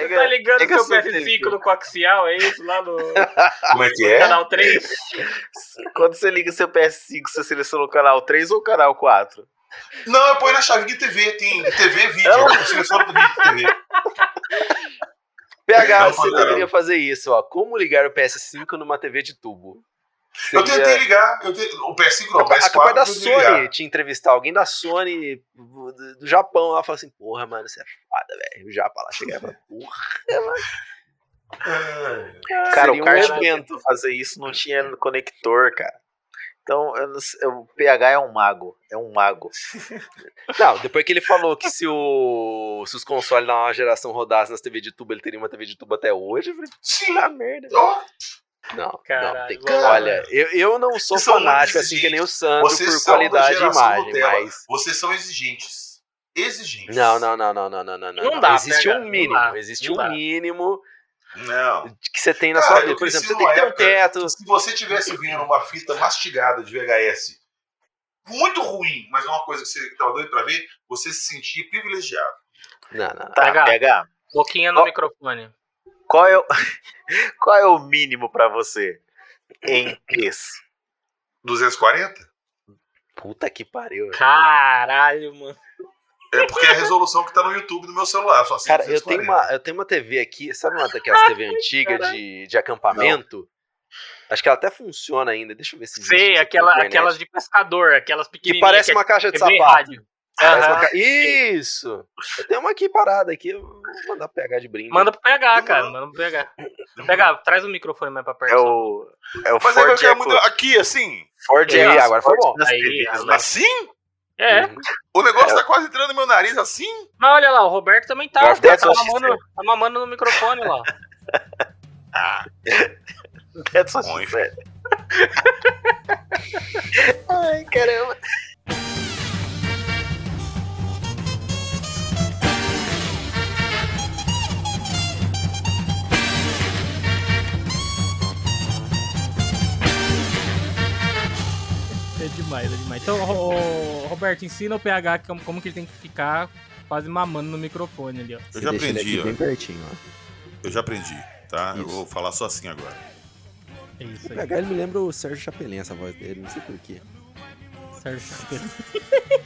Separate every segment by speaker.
Speaker 1: Pega,
Speaker 2: Tá ligando
Speaker 1: pega
Speaker 2: seu
Speaker 1: sua
Speaker 2: PS5
Speaker 1: TV.
Speaker 2: no coaxial, é isso? Lá no
Speaker 3: Como é que é?
Speaker 2: canal 3?
Speaker 1: Quando você liga seu PS5, você seleciona o canal 3 ou o canal 4?
Speaker 3: Não, eu ponho na chavinha TV, tem TV vídeo. Eu seleciono vídeo TV.
Speaker 1: PH,
Speaker 3: Não,
Speaker 1: você
Speaker 3: não.
Speaker 1: deveria fazer isso, ó. Como ligar o PS5 numa TV de tubo?
Speaker 3: Eu
Speaker 1: Seria-
Speaker 3: tentei ligar. Eu te- O PS5 não, o
Speaker 1: A
Speaker 3: PS4
Speaker 1: capaz da
Speaker 3: eu tentei ligar.
Speaker 1: Sony te entrevistar, alguém da Sony do, do Japão lá, fala assim, porra, mano, você é foda, velho. O Japão lá chegar e porra.
Speaker 4: Cara,
Speaker 1: Seria
Speaker 4: o
Speaker 1: um
Speaker 4: kart
Speaker 1: evento.
Speaker 4: fazer isso, não tinha conector, cara. Então, eu não sei- o PH é um mago. É um mago.
Speaker 1: Não, depois que ele falou que se, o, se os consoles da nova geração rodassem nas TV de tubo, ele teria uma TV de tubo até hoje, eu falei,
Speaker 3: Sim.
Speaker 1: merda.
Speaker 3: Ó,
Speaker 1: Não, não,
Speaker 2: Caralho,
Speaker 1: tem que,
Speaker 2: vamos lá.
Speaker 1: olha, eu, eu não sou
Speaker 3: Vocês
Speaker 1: fanático assim que nem o Sandro
Speaker 3: Vocês
Speaker 1: por qualidade de imagem,
Speaker 3: Nutella.
Speaker 1: mas...
Speaker 3: Vocês são exigentes. Exigentes.
Speaker 1: Não, não, não, não, não, não, não.
Speaker 2: Não dá,
Speaker 1: Existe
Speaker 2: PH,
Speaker 1: um
Speaker 2: não
Speaker 1: mínimo,
Speaker 2: dá,
Speaker 1: existe
Speaker 2: não
Speaker 1: um
Speaker 2: dá.
Speaker 1: míniimo
Speaker 3: Não.
Speaker 1: que você tem na
Speaker 3: Cara,
Speaker 1: sua vida. Por exemplo, você tem que ter um teto.
Speaker 3: Se você tivesse vindo uma fita mastigada de VHS muito ruim, mas é uma coisa que você estava doido pra ver, você se sentia privilegiado.
Speaker 1: Não, não, não.
Speaker 4: Tá.
Speaker 2: PH. Boquinha no
Speaker 4: Ó.
Speaker 2: microfone.
Speaker 4: Qual é o, qual é o mínimo pra você em P's?
Speaker 3: 240?
Speaker 1: Puta que pariu. velho.
Speaker 2: Caralho, mano.
Speaker 3: É porque é a resolução que tá no YouTube do meu celular. Só assim,
Speaker 1: Cara, eu
Speaker 3: 240.
Speaker 1: tenho, uma, eu tenho uma TV aqui, sabe uma daquelas TV antigas de, de acampamento? Acho que ela até funciona ainda. Deixa eu ver se
Speaker 2: Sei, aquela, aquelas de pescador, aquelas
Speaker 1: Que
Speaker 2: pequenininhas.
Speaker 1: parece
Speaker 2: é
Speaker 1: uma caixa de
Speaker 2: e
Speaker 1: sapato.
Speaker 2: rádio.
Speaker 1: Ca- Isso! Eu tenho uma aqui parada aqui, eu vou mandar pegar de brinde.
Speaker 2: Manda pro PH, cara. Manda pro PH. PH, traz o microfone mais pra perto.
Speaker 4: É o, é o
Speaker 3: Mas eu
Speaker 4: Ford
Speaker 3: quero
Speaker 4: Echo.
Speaker 3: muito. Aqui, assim.
Speaker 4: Ford
Speaker 1: E aí, agora foi bom.
Speaker 2: Aí?
Speaker 3: Assim?
Speaker 2: É,
Speaker 1: Uhum.
Speaker 3: O negócio tá quase entrando no meu nariz assim?
Speaker 2: mas olha lá, o Roberto também tá. Tá,
Speaker 4: ficou
Speaker 2: mamando, tá mamando no microfone lá.
Speaker 3: Ah,
Speaker 4: That's what. Ai, caramba.
Speaker 5: Demais, é demais. Então, ô, ô, Roberto, ensina o PH como, como que ele tem que ficar quase mamando no microfone ali, ó.
Speaker 3: eu já aprendi, ó.
Speaker 1: bem pertinho, ó.
Speaker 3: Eu já aprendi, tá? Eu
Speaker 1: Isso.
Speaker 3: vou falar só assim agora.
Speaker 5: É isso
Speaker 1: O
Speaker 5: aí.
Speaker 1: PH ele me lembra o Sérgio Chapelin, essa voz dele, não sei porquê.
Speaker 5: Sérgio Chapelin.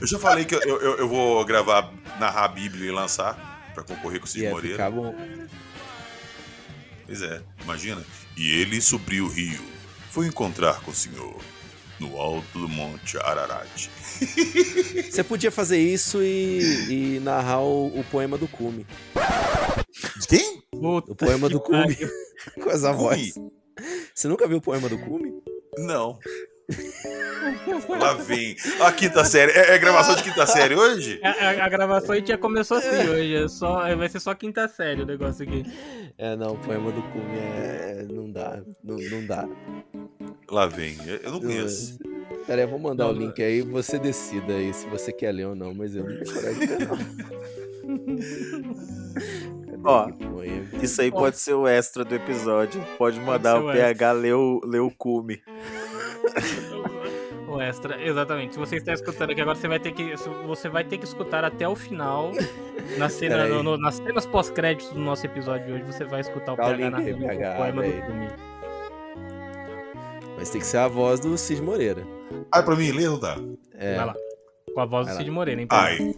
Speaker 3: Eu já falei que eu, eu, eu vou gravar, narrar a Bíblia e lançar pra concorrer com o Cid
Speaker 1: Ia
Speaker 3: Moreira.
Speaker 1: ficar bom.
Speaker 3: Pois é, imagina. E ele subiu o rio. Foi encontrar com o Senhor no alto do Monte Ararat.
Speaker 1: Você podia fazer isso e, e narrar o, o poema do Cume.
Speaker 3: Quem?
Speaker 1: O poema do Cume. Com essa voz. Você nunca viu o poema do Cume?
Speaker 3: Não. Lá vem. A quinta série. É, é gravação de quinta série hoje?
Speaker 5: A, a- a gravação aí já começou assim hoje. É só, é- vai ser só quinta série o negócio aqui.
Speaker 1: É, não, o poema do Cume é. Não dá. Não, não dá.
Speaker 3: Lá vem. Eu não conheço.
Speaker 1: Pera aí, eu vou mandar
Speaker 5: Não,
Speaker 1: o link aí, você decida aí se você quer ler ou não, mas eu não tenho coragem de ler, não. Cadê
Speaker 4: Ó? Isso aí pode ser o extra do episódio. Pode mandar
Speaker 5: ser
Speaker 4: o
Speaker 5: o
Speaker 4: PH ler o, ler o cume.
Speaker 5: O extra, exatamente. Se você está escutando aqui agora, você vai ter que, você vai ter que escutar até o final. Na cena, no- no- nas cenas pós-créditos do nosso episódio de hoje, você vai escutar o
Speaker 1: Dá o
Speaker 5: PH
Speaker 1: PH,
Speaker 5: o poema do
Speaker 1: aí. Mas tem que ser a voz do Cid Moreira.
Speaker 3: Ah, pra mim ler não dá.
Speaker 1: É,
Speaker 5: Vai lá. Com a voz
Speaker 1: Vai
Speaker 5: do
Speaker 1: lá.
Speaker 5: Cid Moreira, hein?
Speaker 3: Ai.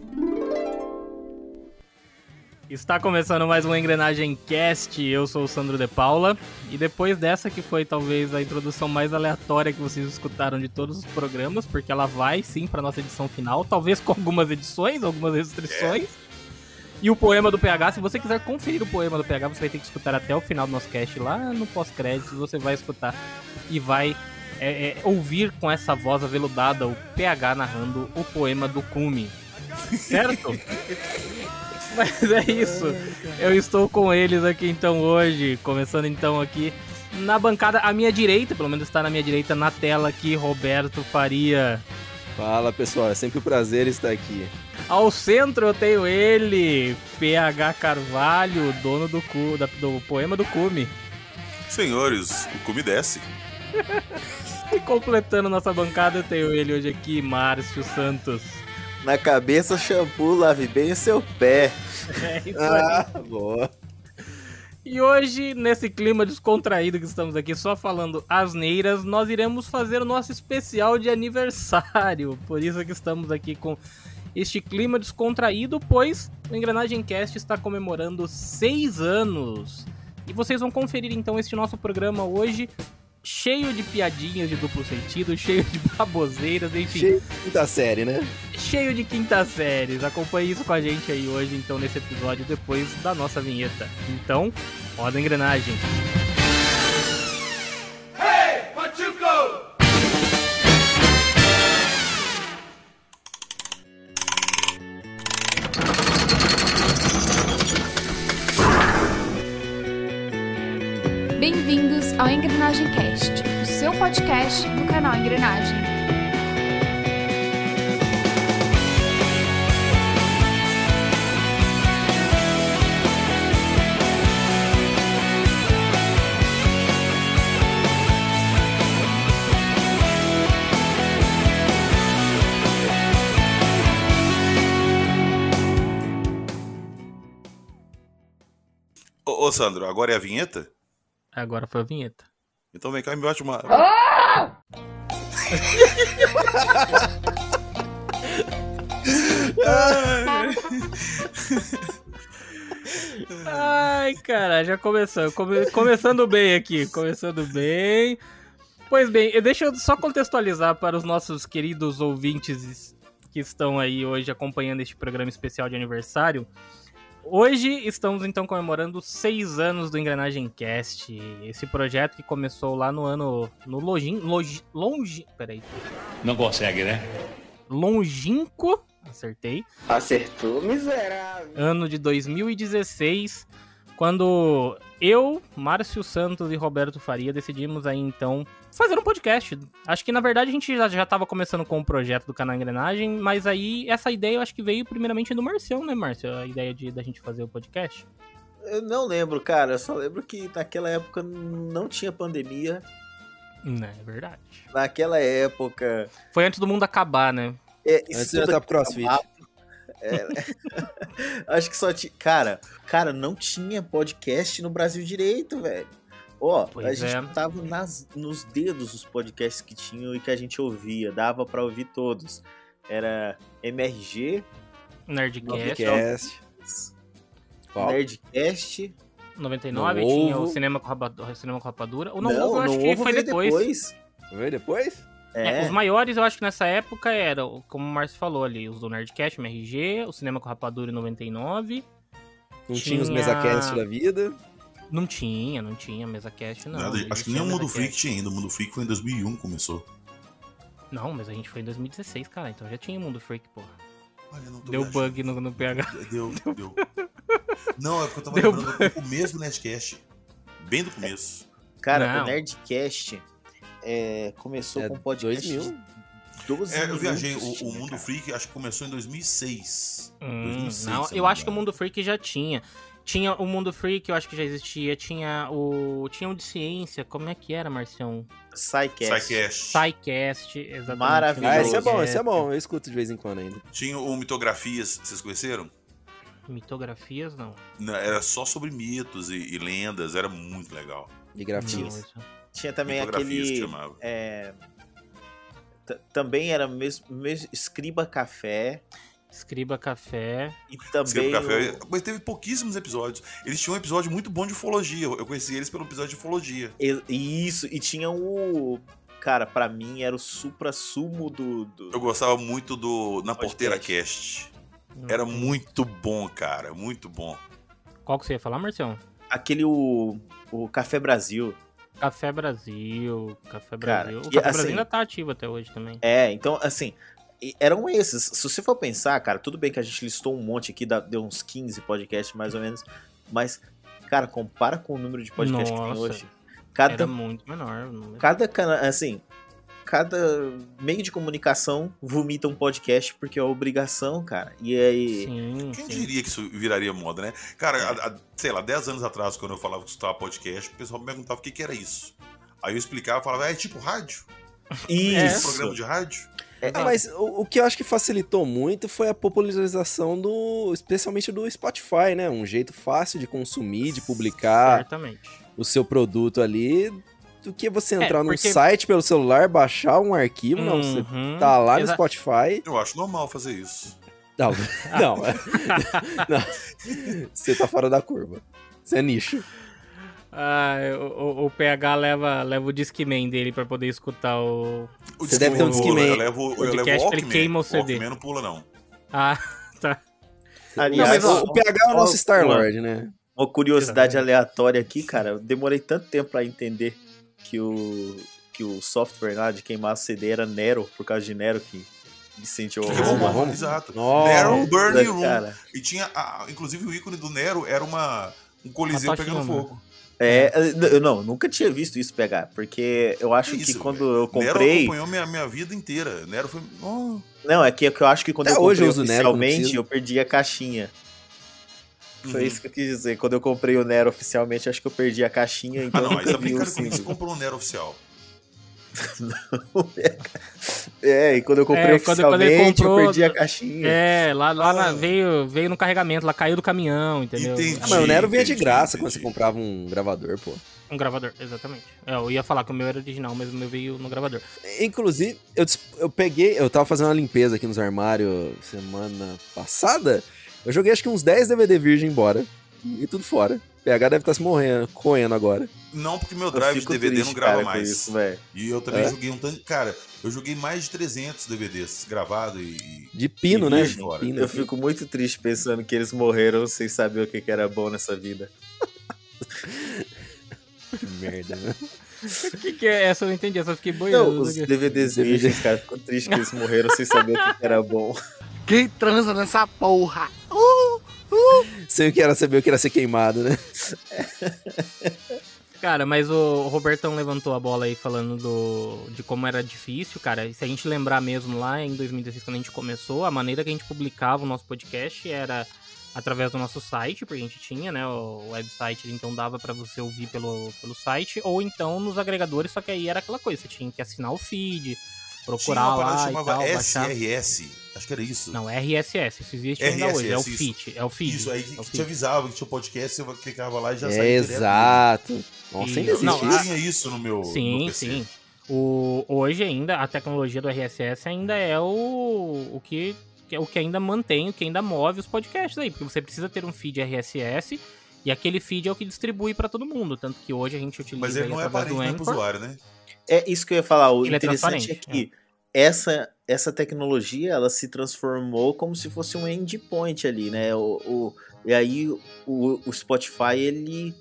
Speaker 5: Está começando mais uma Engrenagem Cast. Eu sou o Sandro De Paula. E depois dessa, que foi talvez a introdução mais aleatória que vocês escutaram de todos os programas, porque ela vai sim para nossa edição final, talvez com algumas edições, algumas restrições. E o poema do PH, se você quiser conferir o poema do PH, você vai ter que escutar até o final do nosso cast lá no pós-créditos. Você vai escutar e vai é, é, ouvir com essa voz aveludada o PH narrando o poema do Cume. Certo? Mas é isso. Eu estou com eles aqui então hoje, começando então aqui na bancada à minha direita, pelo menos está na minha direita na tela aqui, Roberto Faria.
Speaker 1: Fala pessoal, é sempre um prazer estar aqui.
Speaker 5: Ao centro eu tenho ele, PH Carvalho, dono do, cu, da- do poema do Cume.
Speaker 3: Senhores, o cume desce.
Speaker 5: E completando nossa bancada eu tenho ele hoje aqui, Márcio Santos.
Speaker 4: Na cabeça, shampoo, lave bem o seu pé.
Speaker 5: É isso aí.
Speaker 1: Ah, boa.
Speaker 5: E hoje, nesse clima descontraído que estamos aqui só falando asneiras, nós iremos fazer o nosso especial de aniversário. Por isso que estamos aqui com este clima descontraído, pois o Engrenagem Cast está comemorando seis anos. E vocês vão conferir então este nosso programa hoje, cheio de piadinhas de duplo sentido, cheio de baboseiras, enfim,
Speaker 1: Cheio de quinta série, né?
Speaker 5: cheio de quinta séries. Acompanhe isso com a gente aí hoje, então, nesse episódio, depois da nossa vinheta. Então, roda a engrenagem.
Speaker 6: Bem-vindos ao Engrenagem Cast, o seu podcast do canal Engrenagem.
Speaker 3: Ô, Sandro, agora é a vinheta?
Speaker 5: Agora foi a vinheta.
Speaker 3: Então vem cá e me bate uma.
Speaker 5: Ai, cara, já começou. Come- começando bem aqui, começando bem. Pois bem, deixa eu só contextualizar para os nossos queridos ouvintes que estão aí hoje acompanhando este programa especial de aniversário. Hoje estamos então comemorando seis anos do Engrenagem Cast, esse projeto que começou lá no ano no longin, longi, longi, peraí,
Speaker 7: Não consegue, né?
Speaker 5: longínquo, acertei,
Speaker 1: Acertou, miserável.
Speaker 5: ano de 2016, quando eu, Márcio Santos e Roberto Faria decidimos aí então fazer um podcast. Acho que na verdade a gente já, já tava começando com o projeto do canal Engrenagem, mas aí essa ideia eu acho que veio primeiramente do Marcião, né, Márcio? A ideia de da gente fazer o podcast.
Speaker 4: Eu não lembro, cara. Eu só lembro que naquela época não tinha pandemia.
Speaker 5: Não, é verdade.
Speaker 4: Naquela época.
Speaker 5: Foi antes do mundo acabar, né?
Speaker 4: É,
Speaker 1: Antes
Speaker 4: isso
Speaker 1: de eu
Speaker 4: tudo
Speaker 1: estar pro crossfit.
Speaker 4: É, acho que só tinha. Cara, cara, não tinha podcast no Brasil direito, velho. Ó, a
Speaker 5: Pois
Speaker 4: gente
Speaker 5: é.
Speaker 4: tava nas, nos dedos os podcasts que tinham e que a gente ouvia. Dava pra ouvir todos. Era MRG,
Speaker 5: Nerdcast.
Speaker 1: Podcast. Qual?
Speaker 4: Nerdcast.
Speaker 5: 99
Speaker 1: No
Speaker 5: tinha o
Speaker 1: Ovo.
Speaker 5: Cinema com, Rapadura, o Cinema com Rapadura. O Não,
Speaker 4: não,
Speaker 5: Ovo acho
Speaker 4: no
Speaker 5: que
Speaker 4: Ovo
Speaker 5: foi
Speaker 4: veio
Speaker 5: depois.
Speaker 1: Vê depois?
Speaker 5: É,
Speaker 4: É,
Speaker 5: os maiores eu acho que nessa época eram, como o Márcio falou ali, os do Nerdcast, o MRG, o Cinema com Rapadura em 99.
Speaker 1: Não tinha, os
Speaker 5: Tinha-
Speaker 1: MesaCast da vida.
Speaker 5: Não tinha, não tinha mesa cast, não.
Speaker 3: Nada, acho que nem o Mundo Freak tinha ainda. O Mundo Freak foi em 2001 que começou.
Speaker 5: Não, mas a gente foi em 2016, cara, então já tinha Mundo Freak, pô.
Speaker 3: Olha, não tô
Speaker 5: Deu bug no, no PH.
Speaker 3: Deu, deu. Não, é porque eu tava
Speaker 5: Deu
Speaker 3: lembrando do começo do Nerdcast. Bem do começo.
Speaker 4: cara,
Speaker 5: Não.
Speaker 4: o Nerdcast é, começou
Speaker 1: É
Speaker 4: com podcast
Speaker 1: 2000?
Speaker 4: de 12
Speaker 3: É, eu viajei. O, o Mundo
Speaker 4: cara.
Speaker 3: Freak acho que começou em 2006.
Speaker 5: Hum,
Speaker 3: 2006,
Speaker 5: não, eu acho que o. Mundo Freak já tinha. Tinha o Mundo Freak, eu acho que já existia. Tinha o. Tinha o de ciência. Como é que era, Marcião?
Speaker 4: Psycast.
Speaker 3: Psycast.
Speaker 5: Exatamente.
Speaker 4: Maravilhoso.
Speaker 1: Ah, esse é bom,
Speaker 4: É.
Speaker 1: esse é bom. Eu escuto de vez em quando ainda.
Speaker 3: Tinha o Mitografias, vocês conheceram?
Speaker 5: Mitografias, não.
Speaker 3: Não, Era só sobre mitos e, e lendas, era muito legal.
Speaker 1: De
Speaker 5: Não,
Speaker 1: grafias.
Speaker 5: isso-
Speaker 4: Tinha também aquele. é, também era mesmo, mesmo Escriba Café.
Speaker 5: Escriba Café.
Speaker 4: E também.
Speaker 3: Escreva Café,
Speaker 4: o-
Speaker 3: mas teve pouquíssimos episódios. Eles tinham um episódio muito bom de ufologia. Eu conheci eles pelo episódio de ufologia.
Speaker 4: e- Isso, e tinha o. Cara, pra mim era o supra-sumo do. do-
Speaker 3: Eu gostava muito do Na Porteira. Cast. Era muito bom, cara. Muito bom.
Speaker 5: Qual que você ia falar, Marcião?
Speaker 4: Aquele o. O Café Brasil.
Speaker 5: Café Brasil. Café
Speaker 4: Cara,
Speaker 5: Brasil. O
Speaker 4: que,
Speaker 5: Café
Speaker 4: assim-
Speaker 5: Brasil ainda tá ativo até hoje também.
Speaker 4: É, então, assim. e- Eram esses. Se você for pensar, cara, tudo bem que a gente listou um monte aqui, deu uns 15 podcasts mais ou menos. Mas, cara, compara com o número de podcasts que tem
Speaker 5: Nossa,
Speaker 4: hoje. Cada
Speaker 5: Era muito menor. o
Speaker 4: cada cana assim, cada meio de comunicação vomita um podcast porque é obrigação, cara. E aí,
Speaker 5: Sim,
Speaker 3: Quem
Speaker 5: sim.
Speaker 3: diria que isso viraria moda, né? Cara, há- há, sei lá, 10 anos atrás, quando eu falava que escutava podcast, o pessoal me perguntava o que, que era isso. Aí eu explicava, falava, ah, é tipo rádio? É
Speaker 4: isso.
Speaker 3: programa de rádio?
Speaker 1: Ah, mas o, o que eu acho que facilitou muito foi a popularização do. especialmente do Spotify, né? Um jeito fácil de consumir, de publicar
Speaker 5: Certamente.
Speaker 1: o seu produto ali. Do que você
Speaker 5: É,
Speaker 1: entrar num
Speaker 5: porque-
Speaker 1: site pelo celular, baixar um arquivo. Não, você
Speaker 5: Uhum.
Speaker 1: tá lá no Spotify.
Speaker 3: Eu acho normal fazer isso.
Speaker 1: Não, não. não. Você tá fora da curva. Você é nicho.
Speaker 5: Ah, o, o- o PH leva, leva o Discman dele pra poder escutar o.
Speaker 3: O
Speaker 1: Você deve ter um
Speaker 3: Discman. Eu levo, eu levo
Speaker 5: Podcast,
Speaker 3: o
Speaker 5: ele
Speaker 3: Walkman.
Speaker 5: queima o CD.
Speaker 3: O Walkman não pula, não.
Speaker 5: Ah, tá.
Speaker 4: Aliás,
Speaker 1: Não, mas
Speaker 5: ó,
Speaker 1: o, o PH é o nosso Star-Lord, né?
Speaker 4: Uma curiosidade aleatória aqui, cara. Eu demorei tanto tempo pra entender que o, que o software lá de queimar CD era Nero, por causa de Nero que o
Speaker 3: Roma,
Speaker 4: Roma.
Speaker 3: Exato.
Speaker 1: Nossa.
Speaker 3: Nero Burning Room.
Speaker 4: Cara,
Speaker 3: E tinha, a- inclusive, o ícone do Nero era uma, um coliseu pegando fogo.
Speaker 4: é, eu não, nunca tinha visto isso pegar, porque eu acho
Speaker 3: Que
Speaker 4: que
Speaker 3: isso,
Speaker 4: quando eu
Speaker 3: Nero
Speaker 4: comprei.
Speaker 3: acompanhou minha, minha vida inteira. Nero foi... Oh,
Speaker 4: Não, é que, é que eu acho que quando
Speaker 1: Até
Speaker 4: eu
Speaker 1: hoje
Speaker 4: comprei
Speaker 1: eu uso Nero quando
Speaker 4: oficialmente,
Speaker 1: preciso.
Speaker 4: eu perdi a caixinha. Foi
Speaker 3: uhum.
Speaker 4: isso que eu quis dizer. Quando eu comprei o Nero oficialmente, acho que eu perdi a caixinha,
Speaker 3: Ah,
Speaker 4: então
Speaker 3: não,
Speaker 4: eu
Speaker 3: mas
Speaker 4: o
Speaker 3: como é que você comprou um Nero oficial?
Speaker 4: É, e quando eu comprei
Speaker 5: É, quando- quando ele
Speaker 4: oficialmente,
Speaker 5: comprou-
Speaker 4: eu perdi a caixinha.
Speaker 5: É, lá, lá na-
Speaker 3: Ah.
Speaker 5: veio, veio no carregamento, lá caiu do caminhão, entendeu?
Speaker 3: Entendi.
Speaker 1: Ah, mas o Nero vinha de
Speaker 3: entendi,
Speaker 1: graça quando
Speaker 3: entendi.
Speaker 1: você comprava um gravador, pô.
Speaker 5: Um gravador, exatamente. É, eu ia falar que o meu era original, mas o meu veio no gravador.
Speaker 1: Inclusive, eu, eu peguei, eu tava fazendo uma limpeza aqui nos armários semana passada. Eu joguei acho que uns 10 DVD virgem embora. E tudo fora. PH deve estar se morrendo, correndo agora.
Speaker 3: Não, porque meu
Speaker 4: Eu
Speaker 3: drive de DVD
Speaker 4: triste,
Speaker 3: não grava
Speaker 4: cara,
Speaker 3: mais.
Speaker 4: isso, velho.
Speaker 3: E eu também
Speaker 1: É?
Speaker 3: joguei um tanto. Cara, eu joguei mais de 300 DVDs gravados e.
Speaker 1: De pino,
Speaker 3: E
Speaker 1: né? De pino.
Speaker 4: Eu fico muito triste pensando que eles morreram sem saber o que, que era bom nessa vida.
Speaker 1: Que merda, né?
Speaker 5: O que, que é essa? Eu não entendi, eu fiquei boiando.
Speaker 4: Não, os
Speaker 5: né?
Speaker 4: DVDs
Speaker 1: DVD.
Speaker 4: virgens, cara, ficou triste que eles morreram sem saber o que, que era bom.
Speaker 7: Quem transa nessa porra?
Speaker 1: Sei o que era saber o que era ser queimado, né?
Speaker 5: Cara, mas o Robertão levantou a bola aí falando do, de como era difícil, cara. Se a gente lembrar mesmo lá em 2016, quando a gente começou, a maneira que a gente publicava o nosso podcast era através do nosso site, porque a gente tinha, né, o website, então dava pra você ouvir pelo, pelo site, ou então nos agregadores, só que aí era aquela coisa, você tinha que assinar o feed, procurar lá e
Speaker 3: chamava
Speaker 5: tal, baixar.
Speaker 3: SRS. Acho que era isso.
Speaker 5: Não, RSS, isso existe ainda hoje, é o
Speaker 3: RSS, isso.
Speaker 5: feed, é o feed.
Speaker 3: Isso, aí
Speaker 5: é
Speaker 3: que te avisava que tinha podcast, você clicava lá e já
Speaker 1: É,
Speaker 3: saía direto.
Speaker 1: exato. Nossa,
Speaker 5: E-
Speaker 1: ainda existe
Speaker 5: não,
Speaker 1: isso.
Speaker 3: tinha isso no meu, no
Speaker 5: Sim,
Speaker 3: meu PC.
Speaker 5: sim. O, hoje ainda, a tecnologia do RSS ainda é o, o, que, é o que ainda mantém, o que ainda move os podcasts aí, porque você precisa ter um feed RSS e aquele feed é o que distribui pra todo mundo, tanto que hoje a gente utiliza
Speaker 3: Mas ele não é
Speaker 5: através do
Speaker 3: aparente pro
Speaker 5: Anchor.
Speaker 3: usuário, né?
Speaker 4: É isso que eu ia falar. O
Speaker 5: Ele é
Speaker 4: interessante é,
Speaker 5: transparente,
Speaker 4: que essa, essa tecnologia ela se transformou como se fosse um endpoint ali, né? O, o- e aí o, o Spotify ele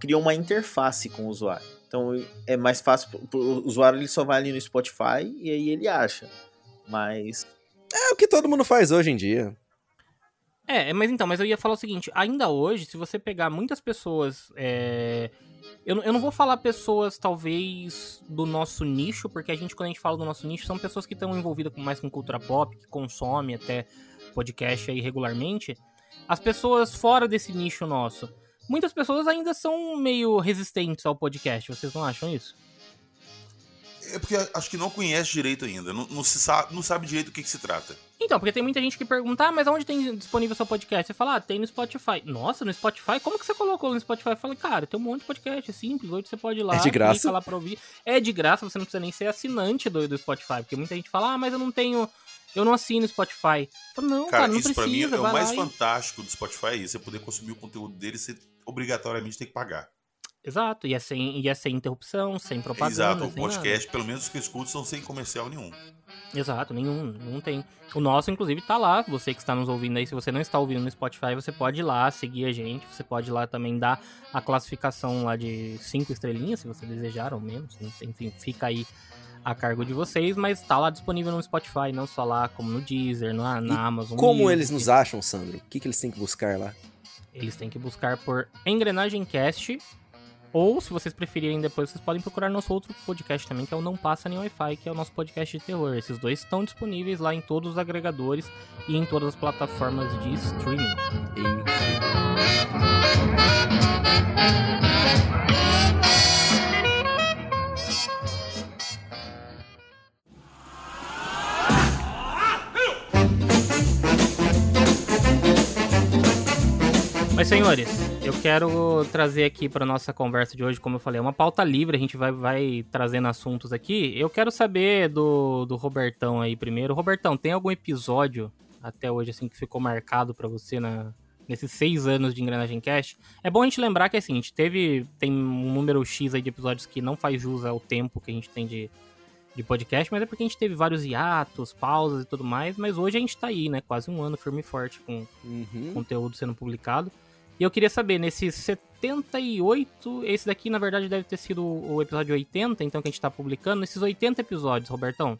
Speaker 4: criou uma interface com o usuário. Então é mais fácil pro usuário ele só vai ali no Spotify e aí ele acha. Mas
Speaker 1: É o que todo mundo faz hoje em dia.
Speaker 5: É, mas então, mas eu ia falar o seguinte, ainda hoje, se você pegar muitas pessoas. é, Eu, não- eu não vou falar pessoas, talvez, do nosso nicho, porque a gente, quando a gente fala do nosso nicho, são pessoas que estão envolvidas com, mais com cultura pop, que consomem até podcast aí regularmente. As pessoas fora desse nicho nosso. Muitas pessoas ainda são meio resistentes ao podcast, vocês não acham isso?
Speaker 3: É porque acho que não conhece direito ainda. Não, não se sabe, não sabe direito do que, que se trata.
Speaker 5: Então, porque tem muita gente que pergunta, ah, mas onde tem disponível seu podcast? Você fala, ah, tem no Spotify. Nossa, no Spotify? Como que você colocou no Spotify? Eu falei, cara, tem um monte de podcast, é simples, hoje você pode ir lá,
Speaker 1: É de graça.
Speaker 5: clica lá pra ouvir. É de graça, você não precisa nem ser assinante do, do Spotify, porque muita gente fala, ah, mas eu não tenho, eu não assino Spotify. Eu falo, não, cara,
Speaker 3: Cara,
Speaker 5: não
Speaker 3: isso pra mim
Speaker 5: precisa,
Speaker 3: é o mais
Speaker 5: e...
Speaker 3: fantástico do Spotify, é isso. Você poder consumir o conteúdo dele, você obrigatoriamente tem que pagar.
Speaker 5: Exato, e é, sem, e é sem interrupção, sem propaganda,
Speaker 3: Exato, o
Speaker 5: sem nada.
Speaker 3: podcast, pelo menos os que eu escuto, são sem comercial nenhum.
Speaker 5: Exato, nenhum, não tem. O nosso, inclusive, tá lá. Você que está nos ouvindo aí, se você não está ouvindo no Spotify, você pode ir lá seguir a gente. Você pode ir lá também dar a classificação lá de cinco estrelinhas, se você desejar, ou menos. Enfim, fica aí a cargo de vocês, mas tá lá disponível no Spotify, não só lá, como no Deezer, na, na Amazon.
Speaker 1: Como
Speaker 5: Music.
Speaker 1: eles nos acham, Sandro? O que, que eles têm que buscar lá?
Speaker 5: Eles têm que buscar por Engrenagem Cast. Ou, se vocês preferirem depois, vocês podem procurar nosso outro podcast também, que é o Não Passa Nem Wi-Fi, que é o nosso podcast de terror. Esses dois estão disponíveis lá em todos os agregadores e em todas as plataformas de streaming. Mas, senhores, eu quero trazer aqui para nossa conversa de hoje, como eu falei, é uma pauta livre, a gente vai, vai trazendo assuntos aqui. Eu quero saber do, do Robertão aí primeiro. Robertão, tem algum episódio até hoje assim que ficou marcado para você na, nesses seis anos de Engrenagem Cast? É bom a gente lembrar que assim, a gente teve tem um número X aí de episódios que não faz jus ao tempo que a gente tem de, de podcast, mas é porque a gente teve vários hiatos, pausas e tudo mais, mas hoje a gente tá aí, né? Quase um ano firme e forte com
Speaker 1: Uhum.
Speaker 5: conteúdo sendo publicado. E eu queria saber, nesses 78, esse daqui na verdade deve ter sido o episódio 80, então que a gente tá publicando, nesses 80 episódios, Robertão,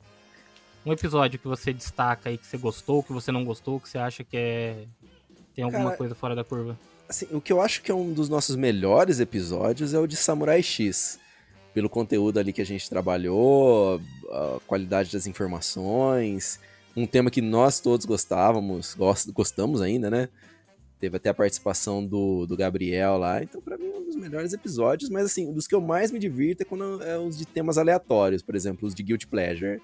Speaker 5: um episódio que você destaca aí, que você gostou, que você não gostou, que você acha que é... tem alguma
Speaker 1: Cara,
Speaker 5: coisa fora da curva?
Speaker 1: Assim, o que eu acho que é um dos nossos melhores episódios é o de Samurai X. Pelo conteúdo ali que a gente trabalhou, a qualidade das informações, um tema que nós todos gostávamos, gost- gostamos ainda, né? Teve até a participação do, do Gabriel lá, então pra mim é um dos melhores episódios, mas assim, dos que eu mais me divirto é quando é os de temas aleatórios, por exemplo, os de Guilty Pleasure,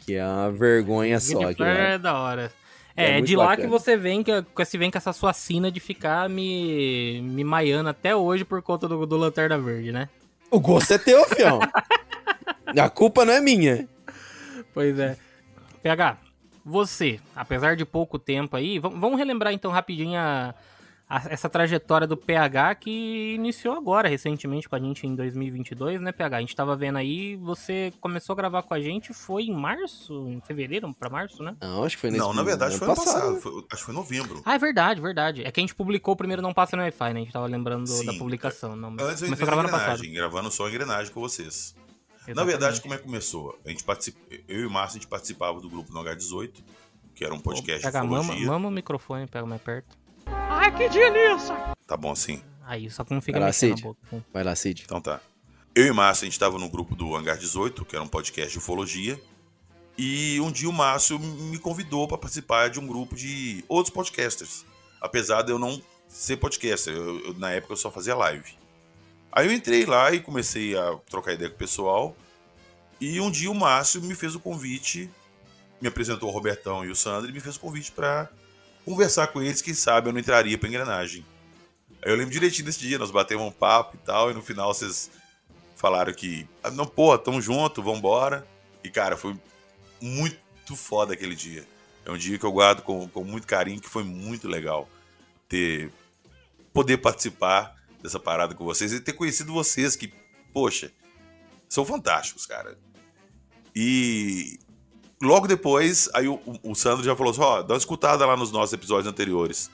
Speaker 1: que é uma vergonha só.
Speaker 5: Guilty
Speaker 1: lá.
Speaker 5: Pleasure é da hora.
Speaker 1: É
Speaker 5: É, é de lá
Speaker 1: bacana.
Speaker 5: que você vem, que, que você vem com essa sua sina de ficar me, me maiando até hoje por conta do, do Lanterna Verde, né?
Speaker 1: O gosto é teu, fião. a culpa não é minha.
Speaker 5: Pois é. PH, você, apesar de pouco tempo aí, vam- vamos relembrar então rapidinho a- a- essa trajetória do PH que iniciou agora, recentemente com a gente em 2022, né, PH? A gente tava vendo aí, você começou a gravar com a gente, foi em março, em fevereiro pra março, né?
Speaker 1: Não, acho que foi nesse
Speaker 3: Não, na verdade foi ano passado. foi- acho que foi novembro.
Speaker 5: Ah, é verdade, verdade. É que a gente publicou o primeiro Não Passa no Wi-Fi, né? A gente tava lembrando do- da
Speaker 3: Sim.
Speaker 5: publicação. Não,
Speaker 3: Antes eu
Speaker 5: começou
Speaker 3: entrei
Speaker 5: a gravar
Speaker 3: na
Speaker 5: no passado.
Speaker 3: engrenagem, gravando só engrenagem com vocês. Na
Speaker 5: Exatamente.
Speaker 3: verdade, como é que começou? A gente participa... Eu e o Márcio, a gente participava do grupo no H18, que era um podcast de
Speaker 5: Pega, mama,
Speaker 3: ufologia.
Speaker 5: mama o microfone, pega mais perto.
Speaker 7: Ai, que delícia!
Speaker 3: Tá bom assim?
Speaker 5: Aí, só que não fica
Speaker 1: Vai lá,
Speaker 5: mexendo
Speaker 1: Cid.
Speaker 5: na boca.
Speaker 1: Vai lá, Cid.
Speaker 3: Então tá. Eu e o Márcio, a gente tava no grupo do Hangar 18, que era um podcast de ufologia. E um dia o Márcio me convidou para participar de um grupo de outros podcasters. Apesar de eu não ser podcaster, eu- eu- na época eu só fazia live. Aí eu entrei lá e comecei a trocar ideia com o pessoal. E um dia o Márcio me fez o convite, me apresentou o Robertão e o Sandro e me fez o convite para conversar com eles, quem sabe eu não entraria pra engrenagem. Aí eu lembro direitinho desse dia, nós batemos um papo e tal, e no final vocês falaram que, ah, não, pô, tamo junto, vambora. E cara, foi muito foda aquele dia. É um dia que eu guardo com, com muito carinho, que foi muito legal ter poder participar dessa parada com vocês e ter conhecido vocês que, poxa, são fantásticos, cara. E logo depois, aí o, o- Sandro já falou assim: ó, dá uma escutada lá nos nossos episódios anteriores.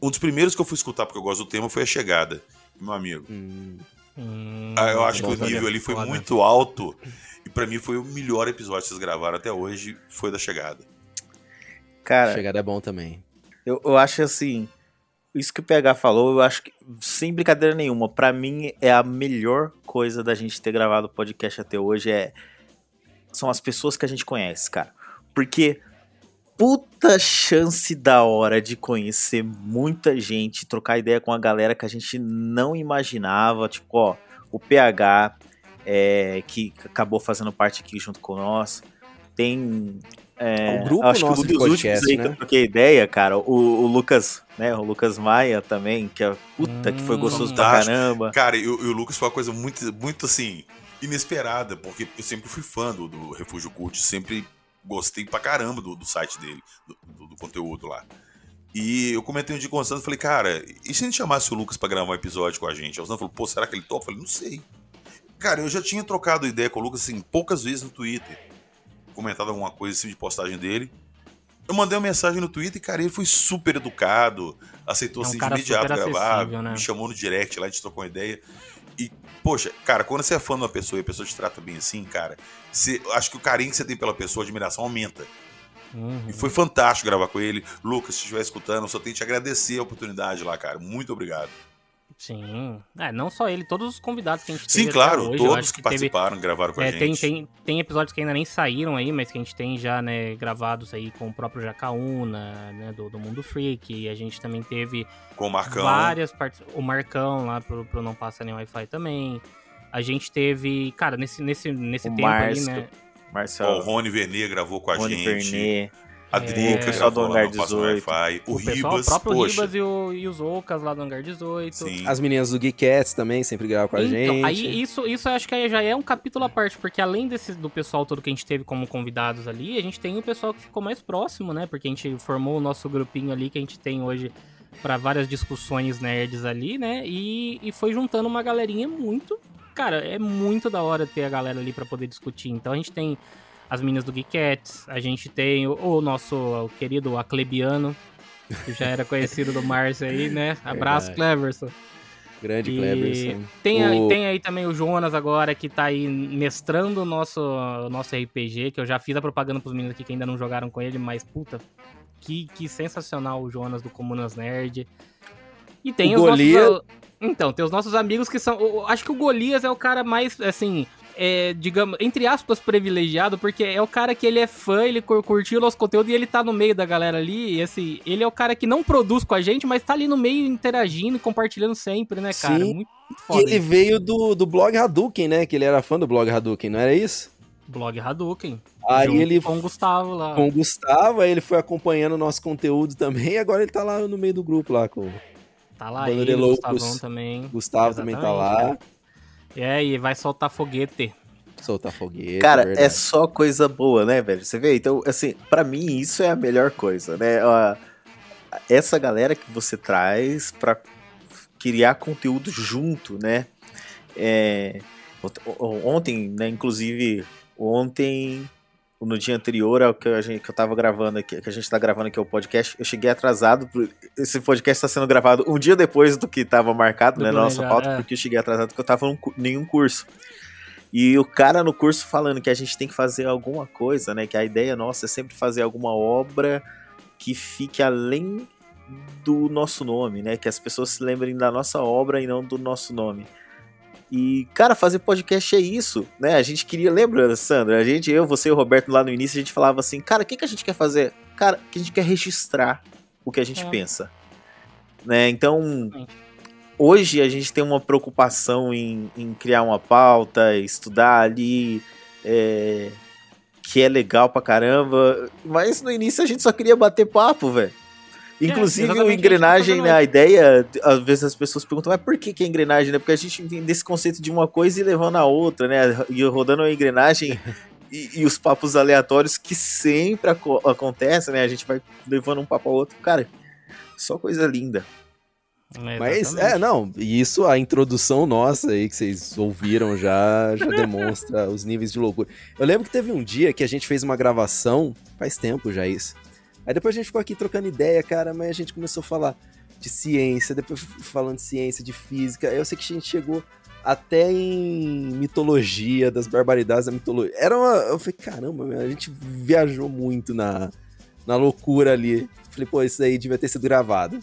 Speaker 3: Um dos primeiros que eu fui escutar, porque eu gosto do tema, foi A Chegada, meu amigo.
Speaker 1: Hum,
Speaker 5: Hum,
Speaker 3: Ah, eu acho que o nível ali foi
Speaker 5: foda.
Speaker 3: muito alto. E pra mim foi o melhor episódio que vocês gravaram até hoje, foi da chegada.
Speaker 4: Cara,
Speaker 1: chegada é bom também.
Speaker 4: eu, eu acho assim. Isso que o PH falou, eu acho que, sem brincadeira nenhuma, pra mim é a melhor coisa da gente ter gravado o podcast até hoje. É, são as pessoas que a gente conhece, cara. Porque puta chance da hora de conhecer muita gente, trocar ideia com a galera que a gente não imaginava. Tipo, ó, o PH, é, que acabou fazendo parte aqui junto com nós. Tem. É,
Speaker 1: O grupo
Speaker 4: acho que
Speaker 1: nosso
Speaker 4: um
Speaker 1: de
Speaker 4: dos últimos
Speaker 1: podcast,
Speaker 4: aí que
Speaker 1: né?
Speaker 4: eu troquei ideia, cara, o, o Lucas, né? O Lucas Maia também, que é puta que foi
Speaker 5: Hum,
Speaker 4: gostoso pra caramba.
Speaker 3: Cara, e, o o Lucas foi uma coisa muito, muito assim, inesperada, porque eu sempre fui fã do, do Refúgio Cult, sempre gostei pra caramba do, do site dele, do, do- do conteúdo lá. E eu comentei um dia com o Sandro, falei, cara, e se a gente chamasse o Lucas pra gravar um episódio com a gente? Aí o Sandro falou, pô, será que ele topa? Eu falei, não sei. Cara, eu já tinha trocado ideia com o Lucas, assim, poucas vezes no Twitter. Comentado alguma coisa assim de postagem dele. Eu mandei uma mensagem no Twitter e, cara, ele foi super educado, aceitou
Speaker 5: É um
Speaker 3: assim de imediato gravar,
Speaker 5: né?
Speaker 3: me chamou no direct lá, a gente trocou uma ideia. E, poxa, cara, quando você é fã de uma pessoa e a pessoa te trata bem assim, cara, você, acho que o carinho que você tem pela pessoa, a admiração aumenta.
Speaker 5: Uhum.
Speaker 3: E foi fantástico gravar com ele. Lucas, se estiver escutando, eu só tenho que te agradecer a oportunidade lá, cara. Muito obrigado.
Speaker 5: Sim. É, não só ele, todos os convidados que a gente
Speaker 3: Sim,
Speaker 5: teve até
Speaker 3: claro,
Speaker 5: hoje,
Speaker 3: todos que,
Speaker 5: teve-
Speaker 3: participaram, gravaram com a
Speaker 5: É,
Speaker 3: gente.
Speaker 5: tem, tem, tem episódios que ainda nem saíram aí, mas que a gente tem já, né, gravados aí com o próprio Jacaúna, né, do, do Mundo Freak. E a gente também teve
Speaker 3: Com o Marcão.
Speaker 5: várias partes. O Marcão lá pro, pro Não Passa Nem Wi-Fi também. A gente teve, cara, nesse, nesse, nesse
Speaker 4: O
Speaker 5: tempo
Speaker 4: Márcio,
Speaker 5: aí, né?
Speaker 3: Ó, o
Speaker 4: Marcelo
Speaker 3: Rony Vernet gravou com a
Speaker 4: Rony
Speaker 3: gente.
Speaker 4: Vernet.
Speaker 3: A
Speaker 5: É,
Speaker 3: Drica,
Speaker 4: o pessoal do Hangar
Speaker 3: no Passa no
Speaker 4: 18.
Speaker 3: Wi-Fi. O,
Speaker 5: O, pessoal, o
Speaker 3: Ribas,
Speaker 5: próprio
Speaker 3: poxa.
Speaker 5: Ribas e, o, e os Ocas lá do Hangar 18.
Speaker 3: Sim.
Speaker 1: As meninas do Geekettes também sempre gravam com a
Speaker 5: Então,
Speaker 1: gente.
Speaker 5: aí isso, isso eu acho que aí já é um capítulo à parte, porque além desse, do pessoal todo que a gente teve como convidados ali, a gente tem o pessoal que ficou mais próximo, né? Porque a gente formou o nosso grupinho ali que a gente tem hoje pra várias discussões nerds ali, né? E, e foi juntando uma galerinha muito. Cara, é muito da hora ter a galera ali pra poder discutir. Então a gente tem as meninas do Geekettes, a gente tem o, o nosso o querido Aclebiano, que já era conhecido do Márcio aí, né? Abraço,
Speaker 1: Verdade.
Speaker 5: Cleverson.
Speaker 1: Grande
Speaker 5: E
Speaker 1: Cleberson.
Speaker 5: Tem, aí-
Speaker 1: O-
Speaker 5: tem aí também o Jonas agora, que tá aí mestrando o nosso, nosso RPG, que eu já fiz a propaganda pros meninos aqui que ainda não jogaram com ele, mas puta, que, que sensacional o Jonas do Comunas Nerd. E tem
Speaker 1: O
Speaker 5: os
Speaker 1: Golias-
Speaker 5: nossos... Então, tem os nossos amigos que são... o- Acho que o Golias é o cara mais, assim... É, digamos, entre aspas, privilegiado, porque é o cara que ele é fã, ele cur- curtiu o nosso conteúdo e ele tá no meio da galera ali. E assim, ele é o cara que não produz com a gente, mas tá ali no meio interagindo e compartilhando sempre, né, cara?
Speaker 1: Sim.
Speaker 5: Muito, muito
Speaker 1: E
Speaker 5: foda.
Speaker 1: ele veio do, do blog Hadouken, né? Que ele era fã do blog Hadouken, não era isso?
Speaker 5: Blog Hadouken.
Speaker 1: Aí ele
Speaker 5: com o Gustavo lá.
Speaker 1: com o Gustavo, aí ele foi acompanhando o nosso conteúdo também, e agora ele tá lá no meio do grupo lá com
Speaker 5: Tá lá ele,
Speaker 1: Loucos.
Speaker 5: Gustavão também.
Speaker 1: Gustavo também tá
Speaker 5: Exatamente,
Speaker 1: lá.
Speaker 5: É, e vai soltar foguete.
Speaker 1: Soltar foguete.
Speaker 4: Cara, é só coisa boa, né, velho? Você vê? Então, assim, pra mim isso é a melhor coisa, né? Ó, Essa galera que você traz pra criar conteúdo junto, né? É, Ontem, né, inclusive, ontem, no dia anterior ao que, a gente, que eu tava gravando aqui, que a gente tá gravando aqui o podcast, eu cheguei atrasado. Esse podcast tá sendo gravado um dia depois do que tava marcado,
Speaker 5: Do
Speaker 4: né, na nossa pauta,
Speaker 5: é.
Speaker 4: porque eu cheguei atrasado porque eu tava em nenhum curso. E o cara no curso falando que a gente tem que fazer alguma coisa, né? Que a ideia nossa é sempre fazer alguma obra que fique além do nosso nome, né? Que as pessoas se lembrem da nossa obra e não do nosso nome. E, cara, fazer podcast é isso, né? A gente queria, lembra, Sandra? A gente, eu, você e o Roberto lá no início, a gente falava assim, cara, o que, que a gente quer fazer? Cara, que a gente quer registrar o que a gente
Speaker 5: É.
Speaker 4: pensa. Né? Então, hoje a gente tem uma preocupação em, em criar uma pauta, estudar ali, é, que é legal pra caramba, mas no início a gente só queria bater papo, velho. Inclusive o
Speaker 5: exatamente, a gente tá
Speaker 4: engrenagem,
Speaker 5: fazendo
Speaker 4: né, a ideia, às vezes as pessoas perguntam, mas por que, que é engrenagem, né? Porque a gente vem desse conceito de uma coisa e levando a outra, né? E rodando a engrenagem e, e os papos aleatórios que sempre aco acontecem, né? A gente vai levando um papo ao outro. Cara, só coisa linda.
Speaker 5: É,
Speaker 1: Mas, é, não, e isso, a introdução nossa aí, que vocês ouviram já, já demonstra os níveis de loucura. Eu lembro que teve um dia que a gente fez uma gravação, faz tempo já isso. Aí depois a gente ficou aqui trocando ideia, cara, mas a gente começou a falar de ciência, depois falando de ciência, de física. Eu sei que a gente chegou até em mitologia, das barbaridades da mitologia. Era uma. Eu falei, caramba, a gente viajou muito na, na loucura ali. Falei, pô, isso aí devia ter sido gravado.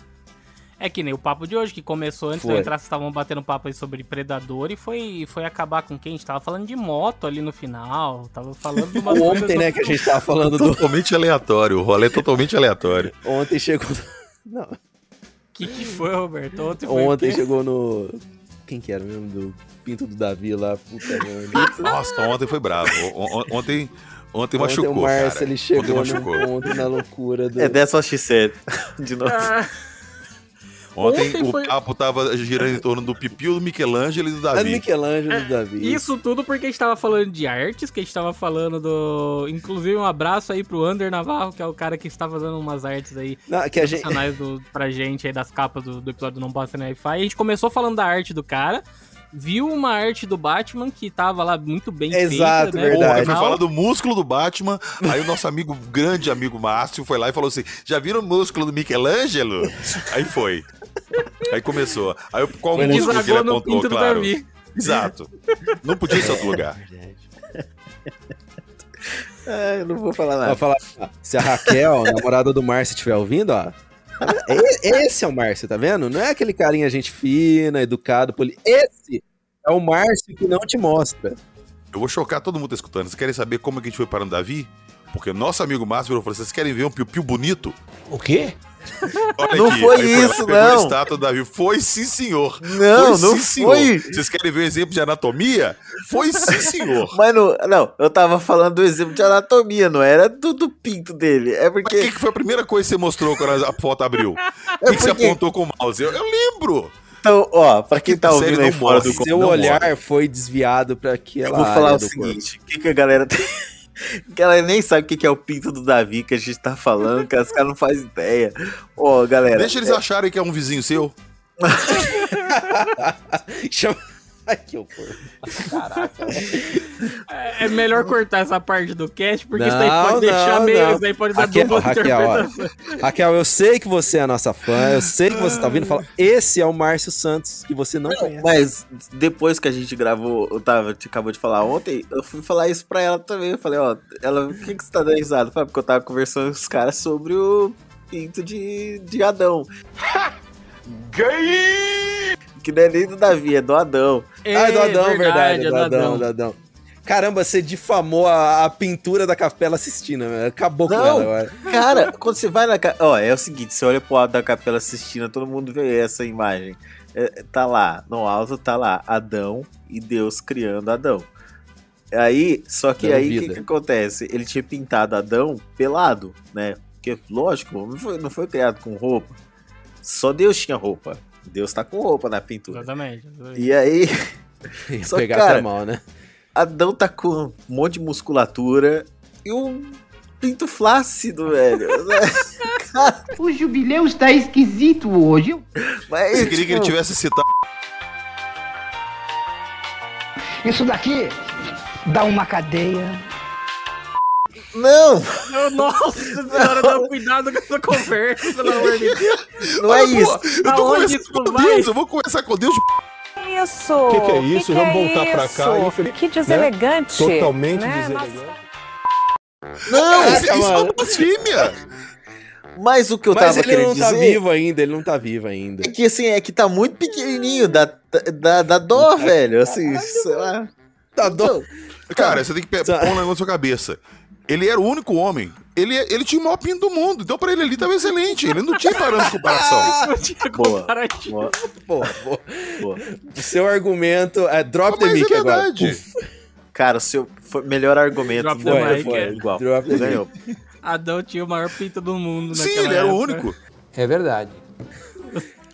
Speaker 5: É que nem o papo de hoje, que começou antes de
Speaker 1: Foi.
Speaker 5: eu entrar, vocês estavam batendo papo aí sobre Predador e foi, foi acabar com quem? A gente tava falando de moto ali no final, tava falando de coisas
Speaker 1: Ontem, né, que a gente tava falando do.
Speaker 3: Totalmente aleatório, o rolê é totalmente aleatório.
Speaker 1: Ontem chegou. Não,
Speaker 5: O que, que foi, Roberto? Ontem foi
Speaker 1: ontem chegou no. Quem que era mesmo? Do Pinto do Davi lá, puta merda.
Speaker 3: Nossa, ontem foi bravo. Ontem, ontem machucou,
Speaker 1: ontem o Márcio,
Speaker 3: cara.
Speaker 1: ele chegou
Speaker 3: Ontem
Speaker 1: no, ontem na loucura do.
Speaker 4: É dessa X7, de novo.
Speaker 5: Ah,
Speaker 3: Ontem,
Speaker 5: Ontem
Speaker 3: o
Speaker 5: foi-
Speaker 3: papo tava girando em torno do Pipio, do Michelangelo e do
Speaker 1: É
Speaker 3: Davi.
Speaker 1: Michelangelo do Davi.
Speaker 5: Isso tudo porque a gente tava falando de artes, que a gente tava falando do. Inclusive, um abraço aí pro Ander Navarro, que é o cara que está fazendo umas artes aí
Speaker 1: Não, que a gente.
Speaker 5: do, pra gente aí das capas do, do episódio do Não Passa na Wi-Fi. A gente começou falando da arte do cara, viu uma arte do Batman que tava lá muito bem
Speaker 1: Exato,
Speaker 5: feita, né?
Speaker 1: verdade.
Speaker 3: Falar do músculo do Batman, aí o nosso amigo, grande amigo Márcio, foi lá e falou assim: já viram o músculo do Michelangelo? Aí foi. Aí começou. Aí qual
Speaker 1: Foi
Speaker 3: músculo que ele apontou, claro.
Speaker 5: Davi.
Speaker 3: Exato. Não podia ser outro lugar.
Speaker 4: Ah, eu não vou falar nada.
Speaker 1: falar, ah, se a Raquel, namorada do Márcio, estiver ouvindo, ó. Vendo? E- Esse é o Márcio, tá vendo? Não é aquele carinha gente fina, educado, poli... Esse é o Márcio que não te mostra.
Speaker 3: Eu vou chocar todo mundo tá escutando. Vocês querem saber como é que a gente foi para o Davi? Porque nosso amigo Márcio falou: vocês querem ver um piu-piu bonito?
Speaker 7: O quê?
Speaker 3: Olha
Speaker 4: Não
Speaker 3: aqui,
Speaker 4: foi
Speaker 3: aí lá,
Speaker 4: isso,
Speaker 3: a
Speaker 4: não.
Speaker 3: estátua do Davi. Foi sim, senhor.
Speaker 4: Não,
Speaker 3: foi,
Speaker 4: não
Speaker 3: sim, senhor.
Speaker 4: foi.
Speaker 3: Vocês querem ver um exemplo de anatomia? Foi sim, senhor.
Speaker 4: Mas não, não, eu tava falando do exemplo de anatomia, não era do, do pinto dele. É
Speaker 3: Mas o
Speaker 4: porque.
Speaker 3: que, que foi a primeira coisa que você mostrou quando a foto abriu? O
Speaker 4: É
Speaker 3: que, que você
Speaker 4: porque-
Speaker 3: apontou com o mouse? Eu, eu lembro.
Speaker 4: Então, ó, pra quem tá ouvindo aí fora
Speaker 3: morre.
Speaker 4: do
Speaker 1: Seu olhar foi desviado pra aquela
Speaker 4: Eu vou falar
Speaker 1: área
Speaker 4: o seguinte: o que, que a galera tem. Que ela nem sabe o que é o pinto do Davi que a gente tá falando, que os caras não fazem ideia. Ó, galera.
Speaker 3: Deixa eles acharem que é um vizinho seu.
Speaker 1: Chama... Ai, que horror.
Speaker 5: É, é melhor cortar essa parte do cast, porque isso aí
Speaker 1: Não,
Speaker 5: pode deixar
Speaker 1: não,
Speaker 5: meio.
Speaker 1: não.
Speaker 5: Isso aí pode dar
Speaker 1: Raquel,
Speaker 5: dupla
Speaker 1: Raquel. Raquel, eu sei que você é a nossa fã, eu sei que você tá ouvindo falar. Esse é o Márcio Santos, que você não conhece.
Speaker 4: Mas depois que a gente gravou, eu tava, te acabou de falar ontem, eu fui falar isso pra ela também. Eu falei, ó, ela, o que, que você tá dando risada? Falei, porque eu tava conversando com os caras sobre o pinto de, de Adão. Que não é nem do Davi, é do Adão.
Speaker 1: Ah, é do Adão, verdade,
Speaker 5: é
Speaker 1: é do Adão, do Adão. Caramba, você difamou a, a pintura da Capela Sistina, acabou com
Speaker 4: Não.
Speaker 1: ela agora.
Speaker 4: Cara, quando você vai na. Ó, é o seguinte: você olha pro alto da Capela Sistina, todo mundo vê essa imagem. É, tá lá, no alto tá lá, Adão e Deus criando Adão. Aí, só que
Speaker 1: Dando
Speaker 4: aí o que, que acontece? Ele tinha pintado Adão pelado, né? Porque, lógico, não foi, não foi criado com roupa. Só Deus tinha roupa. Deus tá com roupa na pintura.
Speaker 5: Exatamente. exatamente.
Speaker 4: E aí, Só
Speaker 1: pegar
Speaker 4: cara-
Speaker 1: até mal, né?
Speaker 4: Adão tá com um monte de musculatura e um pinto flácido, velho.
Speaker 8: O jubileu está esquisito hoje.
Speaker 4: Mas,
Speaker 3: Você queria que ele
Speaker 4: tipo,
Speaker 3: tivesse citado.
Speaker 8: Isso daqui dá uma cadeia.
Speaker 4: Não,
Speaker 5: Meu, Nossa senhora, dá cuidado com essa conversa, pelo amor de Deus.
Speaker 4: não é
Speaker 3: Olha, pô,
Speaker 4: isso.
Speaker 3: Eu tô
Speaker 5: isso
Speaker 3: com
Speaker 5: vai?
Speaker 3: Deus, eu vou conversar com Deus de
Speaker 9: Isso!
Speaker 10: O que que é isso? Vamos voltar pra cá, infeliz-
Speaker 9: Que deselegante!
Speaker 10: Totalmente
Speaker 9: né?
Speaker 10: deselegante.
Speaker 4: Não,
Speaker 3: Isso, isso é uma blasfêmia.
Speaker 4: mas o que eu
Speaker 1: Mas
Speaker 4: tava
Speaker 1: ele
Speaker 4: querendo
Speaker 1: não tá
Speaker 4: dizer
Speaker 1: vivo ainda, ele não tá vivo ainda.
Speaker 4: é que assim, é que tá muito pequenininho, dá, dá, dá dó, velho, assim, sei lá.
Speaker 1: Tá dó.
Speaker 3: Cara, você tem que
Speaker 1: Tá.
Speaker 3: pôr um negócio na sua cabeça. Ele era o único homem. Ele, ele tinha o maior pinto do mundo. Então, pra ele ali tava excelente. Ele não tinha parâmetro de comparação.
Speaker 5: Não tinha
Speaker 4: Boa.
Speaker 5: comparativo.
Speaker 4: Boa, boa.
Speaker 1: O seu argumento é drop the
Speaker 3: Mas é
Speaker 1: mic agora.
Speaker 3: verdade.
Speaker 1: Puf,
Speaker 4: Cara, o seu foi melhor argumento
Speaker 5: Drop the
Speaker 4: mundo
Speaker 5: mic,
Speaker 4: foi
Speaker 5: é.
Speaker 4: igual.
Speaker 1: Drop the mic.
Speaker 4: Ganhou.
Speaker 5: Adão tinha o maior pinto do mundo
Speaker 3: Sim,
Speaker 5: naquela
Speaker 3: ele era o
Speaker 5: época.
Speaker 3: único.
Speaker 10: É verdade.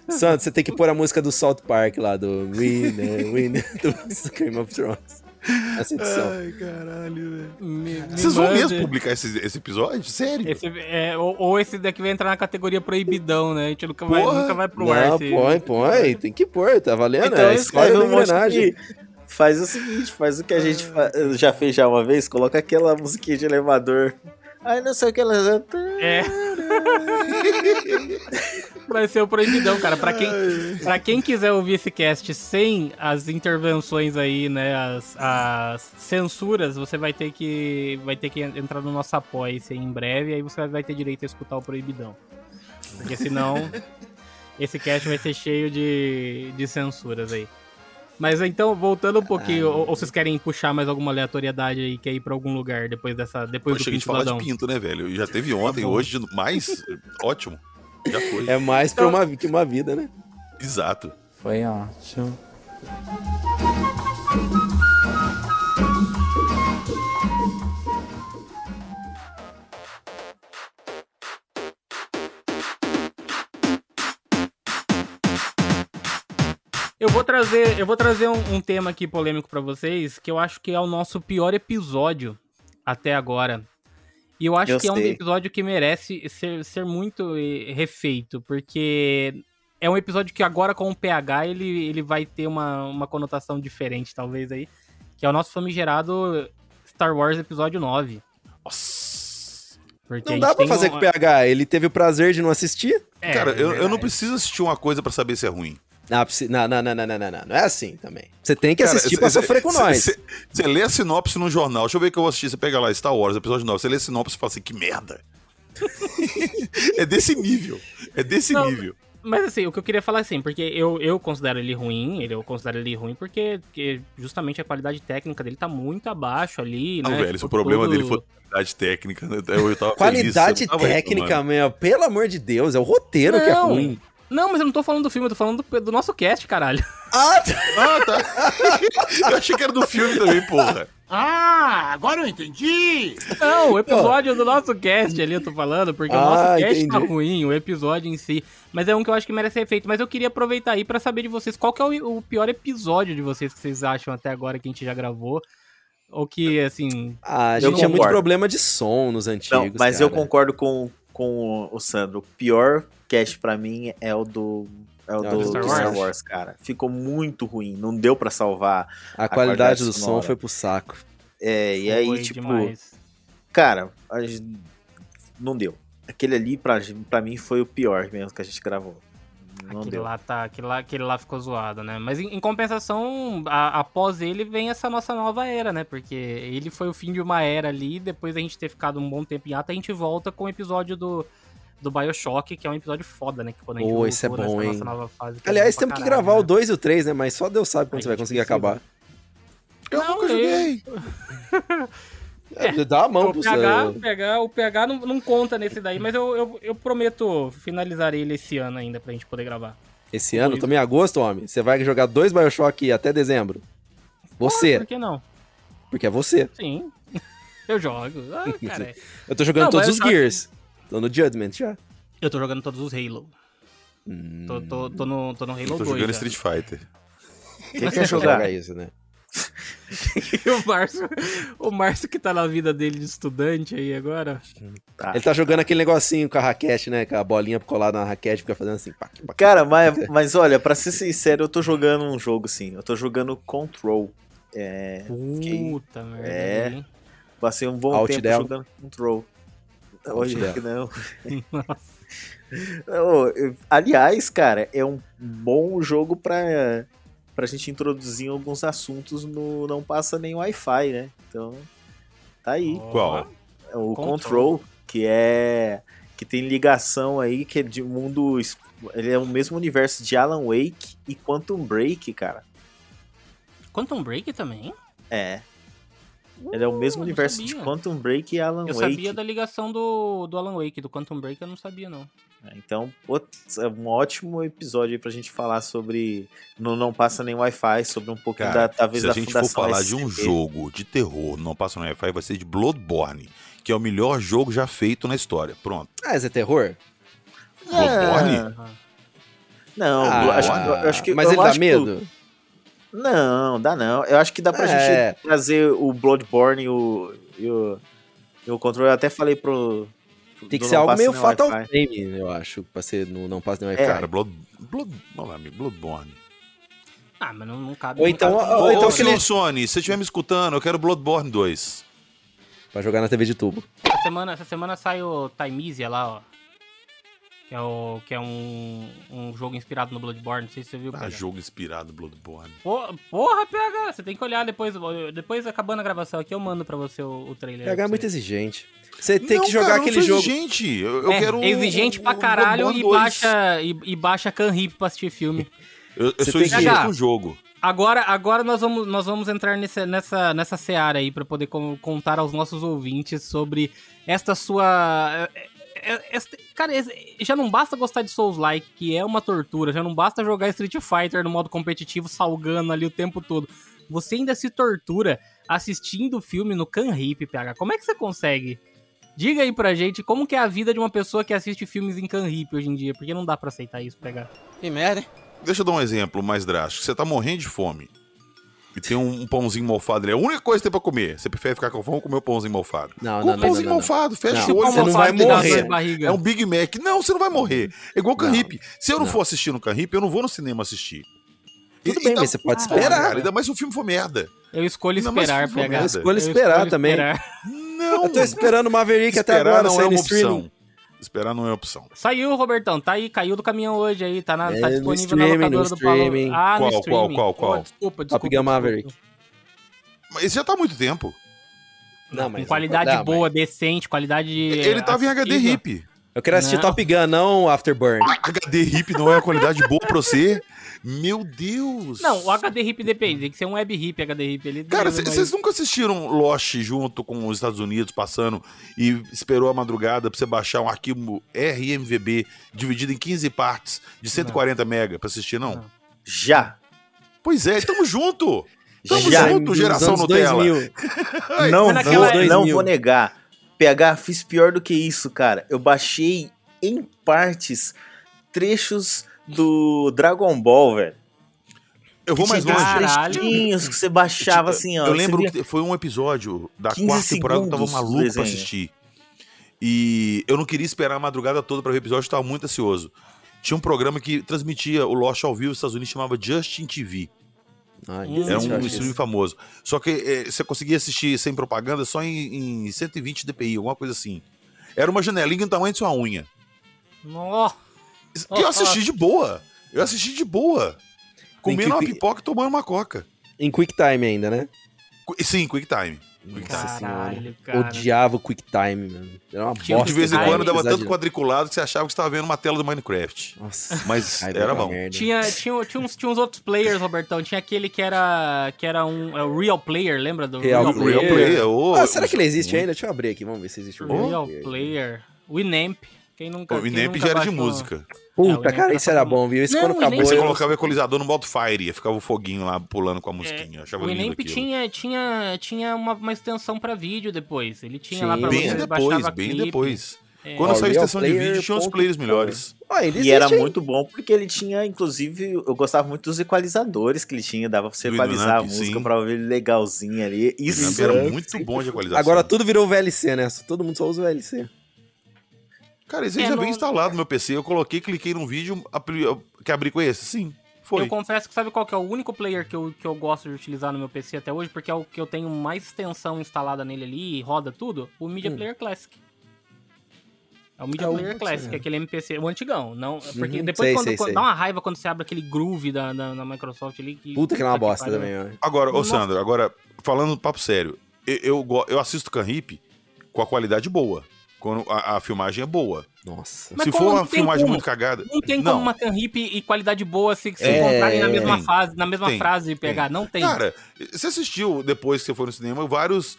Speaker 1: Santos, você tem que pôr a música do South Park lá, do Winner, Winner, do Game of Thrones. Essa edição.
Speaker 3: Ai, caralho, velho.
Speaker 5: Me- me
Speaker 3: Vocês vão
Speaker 5: mande.
Speaker 3: mesmo publicar esse, esse episódio? Sério?
Speaker 5: Esse, é, ou, ou esse daqui vai entrar na categoria proibidão, né? A gente nunca vai, nunca vai pro ar.
Speaker 1: Não, põe, põe, tem que pôr, tá valendo?
Speaker 4: Então,
Speaker 1: é a história da engrenagem.
Speaker 4: Faz o seguinte, faz o que a gente fa- já fez já uma vez, coloca aquela musiquinha de elevador. Ai, não sei o que ela...
Speaker 5: É. Vai ser o proibidão, cara. Pra quem, pra quem quiser ouvir esse cast sem as intervenções aí, né? As, as censuras, você vai ter que. Vai ter que entrar no nosso apoio aí em breve, aí você vai ter direito a escutar o proibidão. Porque senão. esse cast vai ser cheio de, de censuras aí. Mas então, voltando um pouquinho, ou, ou vocês querem puxar mais alguma aleatoriedade aí, quer ir pra algum lugar depois dessa. Depois
Speaker 3: Pô,
Speaker 5: do
Speaker 3: chega de
Speaker 5: pinto do
Speaker 3: falar de pinto, né, velho? Já teve ontem,
Speaker 5: bom.
Speaker 3: hoje, de- mais. Ótimo. Já foi.
Speaker 1: É mais pra uma, que uma vida, né?
Speaker 3: Exato.
Speaker 10: Foi ótimo.
Speaker 5: Eu vou trazer, eu vou trazer um, um tema aqui polêmico pra vocês, que eu acho que é o nosso pior episódio até agora. E eu acho
Speaker 4: Eu
Speaker 5: que é um
Speaker 4: sei.
Speaker 5: episódio que merece ser, ser muito eh, refeito, porque é um episódio que agora com o PH ele, ele vai ter uma, uma conotação diferente, talvez aí, que é o nosso famigerado Star Wars Episódio 9.
Speaker 3: Nossa.
Speaker 5: Porque
Speaker 1: Não dá pra fazer
Speaker 5: um-
Speaker 1: com o PH, ele teve o prazer de não assistir?
Speaker 5: É,
Speaker 3: Cara,
Speaker 5: é
Speaker 3: eu, eu não preciso assistir uma coisa pra saber se é ruim.
Speaker 1: Não, não, não, não, não, não, não, não, não é assim também. Você tem que
Speaker 3: Cara,
Speaker 1: assistir
Speaker 3: cê-
Speaker 1: pra
Speaker 3: cê-
Speaker 1: sofrer com
Speaker 3: cê-
Speaker 1: nós.
Speaker 3: cê- Você lê a sinopse no jornal. Deixa eu ver o que eu vou assistir. Você pega lá Star Wars, episódio 9. Você lê a sinopse e fala assim: que merda. é desse nível. É desse
Speaker 5: Não,
Speaker 3: nível.
Speaker 5: Mas assim, o que eu queria falar assim, porque eu, eu considero ele ruim, ele, eu considero ele ruim porque, porque justamente a qualidade técnica dele tá muito abaixo ali,
Speaker 3: Não,
Speaker 5: né?
Speaker 3: velho, se
Speaker 5: Tipo,
Speaker 3: o problema
Speaker 5: tudo-
Speaker 3: dele foi qualidade técnica, né? eu tava
Speaker 1: Qualidade
Speaker 3: feliz, eu tava
Speaker 1: técnica, meu. Pelo amor de Deus, é o roteiro que é
Speaker 5: Não.
Speaker 1: ruim.
Speaker 5: Não, mas eu não tô falando do filme, eu tô falando do, do nosso cast, caralho.
Speaker 1: Ah, tá.
Speaker 3: Ah, tá. eu achei que era do filme também, porra.
Speaker 7: Ah, agora eu entendi!
Speaker 5: Não, o episódio do nosso cast ali eu tô falando, porque o
Speaker 1: Ah,
Speaker 5: nosso cast tá
Speaker 1: entendi.
Speaker 5: ruim, o episódio em si. Mas é um que eu acho que merece ser feito. Mas eu queria aproveitar aí pra saber de vocês qual que é o, o pior episódio de vocês que vocês acham até agora que a gente já gravou. Ou que, assim.
Speaker 1: Ah, a
Speaker 4: Eu
Speaker 1: gente tinha muito
Speaker 4: concordo.
Speaker 1: problema de som nos antigos.
Speaker 4: Não, mas eu
Speaker 1: cara.
Speaker 4: concordo com, com o Sandro. O pior cast pra mim é o do. É o
Speaker 1: É
Speaker 4: do,
Speaker 1: do
Speaker 4: do
Speaker 1: Star
Speaker 4: Star,
Speaker 5: Wars?
Speaker 4: Wars. cara. Ficou muito ruim. Não deu pra salvar.
Speaker 1: A,
Speaker 4: a
Speaker 1: qualidade
Speaker 4: qualidade
Speaker 1: do som
Speaker 4: sonora.
Speaker 1: foi pro saco.
Speaker 4: É, e aí,
Speaker 5: foi
Speaker 4: tipo.
Speaker 5: demais.
Speaker 4: Cara, a gente- não deu. Aquele ali, pra, pra mim, foi o pior mesmo que a gente gravou. Não
Speaker 5: Aquele
Speaker 4: deu.
Speaker 5: lá, tá, aquele, lá, aquele lá ficou zoado, né? Mas em, em compensação, a- após ele vem essa nossa nova era, né? Porque ele foi o fim de uma era ali, depois da gente ter ficado um bom tempo em ata, a gente volta com o episódio do, do Bioshock, que é um episódio foda, né? Que quando a gente
Speaker 1: Pô, esse é bom, hein?
Speaker 5: nossa nova fase, é
Speaker 1: Aliás,
Speaker 5: pra
Speaker 1: temos que
Speaker 5: caralho,
Speaker 1: gravar o
Speaker 5: né?
Speaker 1: 2 e o 3, né? Mas só Deus sabe quando
Speaker 5: Aí
Speaker 1: você vai
Speaker 5: a
Speaker 1: conseguir
Speaker 5: precisa.
Speaker 1: acabar.
Speaker 3: Eu
Speaker 5: Não,
Speaker 3: nunca
Speaker 5: eu-
Speaker 3: joguei.
Speaker 1: É, dá a mão
Speaker 5: O
Speaker 1: pro
Speaker 5: PH, o. PH, o PH não, não conta nesse daí, mas eu, eu, eu prometo finalizar ele esse ano ainda pra gente poder gravar.
Speaker 1: Esse ano, também em agosto, homem. Você vai jogar dois Bioshock até dezembro. Você.
Speaker 5: Por que não?
Speaker 1: Porque é você.
Speaker 5: Sim. Eu jogo. Ah, cara.
Speaker 1: Eu tô jogando
Speaker 5: Não,
Speaker 1: todos os Gears. Tô no Judgment já.
Speaker 5: Eu tô jogando todos os Halo.
Speaker 1: Hum,
Speaker 5: Tô, tô, tô no, tô no Halo
Speaker 3: Eu tô
Speaker 5: 2.
Speaker 3: jogando
Speaker 5: já.
Speaker 3: Street Fighter.
Speaker 4: Quem quer jogar
Speaker 1: isso, né?
Speaker 5: E o Márcio, o Márcio que tá na vida dele de estudante aí agora.
Speaker 1: Ele tá jogando aquele negocinho com a raquete, né? Com a bolinha colada na raquete, fica fazendo assim. Pac, pac,
Speaker 4: Cara, mas, mas olha, pra ser sincero, eu tô jogando um jogo sim. Eu tô jogando Control. É. fiquei-
Speaker 5: Puta merda.
Speaker 4: É.
Speaker 5: hein?
Speaker 4: Passei um bom tempo
Speaker 1: del.
Speaker 4: jogando Control. Hoje que não.
Speaker 5: Nossa.
Speaker 4: Aliás, cara, é um bom jogo pra, pra gente introduzir alguns assuntos no Não Passa Nem Wi-Fi, né? Então, tá aí.
Speaker 3: Qual?
Speaker 4: É o
Speaker 5: Control.
Speaker 4: Control, que é. que tem ligação aí, que é de mundo. Ele é o mesmo universo de Alan Wake e Quantum Break, cara.
Speaker 5: Quantum Break também?
Speaker 4: É. Ele é o mesmo
Speaker 5: Uh,
Speaker 4: universo de. Quantum Break e Alan
Speaker 5: Eu
Speaker 4: Wake.
Speaker 5: sabia da ligação do, do Alan Wake, do Quantum Break eu não sabia, não.
Speaker 4: Então, putz, é um ótimo episódio aí pra gente falar sobre. Não, não passa nem Wi-Fi, sobre um pouquinho
Speaker 3: Cara,
Speaker 4: da, talvez
Speaker 3: se a
Speaker 4: da
Speaker 3: gente for falar de um
Speaker 4: SCP.
Speaker 3: jogo de terror, não passa no Wi-Fi, vai ser de Bloodborne, que é o melhor jogo já feito na história. Pronto.
Speaker 1: Ah, esse é terror?
Speaker 3: Bloodborne?
Speaker 4: Ah, não,
Speaker 1: Ah,
Speaker 4: acho, que- eu acho que.
Speaker 1: mas
Speaker 4: eu
Speaker 1: ele dá
Speaker 4: acho que
Speaker 1: medo?
Speaker 4: Não, dá não. Eu acho que dá pra
Speaker 1: É.
Speaker 4: gente trazer o Bloodborne e o, e o, e o controle. Eu até falei pro.
Speaker 1: Tem que ser algo meio Fatal. Frame, eu acho, pra ser no Não Passa Nem Wi-Fi.
Speaker 4: É.
Speaker 3: Cara, Blood, Blood, Bloodborne.
Speaker 5: Ah, mas não, não cabe.
Speaker 1: Ou
Speaker 5: não
Speaker 1: então-
Speaker 5: cabe-
Speaker 1: ou
Speaker 3: Ô,
Speaker 1: então
Speaker 3: ô, senhor
Speaker 1: aquele-
Speaker 3: Sony, se você estiver me escutando, eu quero Bloodborne 2.
Speaker 1: Pra jogar na TV de tubo.
Speaker 5: Essa semana, essa semana sai o Timeisia lá, ó. Que é, o, que é um, um jogo inspirado no Bloodborne. Não sei se você viu.
Speaker 3: Ah,
Speaker 5: PH.
Speaker 3: jogo inspirado em Bloodborne.
Speaker 5: Pô- Porra, PH, você tem que olhar depois. Depois, acabando a gravação aqui, eu mando pra você o, o trailer.
Speaker 1: PH é muito exigente. Você tem
Speaker 3: Não,
Speaker 1: que jogar
Speaker 3: cara,
Speaker 1: aquele
Speaker 3: sou
Speaker 1: jogo.
Speaker 3: Exigente. Eu, eu
Speaker 5: É,
Speaker 3: quero.
Speaker 5: é exigente
Speaker 3: o-
Speaker 5: pra caralho e
Speaker 3: 2.
Speaker 5: baixa, e, e baixa Canhip pra assistir filme.
Speaker 3: Eu, eu
Speaker 1: Você
Speaker 3: sou
Speaker 1: tem que-
Speaker 3: exigente com o jogo.
Speaker 5: Agora, agora nós, vamos, nós vamos entrar nessa, nessa, nessa seara aí pra poder con- contar aos nossos ouvintes sobre esta sua. É, é, cara, já não basta gostar de Souls-like, que é uma tortura, já não basta jogar Street Fighter no modo competitivo, salgando ali o tempo todo. Você ainda se tortura assistindo o filme no Canhip, PH. Como é que você consegue? Diga aí pra gente como que é a vida de uma pessoa que assiste filmes em Canhip hoje em dia, porque não dá pra aceitar isso, PH.
Speaker 10: Que merda, hein?
Speaker 3: Deixa eu dar um exemplo mais drástico. Você tá morrendo de fome. E tem um, um pãozinho mofado ali. É a única coisa que tem pra comer. Você prefere ficar com fome ou comer o pãozinho mofado?
Speaker 1: Não,
Speaker 3: Com
Speaker 1: não,
Speaker 3: o
Speaker 1: não,
Speaker 3: pãozinho
Speaker 1: não, não.
Speaker 3: mofado, fecha
Speaker 1: Não,
Speaker 3: o olho.
Speaker 1: você não vai
Speaker 3: um
Speaker 1: morrer.
Speaker 3: É um Big Mac. Não, você não vai morrer. É igual. Canhip. Se eu não,
Speaker 1: Não.
Speaker 3: for assistir no Canhip, eu não vou no cinema assistir.
Speaker 1: Tudo
Speaker 3: E-
Speaker 1: bem,
Speaker 3: e
Speaker 1: mas você pode esperar.
Speaker 3: cara, ainda mais se o filme for merda.
Speaker 5: Eu escolho
Speaker 3: Ainda
Speaker 5: esperar, PH.
Speaker 1: Eu escolho esperar também.
Speaker 5: esperar.
Speaker 3: Não,
Speaker 1: Eu tô esperando o Maverick até agora
Speaker 3: não é uma opção. Esperar não é opção.
Speaker 5: Saiu, Robertão. Tá aí, caiu do caminhão hoje aí. Tá, na, tá
Speaker 1: É, no
Speaker 5: disponível na
Speaker 1: streaming,
Speaker 5: locadora
Speaker 1: no
Speaker 5: do Paulo.
Speaker 1: streaming.
Speaker 5: Ah,
Speaker 3: Qual,
Speaker 5: no
Speaker 3: qual,
Speaker 5: streaming.
Speaker 3: qual, qual?
Speaker 5: Oh, desculpa, desculpa.
Speaker 1: Top Gun
Speaker 5: desculpa.
Speaker 1: Maverick.
Speaker 3: Mas esse já tá há muito tempo.
Speaker 1: Não,
Speaker 5: Com
Speaker 1: mas
Speaker 5: qualidade
Speaker 1: não,
Speaker 5: boa, decente, qualidade.
Speaker 3: Ele tava em HD hip.
Speaker 1: Eu quero assistir
Speaker 5: Não.
Speaker 1: Top Gun, não Afterburn.
Speaker 3: HD RIP não é uma qualidade boa pra você? Meu Deus!
Speaker 5: Não, o HD RIP depende, tem que ser um web RIP HD RIP. Ele
Speaker 3: Cara, vocês nunca assistiram Lost junto com os Estados Unidos passando e esperou a madrugada pra você baixar um arquivo RMVB dividido em 15 partes de 140 mega pra assistir, não?
Speaker 5: Não.
Speaker 4: Já.
Speaker 3: Pois é, tamo junto! Tamo
Speaker 4: Já.
Speaker 3: junto, geração Nutella!
Speaker 1: 2000.
Speaker 4: Não, não
Speaker 1: 2000.
Speaker 4: vou negar. PH, fiz pior do que isso, cara. Eu baixei em partes trechos do Dragon Ball, velho.
Speaker 3: Eu vou
Speaker 4: Que
Speaker 3: mais longe.
Speaker 5: Caralho.
Speaker 4: trechinhos que você baixava assim, ó.
Speaker 3: Eu lembro que foi um episódio da
Speaker 4: 15
Speaker 3: quarta temporada que eu tava maluco pra assistir. E eu não queria esperar a madrugada toda pra ver o episódio, eu tava muito ansioso. Tinha um programa que transmitia o Lost ao vivo nos Estados Unidos, chamava Justin TV.
Speaker 1: Ai,
Speaker 5: Hum.
Speaker 3: Era um streaming
Speaker 1: isso.
Speaker 3: famoso. Só que eh, você conseguia assistir sem propaganda só em, em 120 dpi, alguma coisa assim. Era uma janelinha do tamanho de sua unha.
Speaker 5: Nó.
Speaker 3: E eu assisti de boa. Eu assisti de boa. Comendo uma pipoca e tomando uma coca.
Speaker 1: Em QuickTime ainda, né?
Speaker 3: Qu- Sim, QuickTime.
Speaker 1: Nossa
Speaker 5: Caralho,
Speaker 1: senhora.
Speaker 5: cara.
Speaker 1: Odiava o QuickTime, mano. Era uma
Speaker 5: Tinha
Speaker 1: bosta.
Speaker 3: De vez em
Speaker 5: Ai,
Speaker 3: quando dava tanto quadriculado que você achava que você estava vendo uma tela do Minecraft.
Speaker 1: Nossa,
Speaker 3: Mas
Speaker 1: raiva
Speaker 3: era bom.
Speaker 1: merda.
Speaker 5: Tinha, tinha, tinha, uns, tinha uns outros players, Robertão. Tinha aquele que era, que era um é o Real Player, lembra do
Speaker 1: Real
Speaker 3: Real
Speaker 1: Player.
Speaker 3: Player. ô,
Speaker 1: Ah, será que ele existe ainda? Deixa eu abrir aqui, vamos ver se existe o
Speaker 5: Real
Speaker 1: Player.
Speaker 5: Player. Winamp. Quem nunca
Speaker 3: O Inamp já era de música.
Speaker 5: É, o
Speaker 1: Puta,
Speaker 5: Winamp
Speaker 1: cara, isso era bom, viu? Esse
Speaker 5: Não,
Speaker 1: quando
Speaker 5: o
Speaker 1: acabou.
Speaker 3: Você
Speaker 1: eu-
Speaker 3: colocava o equalizador no Wildfire, ficava o foguinho lá pulando com a musiquinha. Eu achava
Speaker 5: O
Speaker 3: aquilo.
Speaker 5: tinha, tinha, tinha uma, uma extensão pra vídeo depois. Ele tinha lá pra
Speaker 3: Bem
Speaker 5: você
Speaker 3: depois,
Speaker 5: baixava
Speaker 3: bem
Speaker 5: clipe.
Speaker 3: depois.
Speaker 5: É.
Speaker 3: Quando saiu a extensão de vídeo, tinha uns
Speaker 1: ponto
Speaker 3: players melhores.
Speaker 4: E era
Speaker 1: hein?
Speaker 4: muito bom porque ele tinha, inclusive, eu gostava muito dos equalizadores que ele tinha, dava pra você
Speaker 3: Do
Speaker 4: equalizar a
Speaker 3: Winamp,
Speaker 4: música
Speaker 3: sim.
Speaker 4: pra ouvir legalzinho ali.
Speaker 3: O
Speaker 4: Isso
Speaker 3: Inamp era muito bom de equalização.
Speaker 1: Agora tudo virou VLC, né? Todo mundo só usa VLC.
Speaker 3: Cara, esse aí
Speaker 5: É,
Speaker 3: já
Speaker 5: não-
Speaker 3: vem instalado no meu PC. Eu coloquei, cliquei num vídeo, que abri com esse. Sim, foi.
Speaker 5: Eu confesso que sabe qual que é o único player que eu, que eu gosto de utilizar no meu PC até hoje, porque é o que eu tenho mais extensão instalada nele ali e roda tudo, o Media
Speaker 1: Hum.
Speaker 5: Player Classic. É o Media
Speaker 1: É o-
Speaker 5: Player Classic,
Speaker 1: é.
Speaker 5: aquele MPC, o antigão. Não, porque
Speaker 1: Uhum,
Speaker 5: depois
Speaker 1: sei,
Speaker 5: quando,
Speaker 1: sei,
Speaker 5: quando
Speaker 1: sei.
Speaker 5: dá uma raiva quando você abre aquele groove da, da, da Microsoft ali. Que,
Speaker 1: Puta que é uma bosta também, ó.
Speaker 3: Agora, ô. Sandro, agora, falando papo sério, eu, eu, eu assisto Canhip com a qualidade boa. Quando a, a filmagem é boa.
Speaker 1: Nossa.
Speaker 5: Mas
Speaker 3: Se for
Speaker 5: não
Speaker 3: uma
Speaker 5: tem
Speaker 3: filmagem
Speaker 5: como?
Speaker 3: muito cagada.
Speaker 5: Não tem como uma canhip e qualidade boa se, se
Speaker 1: É,
Speaker 5: encontrarem na mesma
Speaker 3: tem.
Speaker 5: fase, na mesma
Speaker 3: Tem.
Speaker 5: frase e pegar. Não tem.
Speaker 3: Cara, você assistiu, depois que você foi no cinema, vários